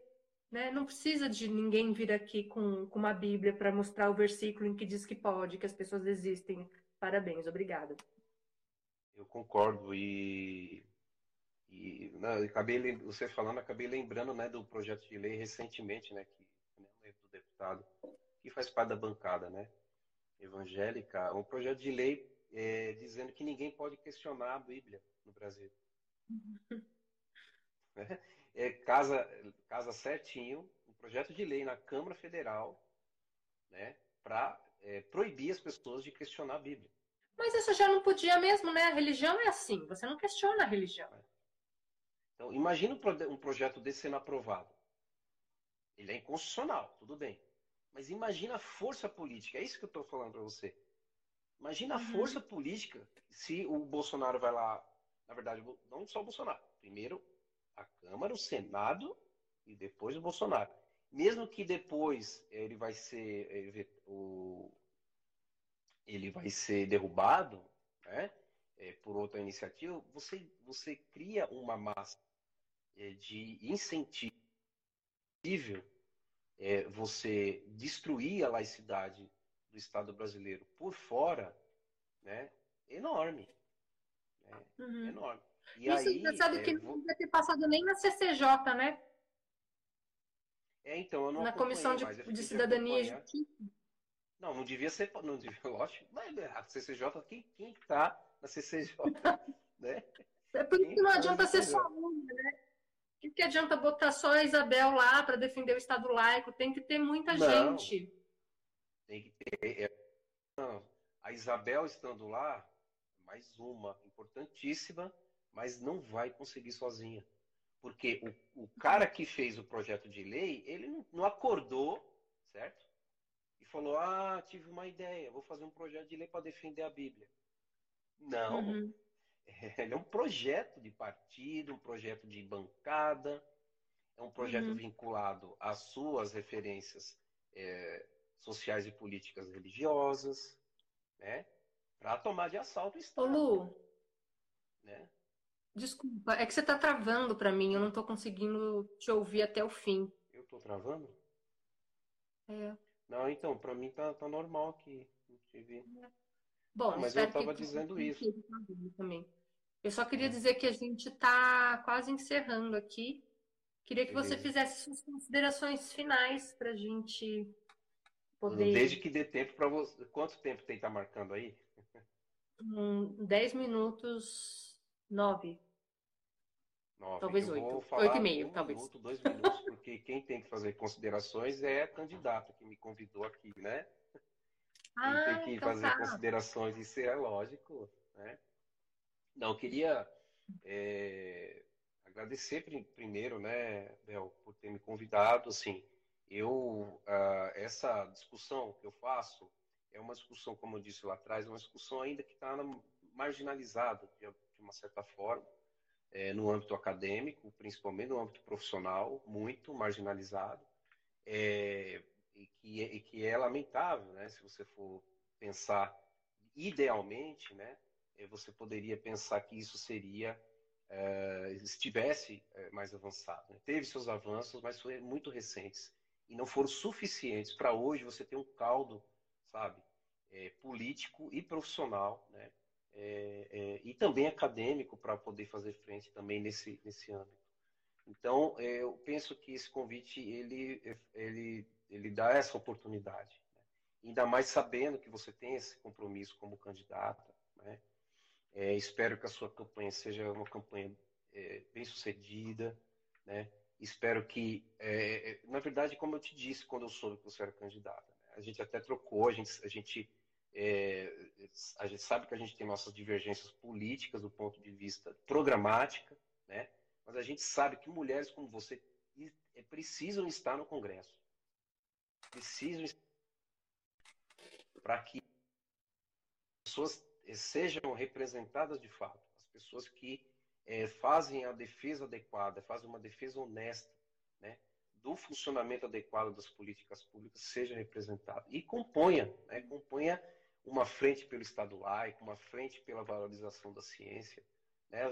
Né? Não precisa de ninguém vir aqui com, com uma Bíblia para mostrar o versículo em que diz que pode, que as pessoas existem. Parabéns, obrigada. Eu concordo e, e não, acabei você falando, acabei lembrando né, do projeto de lei recentemente, né, que né, do deputado que faz parte da bancada, né, evangélica, um projeto de lei é, dizendo que ninguém pode questionar a Bíblia no Brasil. é, casa, casa certinho, um projeto de lei na Câmara Federal, né, para é, proibir as pessoas de questionar a Bíblia. Mas isso já não podia mesmo, né? A religião é assim, você não questiona a religião. Então, imagina um projeto desse sendo aprovado. Ele é inconstitucional, tudo bem. Mas imagina a força política, é isso que eu estou falando para você. Imagina a uhum. força política se o Bolsonaro vai lá, na verdade, não só o Bolsonaro. Primeiro a Câmara, o Senado e depois o Bolsonaro mesmo que depois ele vai ser ele, o, ele vai ser derrubado, né, é, por outra iniciativa, você você cria uma massa de incentivo é, você destruir a laicidade do Estado brasileiro por fora, né, enorme, né, uhum. enorme. E Isso aí, sabe é, que não devia ter passado nem na CCJ, né? É, então, eu não Na Comissão de, de Cidadania e Justiça? Não, não devia ser, não devia, lógico, mas é, a CCJ, quem, quem tá na CCJ, né? É por isso que não tá adianta ser só uma, né? O que, que adianta botar só a Isabel lá para defender o Estado laico? Tem que ter muita não, gente. Tem que ter. É, não, a Isabel estando lá, mais uma, importantíssima, mas não vai conseguir sozinha. Porque o, o cara que fez o projeto de lei, ele não, não acordou, certo? E falou: Ah, tive uma ideia, vou fazer um projeto de lei para defender a Bíblia. Não. Uhum. Ele é um projeto de partido, um projeto de bancada, é um projeto uhum. vinculado às suas referências é, sociais e políticas religiosas, né? Para tomar de assalto o Estado. Ô, Lu, né? Desculpa, é que você tá travando para mim, eu não tô conseguindo te ouvir até o fim. Eu tô travando? É. Não, então, para mim tá, tá normal aqui. Não tive... Bom, ah, mas eu tava dizendo isso. Também. Eu só queria dizer que a gente tá quase encerrando aqui. Queria que Beleza. você fizesse suas considerações finais pra gente poder. Desde que dê tempo para você. Quanto tempo tem que estar tá marcando aí? Um, 10 minutos, 9. Nove. Talvez oito. Oito e meio, um talvez. Minuto, dois minutos, porque quem tem que fazer considerações é a candidata que me convidou aqui, né? Ah, quem tem que então fazer tá. considerações, isso é lógico, né? Não, queria é, agradecer primeiro, né, Bel, por ter me convidado, assim, eu, uh, essa discussão que eu faço é uma discussão, como eu disse lá atrás, uma discussão ainda que está marginalizada, de, de uma certa forma, é, no âmbito acadêmico, principalmente no âmbito profissional, muito marginalizado, é, e, que, e que é lamentável, né? Se você for pensar idealmente, né? É, você poderia pensar que isso seria é, estivesse é, mais avançado. Né? Teve seus avanços, mas foram muito recentes e não foram suficientes para hoje você ter um caldo, sabe, é, político e profissional, né? É, e também acadêmico para poder fazer frente também nesse, nesse âmbito. Então, eu penso que esse convite ele, ele, ele dá essa oportunidade, né? ainda mais sabendo que você tem esse compromisso como candidata. Né? É, espero que a sua campanha seja uma campanha é, bem sucedida, né? Espero que, é, na verdade, como eu te disse quando eu soube que você era candidata, né? a gente até trocou, a gente, a gente é, a gente sabe que a gente tem nossas divergências políticas do ponto de vista programática, né? mas a gente sabe que mulheres como você é, precisam estar no Congresso. Precisam para que pessoas é, sejam representadas de fato. As pessoas que é, fazem a defesa adequada, fazem uma defesa honesta, né? do funcionamento adequado das políticas públicas seja representado e componha, né? componha uma frente pelo Estado laico, uma frente pela valorização da ciência. Né?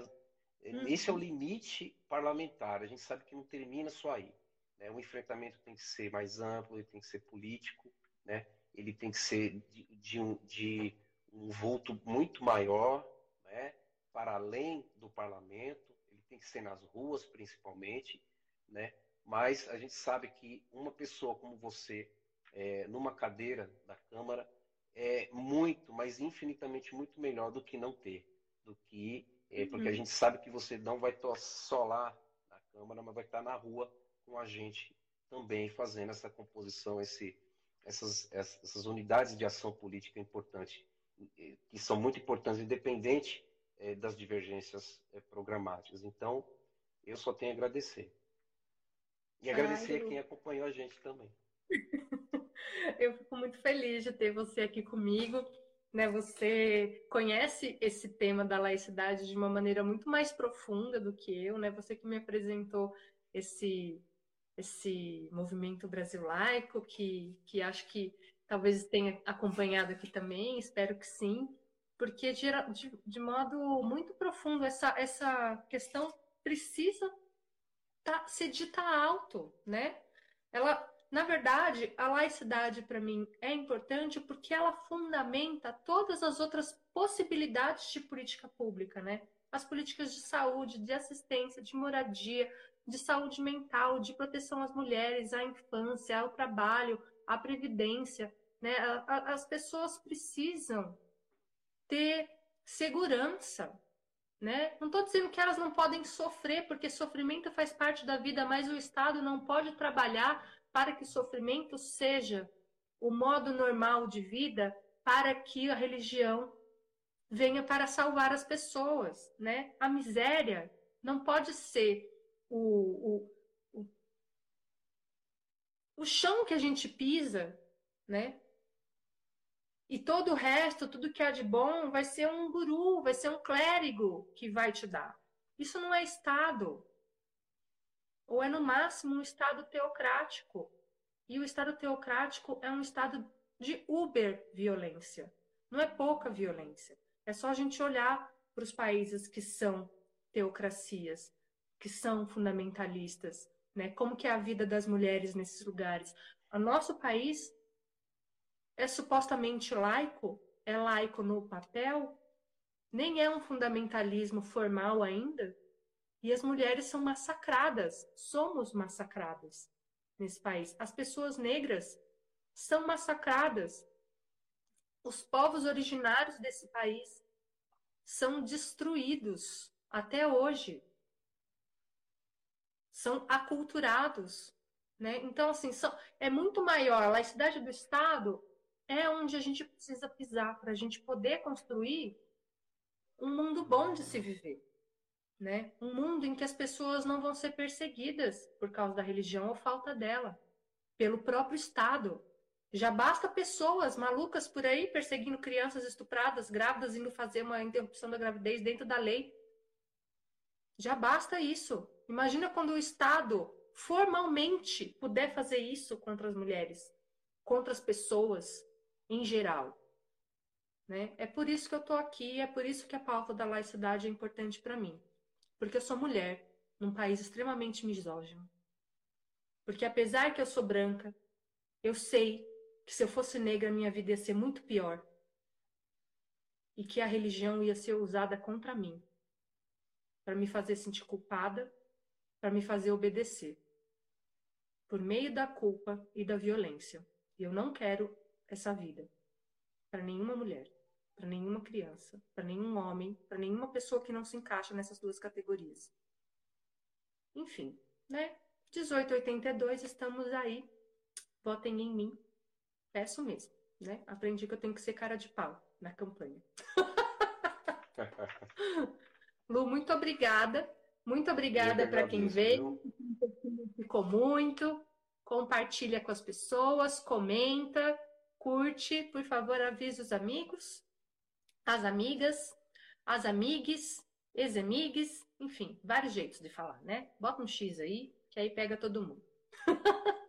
Uhum. Esse é o limite parlamentar. A gente sabe que não termina só aí. Né? O enfrentamento tem que ser mais amplo, ele tem que ser político, né? ele tem que ser de, de, de um vulto muito maior, né? para além do parlamento, ele tem que ser nas ruas principalmente, né? mas a gente sabe que uma pessoa como você, é, numa cadeira da Câmara, é muito, mas infinitamente muito melhor do que não ter. Do que. É, uhum. Porque a gente sabe que você não vai estar só lá na Câmara, mas vai estar na rua com a gente também fazendo essa composição, esse, essas, essas unidades de ação política importante, que são muito importantes, independente é, das divergências é, programáticas. Então, eu só tenho a agradecer. E agradecer Ai, a quem acompanhou a gente também. Eu fico muito feliz de ter você aqui comigo. Né? Você conhece esse tema da laicidade de uma maneira muito mais profunda do que eu, né? Você que me apresentou esse esse movimento Brasil laico, que, que acho que talvez tenha acompanhado aqui também, espero que sim, porque de, de, modo muito profundo essa, essa questão precisa tá, ser dita alto, né? Ela na verdade, a laicidade para mim é importante porque ela fundamenta todas as outras possibilidades de política pública, né? As políticas de saúde, de assistência, de moradia, de saúde mental, de proteção às mulheres, à infância, ao trabalho, à previdência, né? As pessoas precisam ter segurança, né? Não estou dizendo que elas não podem sofrer, porque sofrimento faz parte da vida, mas o Estado não pode trabalhar para que sofrimento seja o modo normal de vida, para que a religião venha para salvar as pessoas, né? A miséria não pode ser o, o, o chão que a gente pisa, né? E todo o resto, tudo que há de bom, vai ser um guru, vai ser um clérigo que vai te dar. Isso não é Estado ou é no máximo um Estado teocrático. E o Estado teocrático é um Estado de uber violência. Não é pouca violência. É só a gente olhar para os países que são teocracias, que são fundamentalistas, né? Como que é a vida das mulheres nesses lugares? O nosso país é supostamente laico, é laico no papel, nem é um fundamentalismo formal ainda, e as mulheres são massacradas, somos massacradas nesse país. As pessoas negras são massacradas. Os povos originários desse país são destruídos até hoje. São aculturados. Né? Então, assim, são, é muito maior. A laicidade do Estado é onde a gente precisa pisar para a gente poder construir um mundo bom de se viver né? Um mundo em que as pessoas não vão ser perseguidas por causa da religião ou falta dela, pelo próprio Estado. Já basta pessoas malucas por aí perseguindo crianças estupradas, grávidas, indo fazer uma interrupção da gravidez dentro da lei. Já basta isso. Imagina quando o Estado formalmente puder fazer isso contra as mulheres, contra as pessoas em geral. Né? É por isso que eu estou aqui, é por isso que a pauta da laicidade é importante para mim. Porque eu sou mulher num país extremamente misógino. Porque apesar que eu sou branca, eu sei que se eu fosse negra, minha vida ia ser muito pior. E que a religião ia ser usada contra mim para me fazer sentir culpada, para me fazer obedecer. Por meio da culpa e da violência. E eu não quero essa vida para nenhuma mulher, para nenhuma criança, para nenhum homem, para nenhuma pessoa que não se encaixa nessas duas categorias. Enfim, né? 1882, estamos aí. Votem em mim. Peço mesmo, né? Aprendi que eu tenho que ser cara de pau na campanha. Lu, muito obrigada. Muito obrigada para quem veio. Ficou muito. Compartilha com as pessoas, comenta, curte. Por favor, avise os amigos, as amigas, as amigues, ex-amigues, enfim, vários jeitos de falar, né? Bota um X aí, que aí pega todo mundo.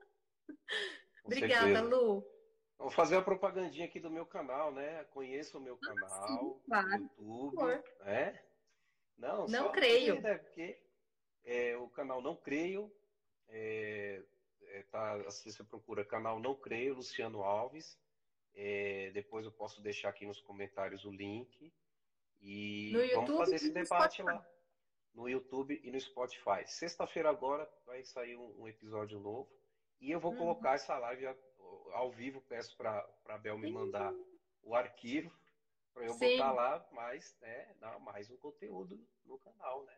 Obrigada, certeza. Lu. Vou fazer a propagandinha aqui do meu canal, né? Conheça o meu canal, ah, sim, claro. YouTube, né? Não, não creio. né? Porque é, o canal Não Creio, é, é, tá, assim, você procura canal Não Creio, Luciano Alves. É, depois eu posso deixar aqui nos comentários o link. E no vamos YouTube, fazer esse debate lá. No YouTube e no Spotify. Sexta-feira agora vai sair um, um, episódio novo. E eu vou uhum. colocar essa live ao vivo. Peço para a Bel me mandar o arquivo para eu Sim. botar lá mais, né, dar mais um conteúdo no canal, né?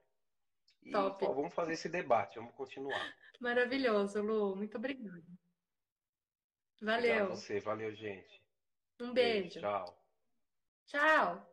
E Top. Ó, vamos fazer esse debate, vamos continuar. Maravilhoso, Lu. Muito obrigada. Valeu. Obrigado você, valeu, gente. Um beijo. beijo. Tchau. Tchau.